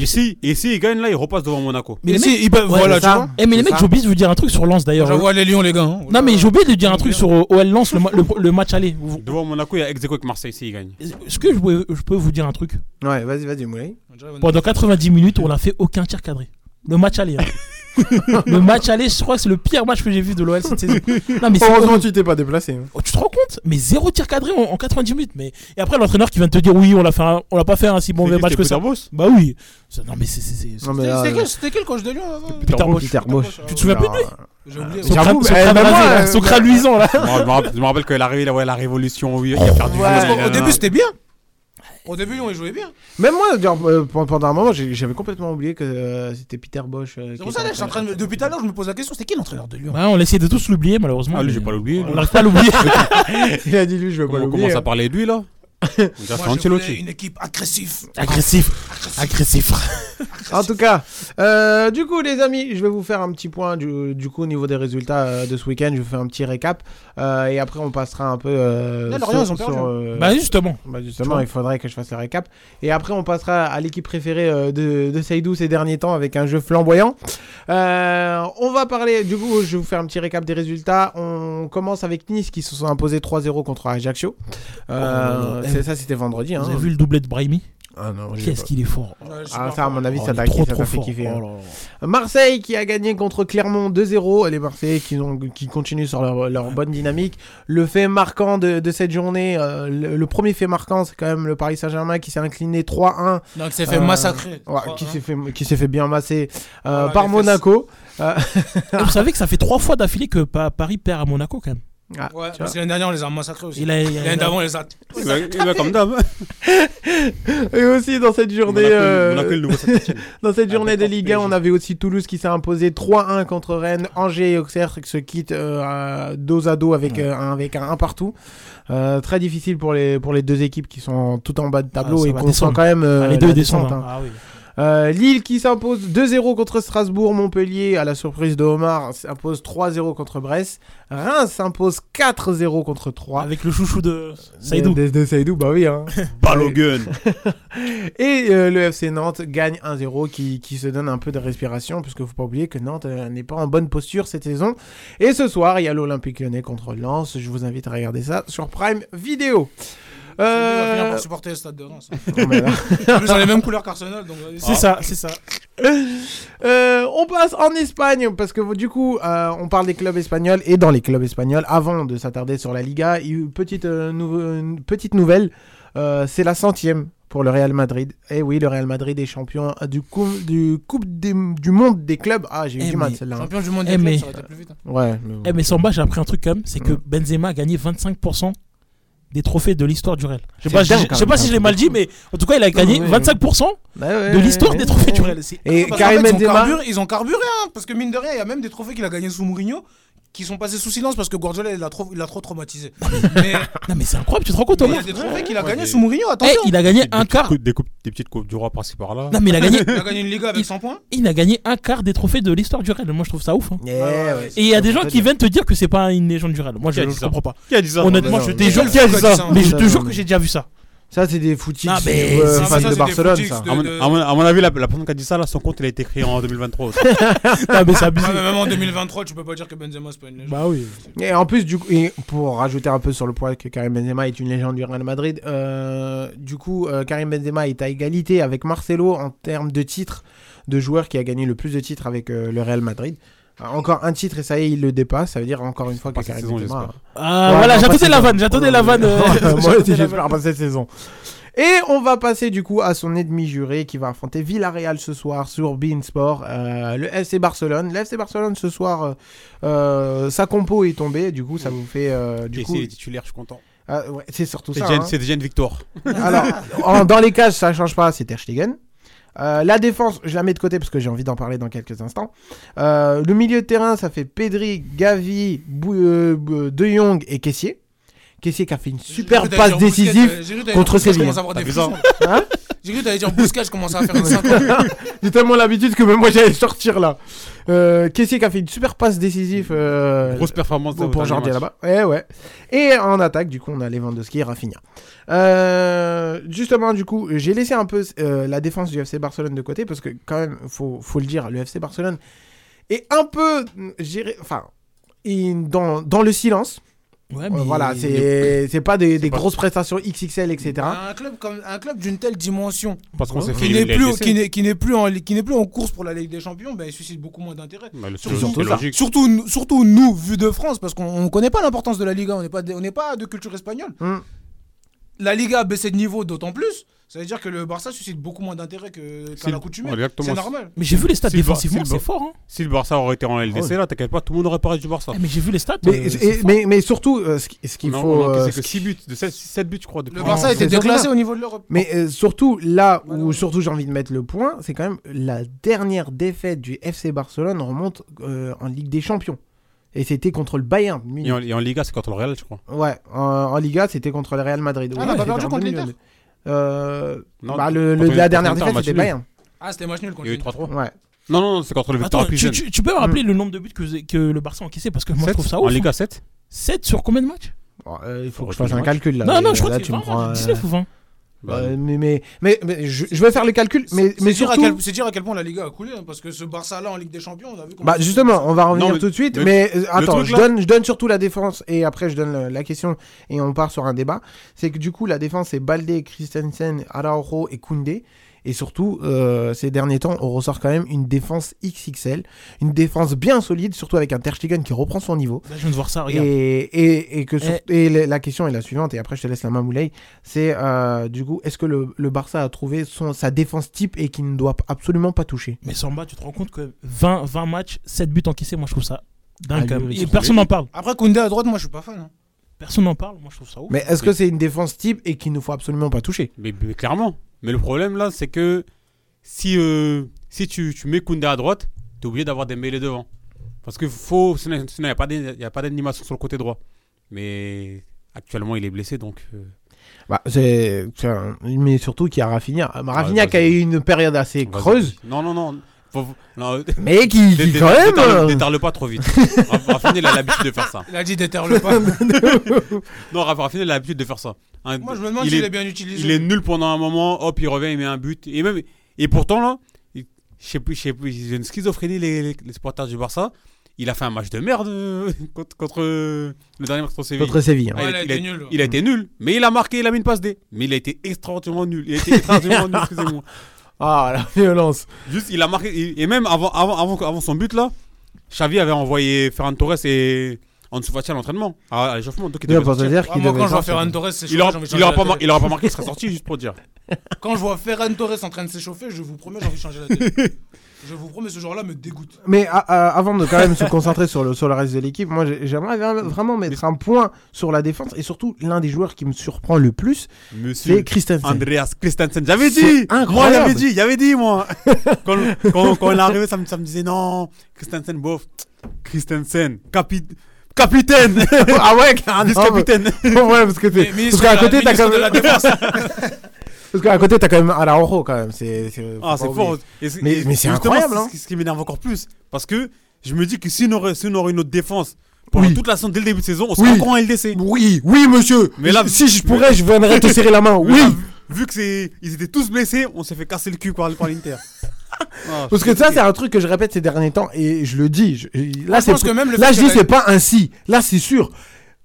Et si, et si ils gagnent là, ils repassent devant Monaco. mais Et les si, mecs, ils peuvent, Ouais, voilà, tu vois. eh, mais les mecs, j'ai oublié de vous dire un truc sur Lens d'ailleurs. J'envoie les Lions, les gars. hein. Non, mais j'ai oublié de dire un truc sur euh, OL Lens, le, ma- le- le match aller. Vous- Devant Monaco, il y a ex avec Marseille s'ils gagnent. Est-ce que je peux, je peux vous dire un truc? Ouais, vas-y, vas-y, Moulay. Pendant 90 minutes, on n'a fait aucun tir cadré. Le match aller. hein. le match aller, je crois que c'est le pire match que j'ai vu de l'OL cette saison. Non, mais c'est- Heureusement, tu t'es pas déplacé. hein. Oh, tu te rends compte? Mais zéro tir cadré en, en 90 minutes. Mais... Et après, l'entraîneur qui vient de te dire oui, on l'a fait un- on l'a pas fait un si bon match que c'était ça. Bah oui. Non, mais c'est. c'est- c'est- Non, mais C'était là, c'était quel, c'était quel coach de Lyon avant Peter Bosch. Tu te souviens plus de lui? J'ai oublié. J'avoue, crâne, son crâne rasé, moi, là, euh, son crâne luisant là. Je me rappelle- me rappelle qu'il arrivé, il a la révolution, il a perdu. Ouais. Parce il a- qu'au début, c'était bien. Au début, Lyon, ils jouaient bien. Même moi, genre, euh, pendant un moment, j'ai- j'avais complètement oublié que euh, c'était Peter Bosch. euh, C'est qui pour ça, était là, je suis en train de. Depuis tout à l'heure, je me pose la question c'était qui l'entraîneur de Lyon? Ouais, on essaie de tous l'oublier malheureusement. Ah, lui, mais j'ai pas l'oublié. On n'arrive pas à l'oublier. Il a dit lui, je veux pas On l'oublier. commence à parler de lui là. Moi, je voulais une équipe agressive. Agressif. Agressif. En tout cas, euh, du coup, les amis, je vais vous faire un petit point du, du coup au niveau des résultats euh, de ce week-end. Je vous fais un petit récap euh, et après on passera un peu. Euh, Là, Lorient, ils ont perdu. euh, Bah justement. bah, justement, il faudrait que je fasse le récap. Et après, on passera à l'équipe préférée de, de Seydou ces derniers temps avec un jeu flamboyant. Euh, on va parler, du coup, je vais vous faire un petit récap des résultats. On commence avec Nice qui se sont imposés 3-0 contre Ajaccio. Euh, Oh, c'est ça, c'était vendredi. Vous hein. avez vu le doublé de Brahimi? Ah non, Qu'est-ce qu'il est fort. Ah, ça, à mon avis, Oh, ça t'a fait fort. kiffer. hein. Oh là là. Marseille qui a gagné contre Clermont 2-0. Les Marseillais qui, ont, qui continuent sur leur, leur bonne dynamique. Le fait marquant de, de cette journée, euh, le, le premier fait marquant, c'est quand même le Paris Saint-Germain qui s'est incliné 3-1. Donc, c'est fait Euh, massacrer. ouais, Trois, qui s'est fait, qui s'est fait bien masser euh, Voilà, par Monaco. Euh, Vous savez que ça fait trois fois d'affilée que Pa- Paris perd à Monaco quand même. Ah, Ouais, parce que l'année dernière, on les a massacrés aussi. L'année d'avant, on les a. Il va- il va comme d'hab. Et aussi dans cette journée, euh, dans cette Ah, journée de d'accord, Ligue 1, PSG. on avait aussi Toulouse qui s'est imposé 3-1 contre Rennes, Angers et Auxerre qui se quittent euh, dos à dos avec, euh, un, avec un 1 partout. Euh, très difficile pour les, pour les deux équipes qui sont tout en bas de tableau Ah, et qu'on sent quand même euh, Ah, les deux descendent. hein. hein. Ah oui. Euh, Lille qui s'impose 2-0 contre Strasbourg, Montpellier à la surprise de Omar s'impose 3-0 contre Brest, Reims s'impose 4-0 contre 3. Avec le chouchou de Saïdou. De, de- de Saïdou, bah oui. Hein. Balogun. Et euh, le FC Nantes gagne 1-0 qui, qui se donne un peu de respiration, puisque faut pas oublier que Nantes euh, n'est pas en bonne posture cette saison. Et ce soir, il y a l'Olympique lyonnais contre Lens. Je vous invite à regarder ça sur Prime Vidéo. On finir Euh... par supporter le stade de Reims. mais là- En plus, ils ont les mêmes couleurs qu'Arsenal. vas-y. C'est ça, c'est ça. Euh, on passe en Espagne parce que du coup, euh, on parle des clubs espagnols et dans les clubs espagnols, avant de s'attarder sur la Liga, il y a eu une petite, euh, une petite nouvelle. euh, c'est la centième pour le Real Madrid. Et oui, le Real Madrid est champion du, coup, du Coupe des- du Monde des clubs. Ah, j'ai eu Eh, du mal celle-là. hein. Champion du monde Eh, des clubs, mais- ça aurait été plus vite. hein. Ouais. mais- Eh mais Samba, j'ai appris un truc quand même, c'est que Mm. Benzema a gagné 25% des trophées de l'histoire du Real. Je sais pas, dingue, je sais pas si je l'ai mal dit, mais en tout cas, il a gagné Ouais, ouais. 25% Bah de l'histoire des trophées du Real. Et Karim fait, ils ont Benzema. carburé, ils ont carburé, hein, parce que mine de rien, il y a même des trophées qu'il a gagnés sous Mourinho qui sont passés sous silence parce que Guardiola il l'a trop, il l'a trop traumatisé. mais Non mais c'est incroyable, tu te rends compte mais il y a des trophées qu'il a mais- sous Mourinho, Eh, attention. il a gagné Des un quart. coupes- Des coupes- des petites coupes du roi par-ci par-là. Non mais il a gagné, Il a gagné une Liga avec Il- 100 points. il a gagné un quart des trophées de l'histoire du Real. Moi je trouve ça ouf. hein. Yeah, ouais, Et il y a des gens qui viennent te dire que c'est pas une légende du Real. Moi je, a ça comprends pas. Qui a dit ça Honnêtement, je te jure, a Mais je te jure que j'ai déjà vu ça. Ça, c'est des footix Ah, mais euh, fans ça, de Barcelone, ça. de- À mon, à mon- à mon avis, la, la personne qui a dit ça, là, son compte, il a été créé en 2023 aussi. Ah mais. Ouais, mais même en 2023, tu peux pas dire que Benzema c'est pas une légende. Bah oui. Et en plus, du coup, et pour rajouter un peu sur le point que Karim Benzema est une légende du Real Madrid, euh, du coup, euh, Karim Benzema est à égalité avec Marcelo en termes de titres de joueur qui a gagné le plus de titres avec euh, le Real Madrid. Euh, Encore un titre et ça y est, il le dépasse. Ça veut dire encore une fois que Karim saison, Benzema- j'espère. Ah, Ouais, voilà, j'attendais la vanne, j'attendais la vanne. Moi j'espère vanne. pas cette saison. Et on va passer du coup à son ennemi juré qui va affronter Villarreal ce soir sur Bein Sport. Euh, le FC Barcelone. Le FC Barcelone ce soir, euh, euh, sa compo est tombée. Du coup, ça vous fait. euh, du Et coup, s'il est titulaire, je suis content. Ah, ouais, c'est surtout C'est ça. déjà, hein. c'est déjà une victoire. Alors, en- dans les cages, ça change pas, c'est Ter Stegen. Euh, la défense, je la mets de côté parce que j'ai envie d'en parler dans quelques instants. Euh, le milieu de terrain, ça fait Pedri, Gavi, Bou- euh, De Jong et Caissier. Caissier qui a fait une super passe décisive j'ai cru que t'allais contre Séville. Hein J'ai cru que t'allais dire Bousquet, je commence à faire une synthèse. J'ai tellement l'habitude que même moi j'allais sortir là. Euh, Caissier qui a fait une super passe décisive euh, Grosse performance pour, pour match. là-bas. Ouais, ouais. Et en attaque, du coup, on a Lewandowski et Rafinha. Euh, justement, du coup, j'ai laissé un peu euh, la défense du FC Barcelone de côté parce que, quand même, faut, faut le dire, le FC Barcelone est un peu, enfin, dans le silence. Ouais, Euh, mais voilà, c'est c'est pas des, des pas- grosses prestations XXL, etc. Un club comme un club d'une telle dimension Parce qu'on qui n'est plus qui n'est qui n'est plus en qui n'est plus en course pour la Ligue des Champions, ben il suscite beaucoup moins d'intérêt. Bah, Surtout, surtout nous- surtout nous vu de France parce qu'on on connaît pas l'importance de la Liga, on n'est pas de- on n'est pas de culture espagnole. Hmm. La Liga a baissé de niveau d'autant plus, ça veut dire que le Barça suscite beaucoup moins d'intérêt que C'est qu'à l'accoutumée. C'est normal. Mais j'ai vu les stats défensivement, si le c'est fort. Hein. Si le Barça aurait été en LDC, là, t'inquiète pas, tout le monde aurait parlé du Barça. Eh, mais j'ai vu les stats. Mais, euh, c'est surtout, euh, ce qui- ce qu'il faut. euh, encaissé ce que qui- 6 buts, de 7 buts, je crois. depuis- Le Barça a été c'est surtout déclassé au niveau de l'Europe. Mais euh, surtout, là où surtout j'ai envie de mettre le point, c'est quand même la dernière défaite du FC Barcelone remonte euh, en Ligue des Champions. Et c'était contre le Bayern. Et en, et en Liga, c'est contre le Real, je crois. Ouais, en, en Liga, c'était contre le Real Madrid. Ah, Ouais, on a pas perdu contre 2022. l'Inter Euh, Non, bah, le, le- la dernière défaite, c'était Bayern. Ah, c'était match nul contre Il y a eu l'Inter. 3-3. Ouais. Non, non, c'est contre le Attends, Victor tu, Pilsen. tu- tu peux me rappeler le nombre de buts que, que le Barça a encaissé Parce que moi je trouve ça ouf. En Liga 7 7 sur combien de matchs? Bon, euh, il faut que je Faut fasse un calcul là. Non, non, Mais je crois que tu c'est me prends. 20, euh, 19 ou 20. Euh, mais, mais, mais, mais je, je vais faire le calcul. Mais, C'est mais dire à surtout. quel- C'est dire à quel point la Liga a coulé, hein, parce que ce Barça-là en Ligue des Champions, on a vu Bah justement, on va revenir Non, tout de suite. le- mais euh, attends, je, là- donne, je donne surtout la défense et après je donne la question et on part sur un débat. C'est que du coup la défense c'est Balde, Christensen, Araujo et Koundé. Et surtout, euh, ces derniers temps, on ressort quand même une défense XXL, une défense bien solide, surtout avec un Ter Stegen qui reprend son niveau. Là, je viens de voir ça, regarde. Et, et, et que sur- et la- la question est la suivante, et après je te laisse la main Moulay, c'est euh, du coup, est-ce que le, le Barça a trouvé son, sa défense type et qu'il ne doit absolument pas toucher? Mais Samba, tu te rends compte que 20, 20 matchs, 7 buts encaissés, moi je trouve ça dingue. Ah, lui, Et personne n'en parle. Après, Koundé à droite, moi je suis pas fan. hein. Personne n'en parle, moi je trouve ça ouf. Mais est-ce que c'est une défense type et qu'il ne faut absolument pas toucher? Mais, mais clairement. Mais le problème là, c'est que si, euh, si tu, tu mets Koundé à droite, t'es obligé d'avoir des mêlées devant. Parce que faut, sinon il n'y a pas d'animation sur le côté droit. Mais actuellement, il est blessé donc. euh, bah, c'est, Mais surtout qu'il y a Rafinha. Euh, Rafinha qui a eu une période assez creuse, Non, non, non. Faut- non, mais qui, qui quand même... détarle- euh, Détarle pas trop vite. Raf- Rafinha, il a l'habitude de faire ça. Il a dit déterre pas. Non, Raf- Rafinha, il a l'habitude de faire ça. Un- Moi je me demande il s'il est- est bien utilisé. Il est nul pendant un moment, hop, il revient, il met un but. Et, même, et pourtant, là, il- je sais plus, je sais plus, j'ai une schizophrénie, les, les, les supporters du Barça. Il a fait un match de merde euh, contre, contre, euh, le dernier match contre Séville. Contre Séville. hein. Ah, Ouais, il, a, il a il a- été nul. il a été nul, mais il a marqué, il a mis une passe D. Mais il a été extraordinairement nul. Il a été extraordinairement nul, excusez-moi. Ah, la violence. Juste, il a marqué. Et même avant, avant, avant, avant son but, là, Xavi avait envoyé Ferran Torres et Ansu Fati à l'entraînement, à, à l'échauffement. Donc il devait sortir. dire Ah, qu'il moi devait quand je vois sortir. Ferran Torres s'échauffer, Il aura, j'ai envie de il changer aura la pas, mar- télé. il aura pas marqué, il serait sorti juste pour dire. Quand je vois Ferran Torres en train de s'échauffer, je vous promets, j'ai envie de changer la télé. Je vous promets, ce jour-là me dégoûte. Mais avant de quand même se concentrer sur le, sur le reste de l'équipe, moi j'ai- j'aimerais vra- vraiment mettre un point sur la défense et surtout l'un des joueurs qui me surprend le plus, c'est Christensen. Andreas Christensen. J'avais dit Moi, j'avais dit, j'avais dit, moi quand, quand, quand il est arrivé, ça me, ça me disait non, Christensen, bof. Christensen, capi- capitaine ah ouais, carrément. Vice-capitaine ouais, parce que t'es- parce qu'à côté t'as ministre parce qu'à côté t'as quand même Araujo quand même. C'est c'est- Ah, c'est fort. Mais- mais c'est incroyable, c'est hein. ce qui- ce qui m'énerve encore plus. Parce que je me dis que si on aurait, si on aurait une autre défense pendant Oui. toute la saison, dès le début de saison, on serait Oui. encore en LDC. Oui, oui monsieur. Mais là- si je pourrais, je viendrais te serrer la main. Mais Oui. là, vu- que c'est, ils étaient tous blessés, on s'est fait casser le cul par, par l'Inter. Ah, Parce que ça, c'est un truc que je répète ces derniers temps et je le dis. je- là, je c'est là, je dis, c'est pas un si. Là, c'est sûr.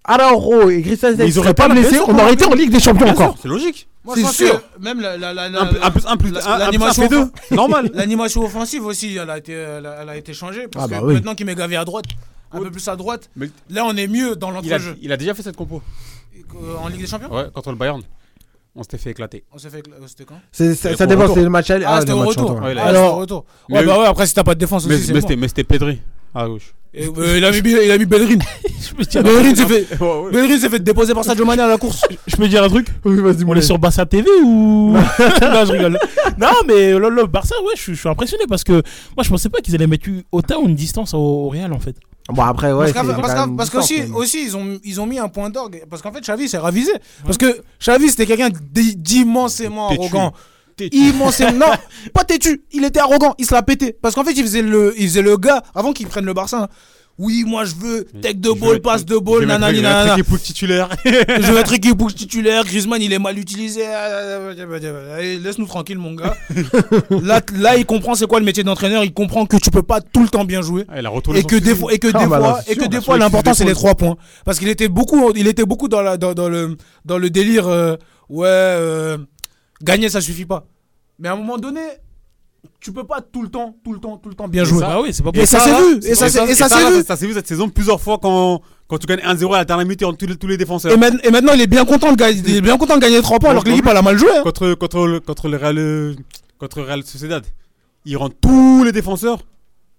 Araujo et Mais ils auraient pas blessés, on aurait été en Ligue des Champions Bien encore. sûr, C'est logique. Moi, je C'est pense sûr. que Même la, la, la, la- Un plus- un plus- l'animation un fait deux. offen- Normal. L'animation offensive aussi, elle a été, elle a, elle a été changée. Parce Ah bah que oui. maintenant qu'il met Gavi à droite, un peu plus à droite, Mais là on est mieux dans il l'entrejeu. il a déjà fait cette compo. Euh, En Ligue des Champions? Ouais, contre le Bayern. On s'était fait éclater. On s'est fait. euh, C'était quand? C'est- ça dépend, retour. c'est le match aller. Ah, c'était le au match retour. retour. Ouais, il a- Ah, c'était Alors, au retour. Ouais, bah ouais, après si t'as pas de défense Mais, aussi, c'est mais bon. c'était mais c'était Pedri à gauche. Et, euh, il a mis, il a mis Bellerin. Dire, Bellerin s'est fait, Ouais, ouais. Bellerin s'est fait déposer par Sadio Mané à la course. je peux dire un truc Oui, vas-y, On est sur Barça TV ou. non, je rigole. Non, mais le, le Barça, ouais, je, suis- je suis impressionné parce que moi, je pensais pas qu'ils allaient mettre autant une distance au, au Real en fait. Bon, après, ouais. parce c'est parce qu'aussi mais- aussi, ils, ont, ils ont mis un point d'orgue. Parce qu'en fait, Xavi s'est ravisé. Parce que Xavi, c'était quelqu'un d'i- d'immensément arrogant. Têtu. Immensément. non, pas têtu. Il était arrogant. Il se l'a pété. Parce qu'en fait, il faisait le, il faisait le gars avant qu'il prenne le Barça. hein. Oui, moi je veux tech de ball, passe de ball, nanani, je mettre nanana. équipe pour titulaire. Je vais être équipe pour titulaire. Griezmann, il est mal utilisé. Allez, Laisse-nous tranquille, mon gars. là, là, il comprend c'est quoi le métier d'entraîneur. Il comprend que tu peux pas tout le temps bien jouer. Ah, il Et que des fois, et que Ah, des bah fois, c'est et que des fois, l'important il c'est les trois points. Parce qu'il était beaucoup, il était beaucoup dans la, dans, dans le, dans le délire. euh, ouais, euh, gagner ça suffit pas. Mais à un moment donné, tu peux pas tout le temps, tout le temps, tout le temps bien jouer. ça- Bah oui, c'est pas Et ça s'est vu. Et ça, s'est- vu. Ça s'est vu cette saison plusieurs fois quand, quand tu gagnes 1-0 à la dernière minute entre tous les, tous les défenseurs. Et, et maintenant, il est bien content de gagner, il est bien content de gagner 3 points alors que l'équipe elle a mal joué. hein. Contre, contre, le, contre, le Real, euh, contre le Real Sociedad, il rend tous les défenseurs.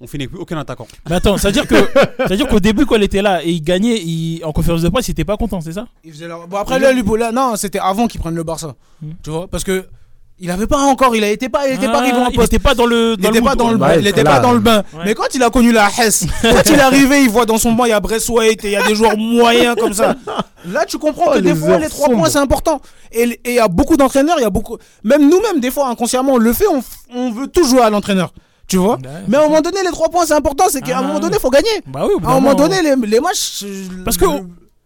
On finit plus aucun attaquant. Mais attends, ça veut dire que, ça veut dire qu'au début quand il était là et il gagnait, il- en conférence de presse, il était pas content, c'est ça? Il faisait leur- Bon, après, là, lui, là, non, c'était avant qu'il prenne le Barça. Hmm. Tu vois, parce que il avait pas encore, il a été pas, il était pas Ah, arrivé en Il poste. était pas dans le. Il était pas mood, dans le quoi. bain. Ouais, Il était là, pas dans le bain. ouais. Mais quand il a connu la Hesse, quand il est arrivé, il voit dans son banc, il y a Bresswaite et il y a des joueurs moyens comme ça. Là, tu comprends Oh, que des les fois, les trois points, c'est important. Et et il y a beaucoup d'entraîneurs, il y a beaucoup. Même nous-mêmes, des fois, inconsciemment, on le fait, on, f- on veut tout jouer à l'entraîneur. Tu vois Ouais, Mais à un moment donné, les trois points, c'est important. C'est qu'à un Ah. moment donné, il faut gagner. Bah oui, au bout À un d'un moment donné, les, les matchs. Parce que-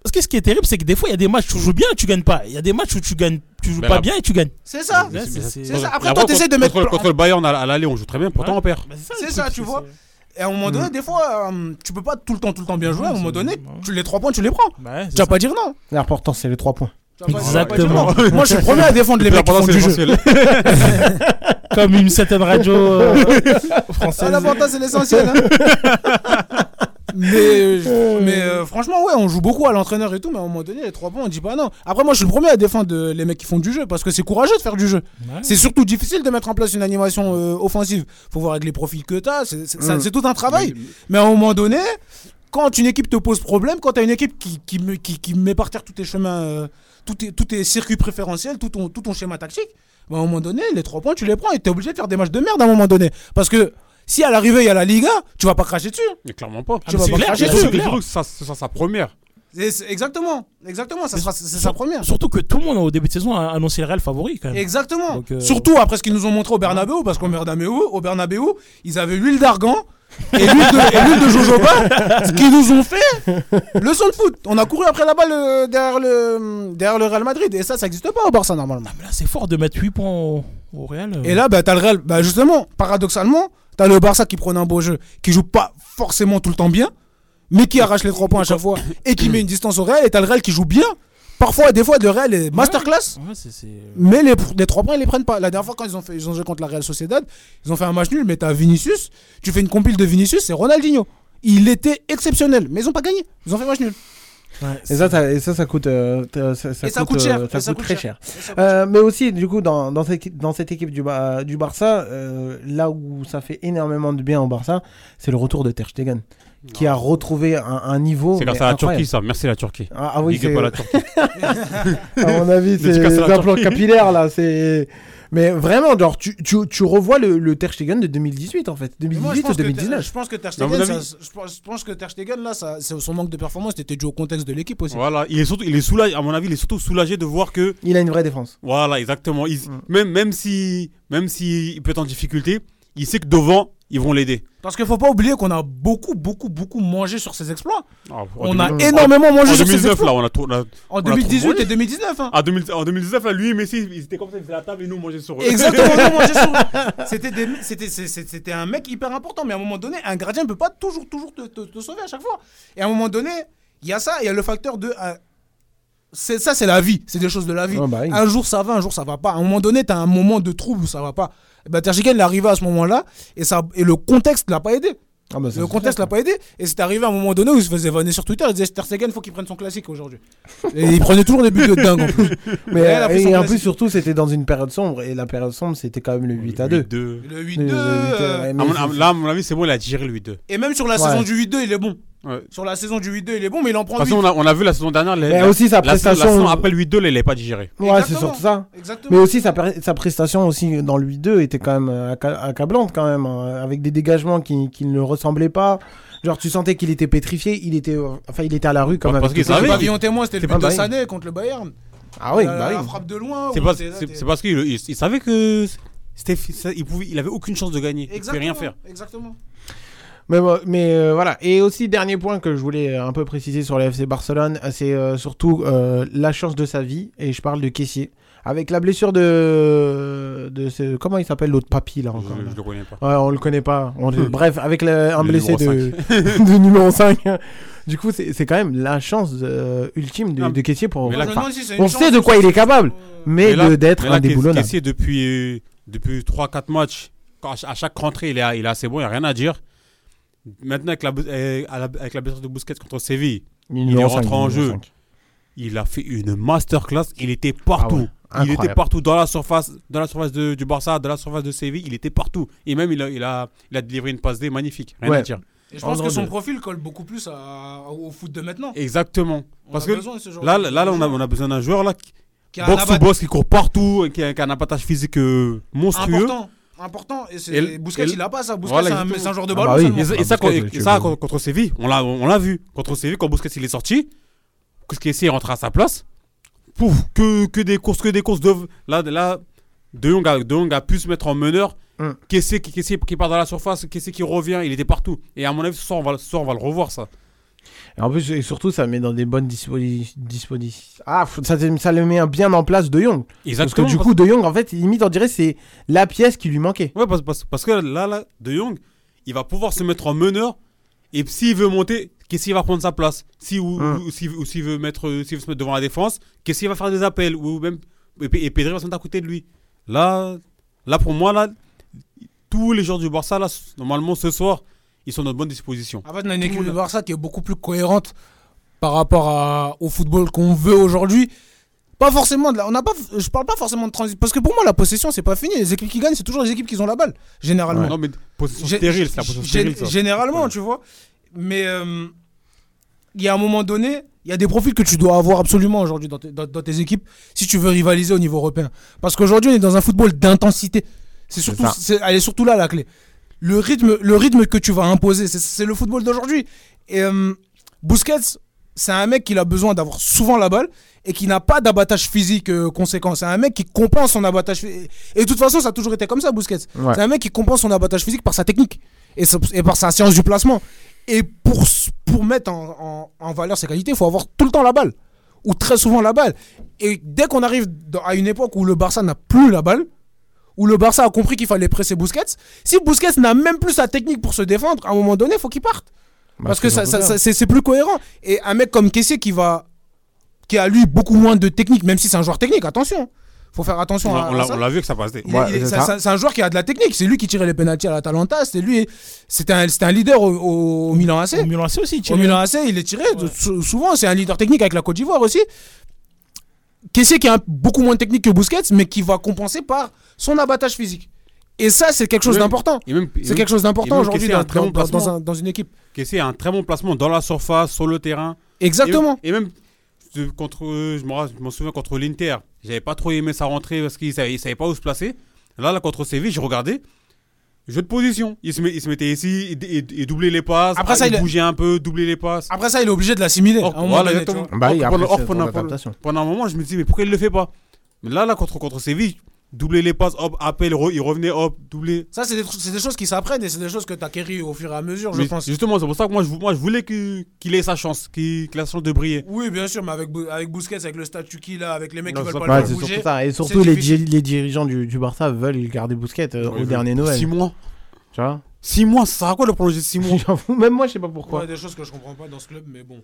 Parce que ce qui est terrible, c'est que des fois, il y a des matchs où tu joues bien et tu gagnes pas. Il y a des matchs où tu gagnes, tu joues pas bien et tu gagnes. C'est ça. C'est- ça. Après, toi, t'essaies de contre- mettre. Contre, contre le Bayern à, l'aller, on joue très bien, pourtant Ouais. on perd. Bah, C'est ça, tu vois. Et à un moment donné, des fois, euh, tu peux pas tout le temps, tout le temps bien jouer. À un moment donné, tu, les trois points, tu les prends. Bah ouais, Tu vas ça. pas dire non. L'important, c'est les 3 points. Exactement. Moi, je suis le premier à défendre les mecs qui font du jeu. Comme une certaine radio euh, Ah, française. L'important, c'est l'essentiel. hein. mais euh, mais euh, franchement, ouais, on joue beaucoup à l'entraîneur et tout, mais à un moment donné, les trois points, on dit pas non. Après, moi, je suis le premier à défendre euh, les mecs qui font du jeu parce que c'est courageux de faire du jeu. Ouais. C'est surtout difficile de mettre en place une animation euh, offensive. Faut voir avec les profils que tu as. C'est c'est- ça- c'est tout un travail. Mais à un moment donné, quand une équipe te pose problème, quand tu as une équipe qui, qui, me- qui, qui met par terre tous tes chemins, euh, tous, tes, tous tes circuits préférentiels, tout ton, tout ton schéma tactique, bah, à un moment donné, les trois points, tu les prends et tu es obligé de faire des matchs de merde à un moment donné. Parce que si à l'arrivée, il y a la Liga, tu vas pas cracher dessus. Mais clairement pas. Tu vas c'est pas clair, cracher c'est dessus. Que ça- Ce sera sa première. C'est- c'est- Exactement, exactement, ça Mais sera- c'est sa première. Surtout que tout le monde au début de saison a annoncé le Real favori quand même. Exactement. Donc, euh, Surtout après ce qu'ils nous ont montré au Bernabeu, parce qu'au Bernabeu, au Bernabeu, ils avaient l'huile d'argan et l'huile de, de jojoba, ce qu'ils nous ont fait leçon de foot. On a couru après la balle euh, derrière le derrière le Real Madrid et ça, ça n'existe pas au Barça normalement. Mais là, c'est fort de mettre 8 points au, au Real. euh. Et là, bah, t'as le Real, bah, justement, paradoxalement, t'as le Barça qui prône un beau jeu, qui joue pas forcément tout le temps bien, mais qui arrache les trois points à chaque fois et qui met une distance au Real, et t'as le Real qui joue bien. Parfois, des fois, le Real est masterclass. Ouais, c'est- c'est- Mais les, les trois points, ils les prennent pas. La dernière fois, quand ils ont, fait, ils ont joué contre la Real Sociedad, ils ont fait un match nul, mais t'as Vinicius, tu fais une compile de Vinicius, c'est Ronaldinho. Il était exceptionnel, mais ils ont pas gagné. Ils ont fait match nul. ouais, Et ça, ça, et ça, ça coûte, euh, t- ça, ça Et ça coûte euh, cher, ça et ça coûte coûte très cher. cher. Euh, mais aussi, du coup, dans, dans, cette, équipe- dans cette équipe du, du Barça, euh, là où ça fait énormément de bien au Barça, c'est le retour de Ter Stegen, qui a retrouvé un, un niveau. C'est grâce à la. Turquie, ça. Merci la Turquie. Ah, ah oui, c'est à la Turquie. à mon avis, c'est la implants capillaires là. C'est. Mais vraiment, genre, tu, tu, tu revois le, le Ter Stegen de 2018 en fait, Mais moi, 2018 ou que Ter- 2019. je pense que Ter Stegen, ça- je pense- je pense que Ter Stegen, là, ça- c'est- son manque de performance était dû au contexte de l'équipe aussi. Voilà, il est surtout, il est soulagé, à mon avis, il est surtout soulagé de voir que, Il a une vraie défense. voilà, exactement, il- Mm. même, même si, même si il peut être en difficulté, il sait que devant, ils vont l'aider. Parce qu'il faut pas oublier qu'on a beaucoup, beaucoup, beaucoup mangé sur ses exploits. Ah, On a 2000 énormément En mangé sur ses 2019, exploits. là, on a on En a trop 2018 mangé. et 2019. hein. en, 2000 en 2019, là, lui et Messi, ils étaient comme ça, ils faisaient la table et nous, on mangeait sur eux. Exactement, non, mangé sur C'était des- c'était- un mec hyper important, mais à un moment donné, un gardien ne peut pas toujours, toujours te, te- te sauver à chaque fois. Et à un moment donné, Il y a ça, il y a le facteur de. euh, ça, c'est la vie. C'est des choses de la vie. Ouais, bah oui. Un jour ça va, un jour ça va pas. À un moment donné, tu as un moment de trouble où ça va pas. Et ben, Ter Stegen, il est arrivé à ce moment-là et, ça, et le contexte l'a pas aidé. Ah bah, Le contexte l'a pas aidé. Et c'est arrivé à un moment donné où il se faisait vanner sur Twitter. Il disait Ter Stegen, faut qu'il prenne son classique aujourd'hui. et il prenait toujours des buts de dingue en plus. Mais Et euh, en plus, surtout, c'était dans une période sombre. Et la période sombre, c'était quand même le 8 à 2. deux. Le Le 8-2. 8 euh, ouais, À mais mon- c'est- Là, à mon avis, c'est bon, il a digéré le 8-2. Et même sur la Ouais. saison du 8-2, il est bon. Ouais. Sur la saison du 8-2, il est bon, mais il en prend De toute façon, 8. on a, on a vu la saison dernière. les- Mais la- aussi sa prestation- La saison après le 8-2, il n'est pas digéré. Ouais, c'est Exactement. surtout ça. Exactement. Mais aussi sa, prestation aussi dans le 8-2 était quand même euh, acca- accablante quand même, hein, avec des dégagements qui, qui ne le ressemblaient pas. Genre tu sentais qu'il était pétrifié, il était, euh, enfin il était à la rue quand Parce même. qu'il C'était- savait. Le pavillon témoin, c'était le but de. Sané contre le Bayern. Ah oui, bah la oui. frappe de loin. C'est parce qu'il il, il savait que ça- il, pouvait, il avait aucune chance de gagner. Il pouvait Exactement. rien faire. Exactement. Mais, mais euh, voilà. Et aussi, dernier point que je voulais euh, un peu préciser sur le FC Barcelone, euh, c'est euh, surtout euh, la chance de sa vie. Et je parle de Caissier. Avec la blessure de. de ce- comment il s'appelle l'autre papy là encore Je, là? je le connais pas. Ouais, on le connaît pas. On- Bref, avec le- un Le blessé de, numéro de numéro 5. Du coup, c'est c'est quand même la chance euh, ultime de, de Caissier pour. mais là, enfin, on chance sait de quoi il est capable, mais, de- d'être mais là, indéboulonnable. Kessié, depuis, depuis 3-4 matchs, à chaque rentrée, il est, il est assez bon, il n'y a rien à dire. Maintenant, avec la, à la- avec la blessure de Busquets contre Séville, il est 5, rentré en jeu. 5. il a fait une masterclass. Il était partout. Ah ouais, il était partout dans la surface, dans la surface de- du Barça, dans la surface de Séville. Il était partout. Et même, il a, il a, il a délivré une passe D magnifique. Rien Ouais. à dire. Et je pense En que son profil colle beaucoup plus à- au foot de maintenant. Exactement. On Parce a que là, là, on, a, joueur. on a besoin d'un joueur là, qui sous abat- boxe, qui court partout, et qui a, qui a un abattage physique euh, monstrueux. important. Important. Et, c'est- Et et il a pas ça. Bousquet, Voilà, c'est un, joueur de Ah ballon bah oui. seulement. Et ça, et Ah, ça, Busquets, ça, contre, contre Séville, on l'a, on l'a vu. Contre Séville, quand Busquets il est sorti, qui est rentré à sa place, pouf, que, que des courses, que des courses. De, là, là de, Jong a, De Jong a pu se mettre en meneur. Hum. Kessé qui, Kessé qui part dans la surface, Kessé qui revient, il était partout. Et à mon avis, ce soir, on va, ce soir, on va le revoir, ça. Et en plus, et surtout, ça met dans des bonnes dispositions. Ah, faut- ça, ça le met bien en place de Jong. Parce que Exactement. du coup, De Jong, en fait, limite, on dirait c'est la pièce qui lui manquait. Ouais, parce, parce- parce que là, là, De Jong, il va pouvoir se mettre en meneur. Et s'il veut monter, qu'est-ce qu'il va prendre sa place? Si, Ou, Hum. ou s'il veut, mettre, euh, s'il veut se mettre devant la défense, qu'est-ce qu'il va faire des appels? Ou même, et, et Pedri va se mettre à côté de lui. Là, là pour moi, là, tous les joueurs du Barça, là, normalement, ce soir, ils sont dans de bonnes dispositions. En fait, on a une équipe de Barça qui est beaucoup plus cohérente par rapport à- au football qu'on veut aujourd'hui. Pas forcément de la, on n'a pas, je parle pas forcément de transition parce que pour moi la possession c'est pas fini. Les équipes qui gagnent c'est toujours les équipes qui ont la balle généralement. Non, mais position Gé- stérile, c'est la gé- stérile, ça. Généralement, Ouais. tu vois. Mais euh, il y a un moment donné, il y a des profils que tu dois avoir absolument aujourd'hui dans, tes- dans- dans tes équipes si tu veux rivaliser au niveau européen. Parce qu'aujourd'hui, on est dans un football d'intensité. C'est surtout, elle est surtout là la clé. Le rythme, le rythme que tu vas imposer, c'est- le football d'aujourd'hui. Et euh, Busquets, c'est un mec qui a besoin d'avoir souvent la balle et qui n'a pas d'abattage physique euh, conséquent. C'est un mec qui compense son abattage physique. Et de toute façon, ça a toujours été comme ça, Busquets. Ouais. C'est un mec qui compense son abattage physique par sa technique et, par sa science du placement. Et pour, pour mettre en, en- en valeur ses qualités, il faut avoir tout le temps la balle. Ou très souvent la balle. Et dès qu'on arrive dans- à une époque où le Barça n'a plus la balle, où le Barça a compris qu'il fallait presser Busquets, si Busquets n'a même plus sa technique pour se défendre, à un moment donné, il faut qu'il parte. Bah, Parce que c'est ça, surtout ça- ça- c'est c'est plus cohérent. Et un mec comme Kessier qui va. qui a lui beaucoup moins de technique, même si c'est un joueur technique, attention. Faut faire attention On à, l'a- on à l'a ça. on l'a vu que ça. Il Ouais, il est- c'est un joueur qui a de la technique. C'est lui qui tirait les pénaltys à l'Atalanta. C'était lui. C'était un, leader au, au- au Milan AC. Au Milan AC aussi, Au Thierry. Milan AC, il est tiré. Sou- Souvent, c'est un leader technique avec la Côte d'Ivoire aussi. Kessier qui a un- beaucoup moins technique que Busquets, mais qui va compenser par son abattage physique. Et ça, c'est quelque chose Même- d'important. même- C'est même- quelque chose d'important même aujourd'hui Kessié a dans, un très bon dans- dans- placement. dans un- dans une équipe. Kessié a un très bon placement dans la surface, sur le terrain. Exactement. Et, et même contre, je m'en souviens contre l'Inter, j'avais pas trop aimé sa rentrée parce qu'il savait, savait pas où se placer. Là, là contre Séville, j'ai regardé. Jeu de position. Il se, met- il se mettait ici et, et- et doublait les passes. Après ça, il, il- bougeait un peu, doubler les passes. Après ça, il est obligé de l'assimiler. Voilà, exactement. Bah oui, Or, après, pendant, or, c'est pendant- ton adaptation. pendant un moment, je me dis, mais pourquoi il le fait pas? Mais là, là contre, contre Séville, doubler les passes, hop, appel, re- il revenait, hop, doubler. Ça, c'est des, choses qui s'apprennent et c'est des choses que tu acquéris au fur et à mesure, je Mais pense. Justement, c'est pour ça que moi, je, vou- moi, je voulais qu'il ait sa chance, qu'il ait la chance de briller. Oui, bien sûr, mais avec, avec Busquets, avec le statut qu'il a, avec les mecs Non, qui veulent pas Ouais, le bouger. surtout ça. Et surtout, les, difficile. di- les dirigeants du, du Barça veulent garder Busquets euh, au dernier Noël. Six mois. Tu vois? 6 mois, ça sert à quoi de prolonger 6 mois? J'avoue, Même moi, je sais pas pourquoi. Ouais, des choses que je comprends pas dans ce club, mais bon.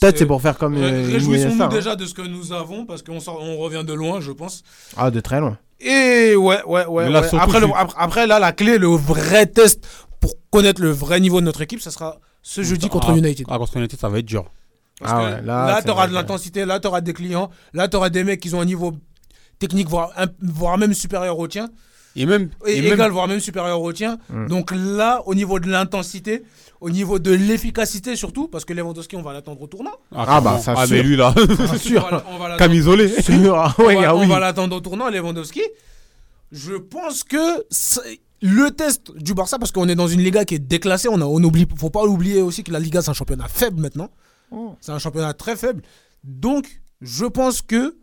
Peut-être c'est pour faire comme. euh, Ré- Réjouissons-nous hein. déjà de ce que nous avons parce qu'on on revient de loin, je pense. Ah, de très loin. Et ouais, ouais, ouais. Là, ouais. Après, le- après, après, là, la clé, le vrai test pour connaître le vrai niveau de notre équipe, ça sera ce jeudi contre Ah, United. Ah, contre United, ça va être dur. Parce Ah que ouais, là, tu auras de l'intensité, là, tu auras des clients, là, tu auras des mecs qui ont un niveau technique, voire, un- voire même supérieur au tien, Et même. et, et même- égal, voire même supérieur au tien. Mm. Donc là, au niveau de l'intensité, au niveau de l'efficacité surtout, parce que Lewandowski, on va l'attendre au tournant. Ah, bah, clairement. ça, Ah, sûr. mais lui, là. isolé. Sûr, ah on va, ah on va l'attendre au tournant, Lewandowski. Je pense que c'est le test du Barça, parce qu'on est dans une Liga qui est déclassée, on a, on oublie, faut pas oublier aussi que la Liga c'est un championnat faible maintenant. C'est un championnat très faible. Donc, je pense que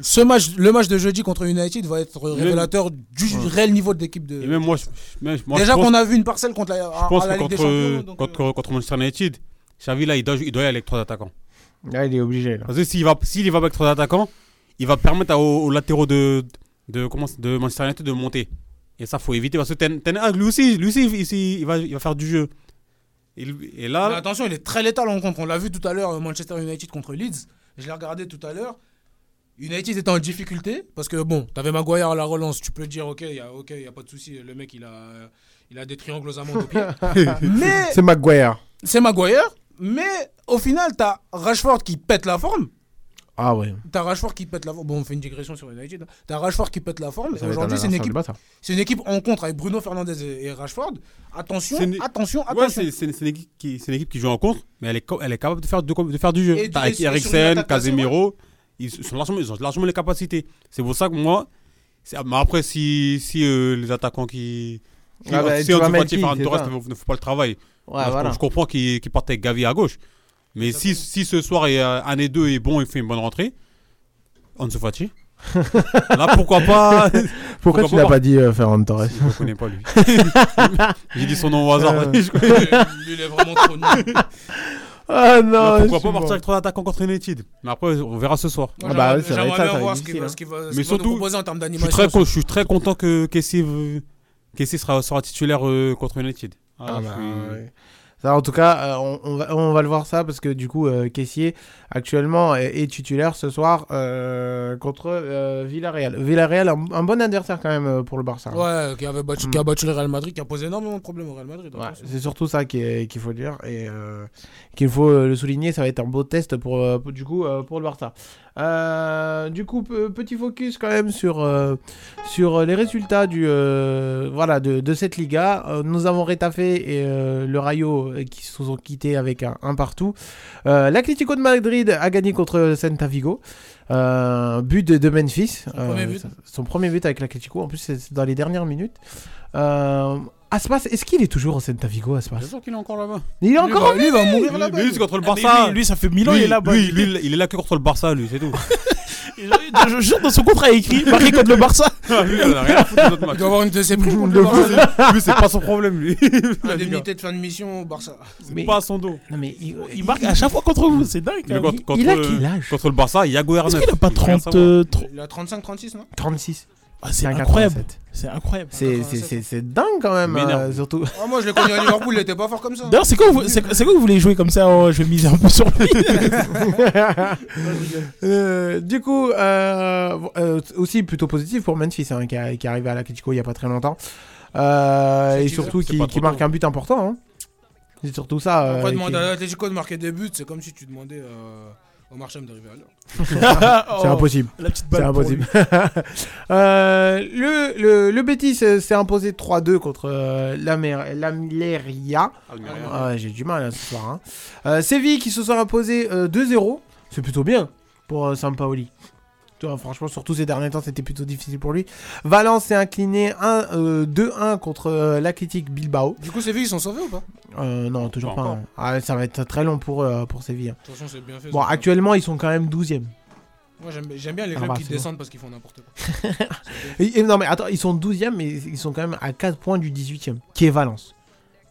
ce match, le match de jeudi contre United va être révélateur du réel niveau de l'équipe de. Et même moi, je, même- moi, Déjà qu'on a vu une parcelle contre la, je pense à la que Ligue des contre, Champions. donc, euh, contre, contre Manchester United, Xavi, là, il doit, il doit y aller avec trois attaquants. Là, il est obligé. Là. Parce que s'il va, s'il va avec trois attaquants, il va permettre à- aux, aux latéraux de, de, comment, de Manchester United de monter. Et ça, faut éviter parce que Ten, lui aussi, lui aussi, il, il va, il va faire du jeu. Et, et là, Mais attention, il est très létal en contre. On l'a vu tout à l'heure, euh, Manchester United contre Leeds. Je l'ai regardé tout à l'heure. United était en difficulté parce que bon, t'avais Maguire à la relance. Tu peux dire, ok, il y a, ok, y a pas de souci. Le mec, il a, il a des triangles aux amandes au pied. mais C'est Maguire. c'est Maguire. Mais au final, t'as Rashford qui pète la forme. Ah ouais. T'as Rashford qui pète la forme. Bon, on fait une digression sur United. hein. T'as Rashford qui pète la forme. Aujourd'hui, c'est une équipe. C'est une équipe en contre avec Bruno Fernandez et, et Rashford. Attention, C'est une- attention, ouais, attention. c'est, c'est- c'est une équipe qui, c'est une équipe qui joue en contre, mais elle est, co- elle est capable de faire, de, de faire du jeu. T'as Eriksen, Casemiro, ils, sont largement, ils ont largement les capacités. C'est pour ça que moi, mais après, si, si euh, les attaquants qui. qui Ah bah, si Ferran c'est Torres ne, font pas le travail. Ouais, je- voilà. je, comprends qu'ils qu'ils partent avec Gavi à gauche. Mais si, si ce soir, il y a un et deux est bon et fait une bonne rentrée, Ansu Fati. Là, pourquoi pas Pourquoi, tu n'as pas dit euh, Ferran Torres Je ne connais pas lui. J'ai dit son nom au hasard. Euh. Je connais- Lui, il est vraiment trop nul. Ah non, pourquoi pas partir avec trois attaquants contre United Mais après, on verra ce soir. Ah bah j'aimerais- bien ça voir ce qu'il va, ce va, ce Mais nous surtout, proposer en termes Je suis d'animation. très, con- je suis très content que Kessie, Kessie sera, sera titulaire euh, contre United. Ah, Ah je bah, suis- ouais. Ça, en tout cas, euh, on, on va, on va le voir ça parce que du coup, euh, Caissier actuellement est, est titulaire ce soir euh, contre Villarreal. Villarreal, un, un bon adversaire quand même pour le Barça. Ouais, qui, avait battu, qui a battu le Real Madrid, qui a posé énormément de problèmes au Real Madrid. Ouais, attention. c'est surtout ça qu'il faut dire et qu'il faut le souligner. Ça va être un beau test pour, du coup pour le Barça. Euh, du coup, pe- petit focus quand même sur euh, sur les résultats du euh, voilà de, de cette Liga. Euh, nous avons Retafe et euh, le Rayo euh, qui se sont quittés avec un, un partout. Euh, L'Atlético de Madrid a gagné contre Celta Vigo. Euh, but de, de Memphis. Son premier but. son premier but avec l'Atlético. En plus, c'est dans les dernières minutes. Aspas, est-ce qu'il est toujours au Celta Vigo, Aspas Bien sûr qu'il est encore là-bas. Il est encore en Lui, il va vie mourir Lui, là-bas. lui, c'est contre le Ah, Barça. lui, lui, ça fait mille ans, il est là-bas. lui, lui, il est là que contre le Barça, lui, c'est tout. Je jure, dans son contrat, il est écrit marqué contre le Barça. lui, il en a rien à foutre autres Il doit avoir une de ses primes contre De le Barça. Lui, c'est pas son problème, lui. Indemnité de fin de mission au Barça. C'est Mais- pas à son dos. Non, mais il, Il marque à chaque fois contre vous, c'est dingue. Hein. il- contre, il a quel âge contre le Barça, Yago Est-ce Hernández. qu'il a pas Il faut rien 30, savoir. euh, Il a 35-36, non? 36. Ah, C'est incroyable. 87. C'est incroyable. C'est, c'est, 87. c'est, c'est dingue quand même, euh, surtout. ah, Moi, je l'ai connu à Liverpool, il était pas fort comme ça. D'ailleurs, c'est quoi, vous- quoi vous voulez jouer comme ça oh, Je vais miser un peu sur lui. Euh, du coup, euh, euh, aussi plutôt positif pour Memphis, hein, qui, a- qui est arrivé à l'Atletico il y a pas très longtemps. Euh, et surtout qui, marque tôt. un but important. hein. C'est surtout ça. euh, Après, qui- demander à l'Atletico de marquer des buts, c'est comme si tu demandais au Marcham d'arriver à l'heure. C'est Oh, impossible. La petite C'est balle. pour impossible. Euh, le, le, le Betis euh, s'est imposé 3-2 contre euh, l'Amer- l'Amileria. Ah j'ai du mal là, ce soir. hein. Euh, Séville qui se sont imposés euh, 2-0. C'est plutôt bien pour euh, Sampaoli. Franchement, surtout ces derniers temps, c'était plutôt difficile pour lui. Valence s'est incliné 1, euh, 2-1 contre euh, l'Athletic Bilbao. Du coup, Séville, ils sont sauvés ou pas? Euh, non, toujours Pas hein. Ah, ça va être très long pour, euh, pour Séville. hein. De toute façon, c'est bien fait. Bon, actuellement, ils sont quand même 12e. Moi, j'aime bien les clubs va, qui c'est bon. descendent parce qu'ils font n'importe quoi. Et- et non, mais attends, ils sont 12e, mais ils sont quand même à 4 points du 18e, qui est Valence.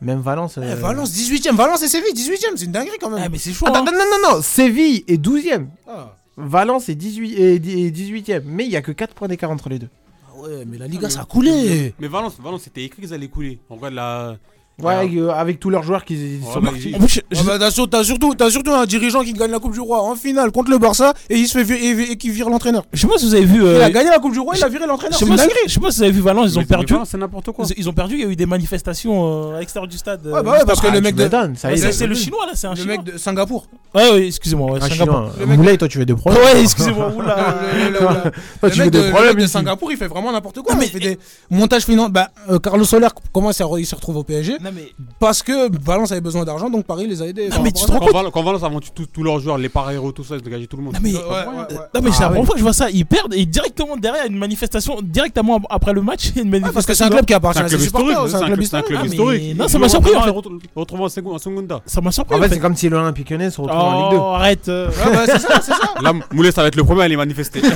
Même Valence. Eh, euh, Valence, 18ème. Valence et Séville, 18ème. C'est une dinguerie quand Ah, même. mais c'est chaud. Attends, hein. non, non, non, non, Séville est 12e. Ah. Valence est 18 et 18e, mais il y a que 4 points d'écart entre les deux. Ah ouais, mais la Liga, ça a coulé. Mais Valence, Valence c'était écrit qu'ils allaient couler. On regarde la, Ouais, euh, avec tous leurs joueurs qui sont partis. il- Ah bah, t'as sur- t'as surtout, t'as surtout un dirigeant qui gagne la Coupe du Roi en finale contre le Barça et il se fait vi- et, et qui vire l'entraîneur. Je sais pas si vous avez vu. Il euh, a gagné la Coupe du Roi, il a viré l'entraîneur. Je sais pas si- je pas vous avez vu Valence, ils ont Mais perdu. c'est n'importe quoi. Ils, ont perdu, il y a eu des manifestations euh, à l'extérieur du stade. euh, Ouais, bah ouais, parce que le mec de- c'est- le plus. chinois là, c'est un Le chinois. mec de Singapour. Ouais, ouais, excusez-moi, Singapour. Moulay, toi, tu veux des problèmes Ouais, excusez-moi. Le- le- le- Toi, le tu veux mec des de, le problèmes mec de. Singapour, il fait vraiment n'importe quoi. il fait des montages financiers. Bah, euh, Carlos Soler, comment il s'est re- il se retrouve au PSG Non, mais Parce que Valence avait besoin d'argent, donc Paris les a aidés. mais tu te rends Quand Val- Quand Valence a vendu tous tous leurs joueurs, les pareros, tout ça, ils ont dégagé tout le monde. Non, mais, Ouais, ouais, ouais. non, mais c'est Ah la première ouais. fois que je vois ça. Ils perdent et directement derrière une manifestation, directement après le match, il y a une manifestation. parce que c'est un club qui appartient à ses supporters. C'est un club historique. Ah, historique. non, ça m'a surpris, en en- Segunda. Ça m'a surpris. En fait, c'est comme si l'Olympique Lyonnais se retrouve en Ligue 2. Oh, arrête. euh. Ouais, bah, c'est ça, c'est ça. Là, Moulet, ça va être le premier à les manifester.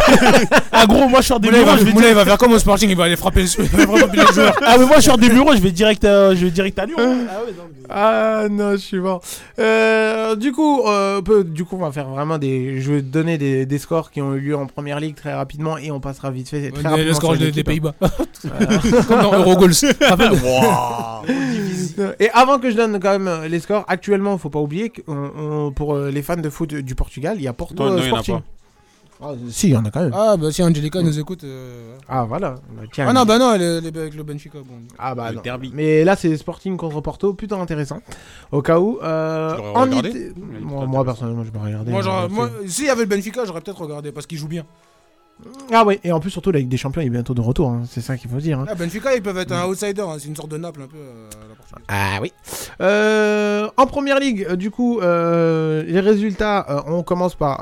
Ah, gros, moi je sors des bureaux. va, je vais Moulay, il va faire comme au Sporting, il va aller frapper les, joueurs. Ah, mais moi je sors des bureaux, je vais direct, euh, je vais direct hein. Ah, ouais, non, mais- Ah non, je suis mort. Euh, du coup, euh, peu- du coup, on va faire vraiment des. Je vais te donner des, des scores qui ont eu lieu en première ligue très rapidement et on passera vite fait. Très Le rapidement score sur des, les des équipes. Pays-Bas. Comme dans Eurogoals. Et avant que je donne quand même euh, les scores, actuellement, faut pas oublier que pour euh, les fans de foot du Portugal, il y a Porto Non, non, y Ah, si, il y en a quand même. Ah, bah si Angelica nous écoute. euh, Ah voilà. Bah, tiens. Ah non, bah non, elle est, elle est avec le Benfica. Bon. Ah bah Le non. derby. Mais là c'est Sporting contre Porto, plutôt intéressant. Au cas où. Euh, Tu l'aurais en regardé Ita- moi, moi, intéressant. personnellement je vais regarder. Moi, c'est- moi, s'il y avait le Benfica, j'aurais peut-être regardé parce qu'il joue bien. Ah ouais, et en plus surtout la Ligue des Champions est bientôt de retour, hein, c'est ça qu'il faut dire. hein. Ah, Benfica, ils peuvent être un outsider. hein, C'est une sorte de Naples un peu. euh, la. Ah oui. Euh, en première ligue, euh, du coup, euh, les résultats, euh, on commence par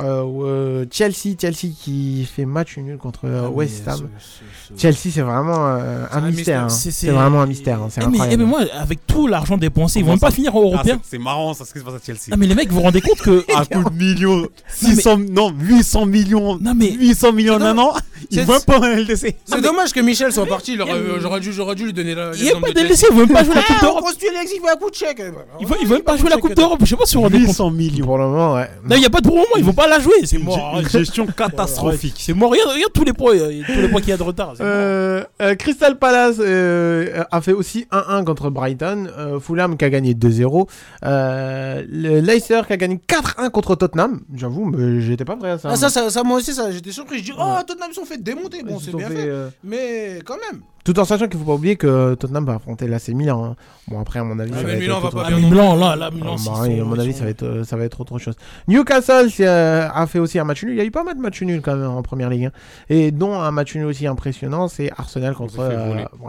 Chelsea, Chelsea qui fait match nul contre Ah, West Ham. ce- ce- Chelsea, c'est vraiment euh, un, un mystère. mystère. hein. C'est- C'est c'est- vraiment un mystère. hein, C'est Eh, mais, incroyable. eh, mais moi, avec tout l'argent dépensé, ils vont même pas finir en Ah, européen. c'est- C'est marrant, ça, ce qui se passe à Chelsea. Ah, mais les mecs, vous vous rendez compte que. À coup de millions, 600, non, 800 millions, Non, mais. 800 millions un an, C'est- vont pas en LDC. C'est dommage que Michel soit parti. il mais- J'aurais dû, j'aurais dû lui donner la. Il n'y a pas de ils vont même pas jouer la Coupe Ah, on d'Europe. il un vont même pas jouer la Coupe d'Europe, je sais pas si rendez compte. 800 millions. Pour le moment, ouais. Non, il n'y a pas de bon moment, ils vont pas la jouer, c'est mort. Une gestion catastrophique. C'est mort, regarde, regarde tous les points, euh, tous les points qu'il y a de retard. Euh, euh, Crystal Palace euh, a fait aussi 1-1 contre Brighton. Euh, Fulham qui a gagné 2-0. Euh, le Leicester qui a gagné 4-1 contre Tottenham. J'avoue, mais j'étais pas prêt à ça. Ah, ça, ça, ça, moi aussi, ça, j'étais surpris. Je dis, oh, Tottenham ils sont fait démonter. Bon, c'est bien fait, fait. euh, Mais quand même. Tout en sachant qu'il faut pas oublier que Tottenham va affronter l'AC Milan. hein. Bon, après, à mon avis, Ah, ça mais va être Milan va autre pas Ah, chose. mais Milan, là, là, Milan, Ah, s'ils sont- oui, à mon avis, sont- ça va, être, ça va être autre chose. Newcastle euh, a fait aussi un match nul. Il y a eu pas mal de matchs nuls quand même en première ligue. hein. Et dont un match nul aussi impressionnant, c'est Arsenal contre. euh,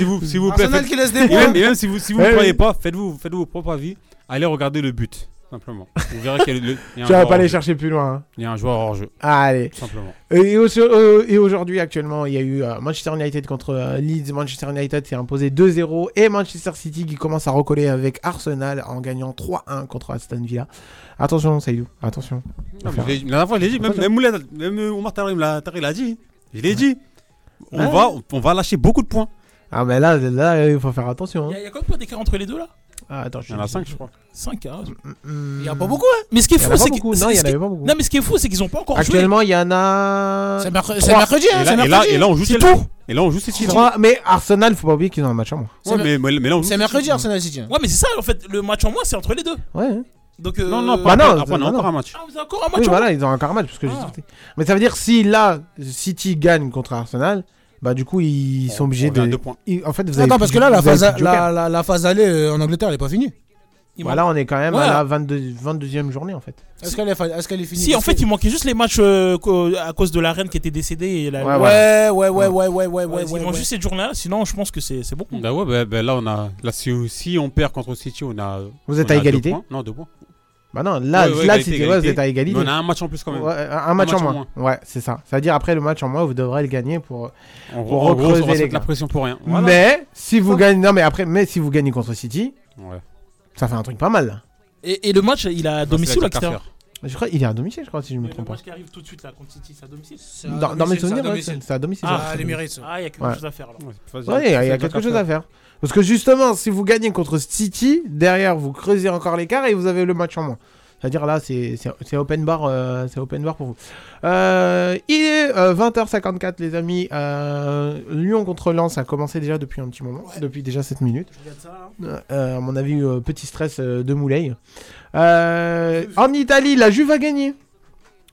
vous, s'il vous plaît, Arsenal faites- qui laisse des et points. même, et même si vous si vous Ouais, ne croyez pas, faites-vous faites vos propres avis. Allez regarder le but, simplement. Tu vas pas aller chercher plus loin. hein. Il y a un joueur hors jeu, Allez. simplement. Et, au- euh, et aujourd'hui, actuellement, il y a eu euh, Manchester United contre euh, Leeds. Manchester United s'est imposé 2-0. Et Manchester City qui commence à recoller avec Arsenal en gagnant 3-1 contre Aston Villa. Attention, Saïdou. Attention. Non, mais la dernière fois, je l'ai dit, même, même, même euh, Omar Tarim l'a dit. Je l'ai dit. On, Ouais. va, on va lâcher beaucoup de points. Ah, mais là, là, il faut faire attention. Il hein. y a- y a combien d'écart entre les deux là? Ah, attends, je Il y en a 5, je crois. 5 hein. Il y a pas beaucoup, hein. Mais ce qui est en fou, a pas c'est que. Non, il y en avait pas beaucoup. Non, mais ce qui est fou, c'est qu'ils ont pas encore joué. Actuellement, il y en a. C'est mercredi, hein. Et C'est là, et là, mercredi. et là, on joue tout. Et là, on joue City. Mais Arsenal, faut pas oublier qu'ils ont un match en moins. Ouais, mais, mais, là, on joue C'est mercredi. Arsenal City. hein. Ouais, mais c'est ça en fait, le match en moins, c'est entre les deux. Ouais. hein. Donc. euh, Non, non, Bah pas non, après, c'est- après, on a non, encore non. un match. Ah, vous avez encore un match Oui, en voilà, ils ont encore un match. Parce que j'ai Ah. Mais ça veut dire si là, City gagne contre Arsenal, bah du coup, ils sont On- obligés de. deux points. ils- En fait, vous avez Attends, parce que là, la phase, joker. la, la, la phase allée euh, en Angleterre, elle est pas finie. Il Voilà, on est quand même Ouais. à la 22, 22e journée en fait. Est-ce qu'elle est, finie Si, en fait, il manquait juste les matchs euh, à cause de la reine qui était décédée. Et la... Ouais, Ouais, ouais, ouais, ouais, ouais, ouais, ouais, Ouais, ouais. il manque juste cette journée-là, sinon je pense que c'est bon. Bah ouais, bah, bah là, on a. Là, si, si on perd contre City, on a. Vous êtes on à a deux égalité points. Non, deux points. Bah non, là, Ouais, ouais, là égalité, c'était- ouais, égalité. vous êtes à égalité. Mais on a un match en plus quand même. Ouais, un, match en moins. Ouais, c'est ça. C'est-à-dire après le match en moins, vous devrez le gagner pour. En Pour en gros, recreuser on va se les mettre la pression pour rien. Voilà. Mais si vous gagnez, non mais après, mais si vous gagnez contre City, Ouais. ça fait un truc pas mal. là. Et, et le match, il a à domicile ou la à extérieur Je crois il est à domicile, je crois, si je me Mais Le trompe pas. match qui arrive tout de suite là contre City, c'est à domicile. C'est à Dans, dans mes domicile, c'est à souvenirs, c'est à domicile. Ah, les mérites. Ah, il y a quelque Ouais. chose à faire là. Ouais, il y a, quelque chose à faire. Parce que justement, si vous gagnez contre City, derrière vous creusez encore l'écart et vous avez le match en moins. C'est-à-dire là, c'est open bar, euh, open bar pour vous. Euh, il est euh, 20h54 les amis. Euh, Lyon contre Lens a commencé déjà depuis un petit moment, depuis déjà 7 minutes. Euh, à mon avis, euh, petit stress euh, de Moulay. Euh, en Italie, la Juve a gagné.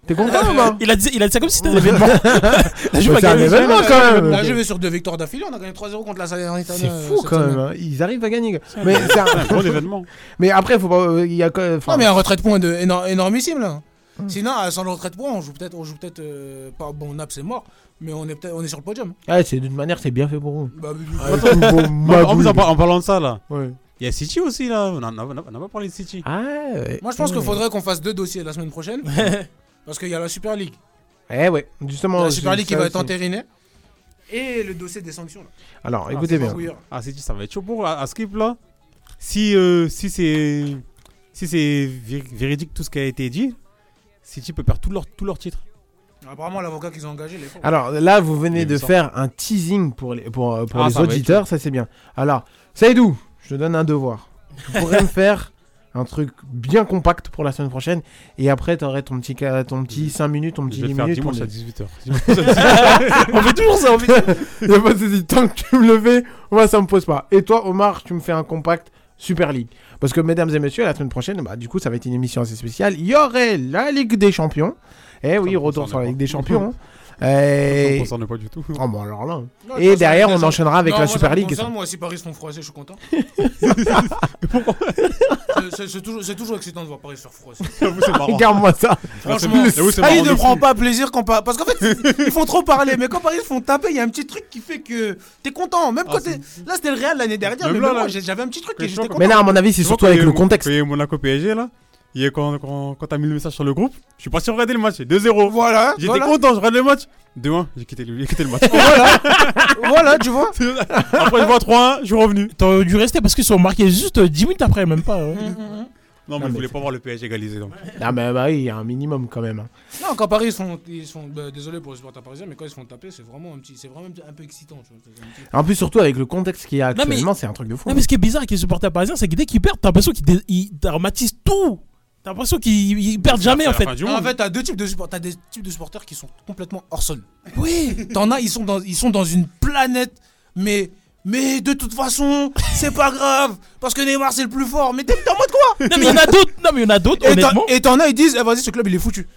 T'es content ou pas Il a dit, il a dit ça comme si c'était un événement. La Juve Bah, a c'est un gagné. événement quand même. Là, je vais sur deux victoires d'affilée. On a gagné 3-0 contre la Salernitana. C'est euh, fou quand même. semaine. hein. Ils arrivent à gagner. Mais c'est un gros événement. Mais après, faut pas. euh, Il y a. enfin, Non, mais un retrait de points de éno- énormissime là. Sinon, euh, sans le retrait de points, on joue peut-être, on joue peut-être euh, pas bon. Nap, c'est mort, mais on est peut-être, on est sur le podium. Ouais, c'est d'une manière, c'est bien fait pour vous. Bah, bon, En, en Mabou. plus, en, par- en parlant de ça, là, Ouais. il y a City aussi, là. On n'a pas parlé de City. Ah, ouais. Moi, je pense qu'il faudrait qu'on fasse deux dossiers la semaine prochaine, parce qu'il y a la Super League, Eh ouais, justement. la Super c'est League qui va être entérinée, et le dossier des sanctions. Là. Alors, Ah, écoutez c'est bien. Ah, City, ça va être chaud pour à, Skip, là. Si, euh, si c'est si c'est vé- véridique tout ce qui a été dit, City peut perdre tous leurs tous leurs titres. Apparemment, l'avocat qu'ils ont engagé, fort. Alors là, vous venez de sort. faire un teasing pour les, pour, pour Ah, les auditeurs, ça c'est bien. Alors, Saïdou, je te donne un devoir. Tu pourrais me faire un truc bien compact pour la semaine prochaine et après tu aurais ton petit, ca- ton petit 5 minutes, ton petit Je vais 10 le faire minutes. pour dimanche à le- 18h. On fait toujours ça. On fait... Y a pas de souci. Tant que tu me le fais, moi ça me pose pas. Et toi, Omar, tu me fais un compact Super League. Parce que, mesdames et messieurs, la semaine prochaine, bah, du coup, ça va être une émission assez spéciale. Il y aurait la Ligue des Champions. Eh oui, retour sur la. Ligue des Champions. hein. Ça concerne pas du tout. Oh, bon, alors là. Non, Et derrière, on ça- enchaînera avec Non, la moi, Super League. Moi, si Paris se font froisser, je suis content. C'est- toujours, excitant de voir Paris se faire froisser. Regarde-moi ça. Franchement, J'avoue, c'est ah, il ne prend pas plaisir quand pas. Parce qu'en fait, ils font trop parler. Mais quand Paris se font taper, il y a un petit truc qui fait que t'es content. Même Ah, quand t'es. Là, c'était le Real l'année dernière. Même Mais moi, j'avais un petit truc Mais et j'étais content. Mais là, à mon avis, c'est surtout avec le contexte. Monaco PSG là, il y a quand, quand, quand t'as mis le message sur le groupe, je suis parti regarder le match, 2-0. Voilà. J'étais voilà. content, je regarde le match. 2-1, j'ai quitté, quitté le match. voilà. voilà, tu vois. Après, je vois 3-1, je suis revenu. T'aurais dû rester parce qu'ils sont marqués juste euh, 10 minutes après, même pas. ouais. Non, mais mais je voulais pas voir le PSG égaliser. Donc. Ah, mais bah oui, il y a un minimum quand même. hein. Non, quand Paris ils sont, ils sont bah, désolé pour les supporters parisiens, mais quand ils se font taper, c'est vraiment un petit, c'est vraiment un petit- un peu excitant. Tu vois, c'est un petit- En plus, surtout avec le contexte qu'il y a Non, mais- actuellement, c'est un truc de fou. Non, mais ce qui est bizarre avec les supporters parisiens, c'est que dès qu'ils perdent, t'as l'impression qu'ils dé- tout. T'as l'impression qu'ils ils perdent jamais en fait. Non, en fait, t'as deux types de supporters. T'as des types de supporters qui sont complètement hors sol. Oui. T'en as, ils sont dans, ils sont dans une planète, mais. Mais de toute façon, c'est pas grave, parce que Neymar c'est le plus fort. Mais t'es en mode quoi? Non, mais il y en a d'autres. Non, mais il y en a d'autres, Et t'en- honnêtement. Et t'en as, ils disent, eh, vas-y, ce club il est foutu.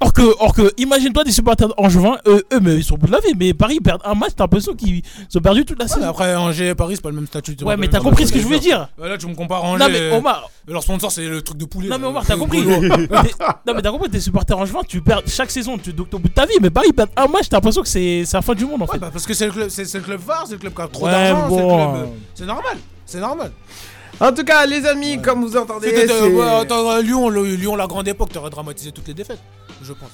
Or que, or que imagine-toi des supporters angevins, eux, eux, mais ils sont au bout de la vie. Mais Paris, ils perdent un match, t'as l'impression qu'ils ont perdu toute la Ouais, saison. après, Angers et Paris, c'est pas le même statut. Ouais, mais t'as compris ce que je voulais dire. Là, tu me compares Angers. Non, mais Omar, Leur sponsor, c'est le truc de poulet. non, mais. Omar, t'as compris. Non, mais t'as compris, tes supporters angevins, tu perds chaque saison, tu donc t'es au bout de ta vie. Mais Paris, perdent un match, t'as l'impression que c'est c'est la fin du monde en Ouais, fait. bah, parce que c'est le club, c'est le club phare, c'est le club qui a trop Ouais, d'argent, c'est le bon. club. euh, C'est normal, c'est normal. En tout cas, les amis, comme vous entendez, euh, Lyon, Lyon, la grande époque, t'aurais dramatisé toutes les défaites, je pense.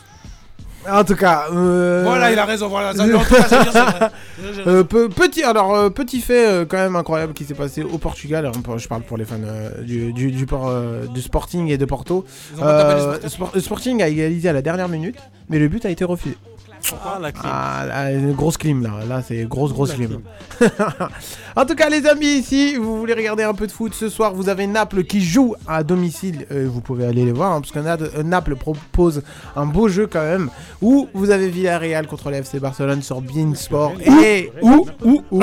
en tout cas, euh, Voilà, il a raison, voilà. Ça, en tout cas, ça dire, vrai. Euh, pe- petit, alors euh, petit fait euh, quand même incroyable qui s'est passé au Portugal. Alors, je parle pour les fans euh, du, du, du, por- euh, du Sporting et de Porto. Euh, Sporting a égalisé à la dernière minute, mais le but a été refusé. Ah, la clim. Ah, là, une grosse clim là, là c'est grosse grosse clim. en tout cas les amis, si vous voulez regarder un peu de foot ce soir, vous avez Naples qui joue à domicile, Euh, vous pouvez aller les voir, hein, parce que euh, Naples propose un beau jeu quand même, où vous avez Villarreal contre le FC Barcelone sur Bein Sport, et où, où, où, où,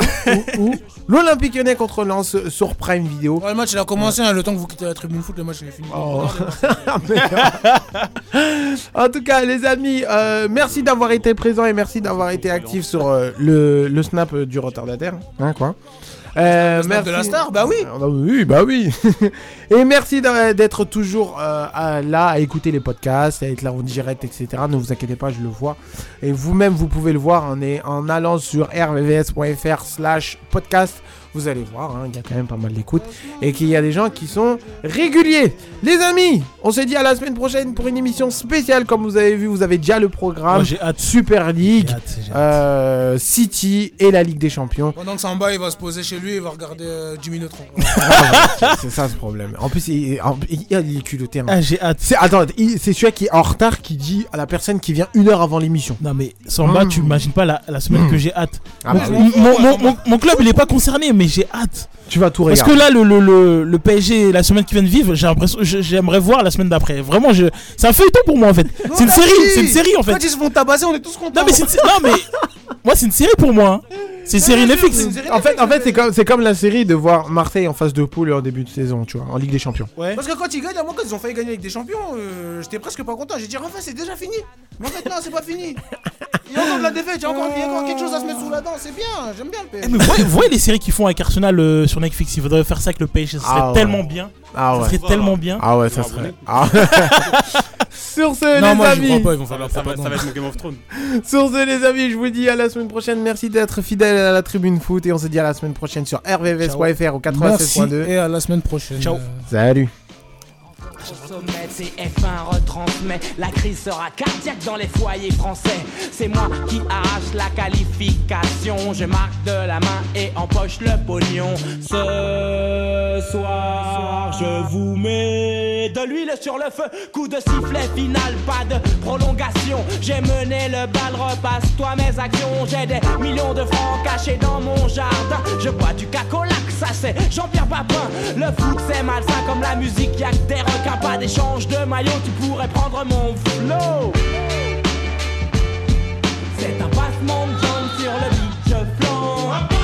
où, l'Olympique Lyonnais contre Lens sur Prime Video. Le match, il a commencé, hein, le temps que vous quittez la tribune foot, le match, il est fini. Oh. En tout cas, les amis, euh, merci d'avoir été présents et merci d'avoir été actifs sur le, le snap du retardataire. Hein, quoi. Euh, snap de la star, bah oui. Ah, bah oui, bah oui. et merci d'être toujours euh, là à écouter les podcasts, à être là en direct, etc. Ne vous inquiétez pas, je le vois. Et vous-même, vous pouvez le voir en, en allant sur rvvs.fr slash podcast. Vous allez voir, hein, il y a quand même pas mal d'écoutes. Et qu'il y a des gens qui sont réguliers. Les amis, on se dit à la semaine prochaine pour une émission spéciale. Comme vous avez vu, vous avez déjà le programme. Moi, j'ai hâte. Super League, J'ai hâte, j'ai hâte. euh, City et la Ligue des Champions. Pendant que Samba, il va se poser chez lui il va regarder euh, Jimmy Neutron. c'est ça ce problème. En plus, il, en- il, il est culotté. hein. Ah, j'ai hâte. C'est attends, il- c'est celui qui est en retard qui dit à la personne qui vient une heure avant l'émission. Non mais Samba, Mm. tu imagines pas la, la semaine que j'ai hâte. Ah mon, bah oui. mon- mon- mon- mon club il est pas concerné, mais j'ai hâte. Tu vas tout Parce regarder. que là, le, le, le, le PSG, la semaine qui vient de vivre, j'ai l'impression, je- j'aimerais voir la semaine d'après. Vraiment, je, c'est un feuilleton pour moi en fait. C'est une série, c'est une série en fait. Quand ils se font tabasser, on est tous contents. Non mais c'est une sé- non mais moi c'est une série pour moi. hein. C'est une série Netflix. En fait, en fait, c'est comme, c'est comme la série de voir Marseille en phase de poule en début de saison, tu vois, en Ligue des Champions. Ouais. Parce que quand ils gagnent, à moi, quand ils ont failli gagner avec des champions, euh, j'étais presque pas content. J'ai dit, enfin, c'est déjà fini. Mais en fait, non, c'est pas fini. Il y a encore de la défaite, il y a encore, il y a encore quelque chose à se mettre sous la dent. C'est bien, j'aime bien le Eh, PSG. mais voyez, voyez les séries qu'ils font avec Arsenal euh, sur Netflix. Il faudrait faire ça avec le PSG. Ça serait Ah ouais. tellement bien. Ah Ça ouais. serait tellement bien. Ah ouais, ça Ah, serait. Ah. Sur ce, Non, les moi, amis. crois pas, ils vont faire Ça, leur va- ça va, propagande. ça va être mon Game of Thrones. Sur ce, les amis, je vous dis à la semaine prochaine. Merci d'être fidèles à la tribune foot et on se dit à la semaine prochaine sur rvvs.fr au Merci 96.2. et à la semaine prochaine. Ciao. Salut. Au sommet, CF1 retransmet. La crise sera cardiaque dans les foyers français. C'est moi qui arrache la qualification. Je marque de la main et empoche le pognon. Ce soir, je vous mets de l'huile sur le feu. Coup de sifflet final, pas de prolongation. J'ai mené le bal, repasse-toi mes actions. J'ai des millions de francs cachés dans mon jardin. Je bois du cacolac, ça c'est Jean-Pierre Papin. Le foot c'est malsain comme la musique, y'a que des requins pas d'échange de maillot, tu pourrais prendre mon flow. C'est un passement de jambe sur le beach flanc.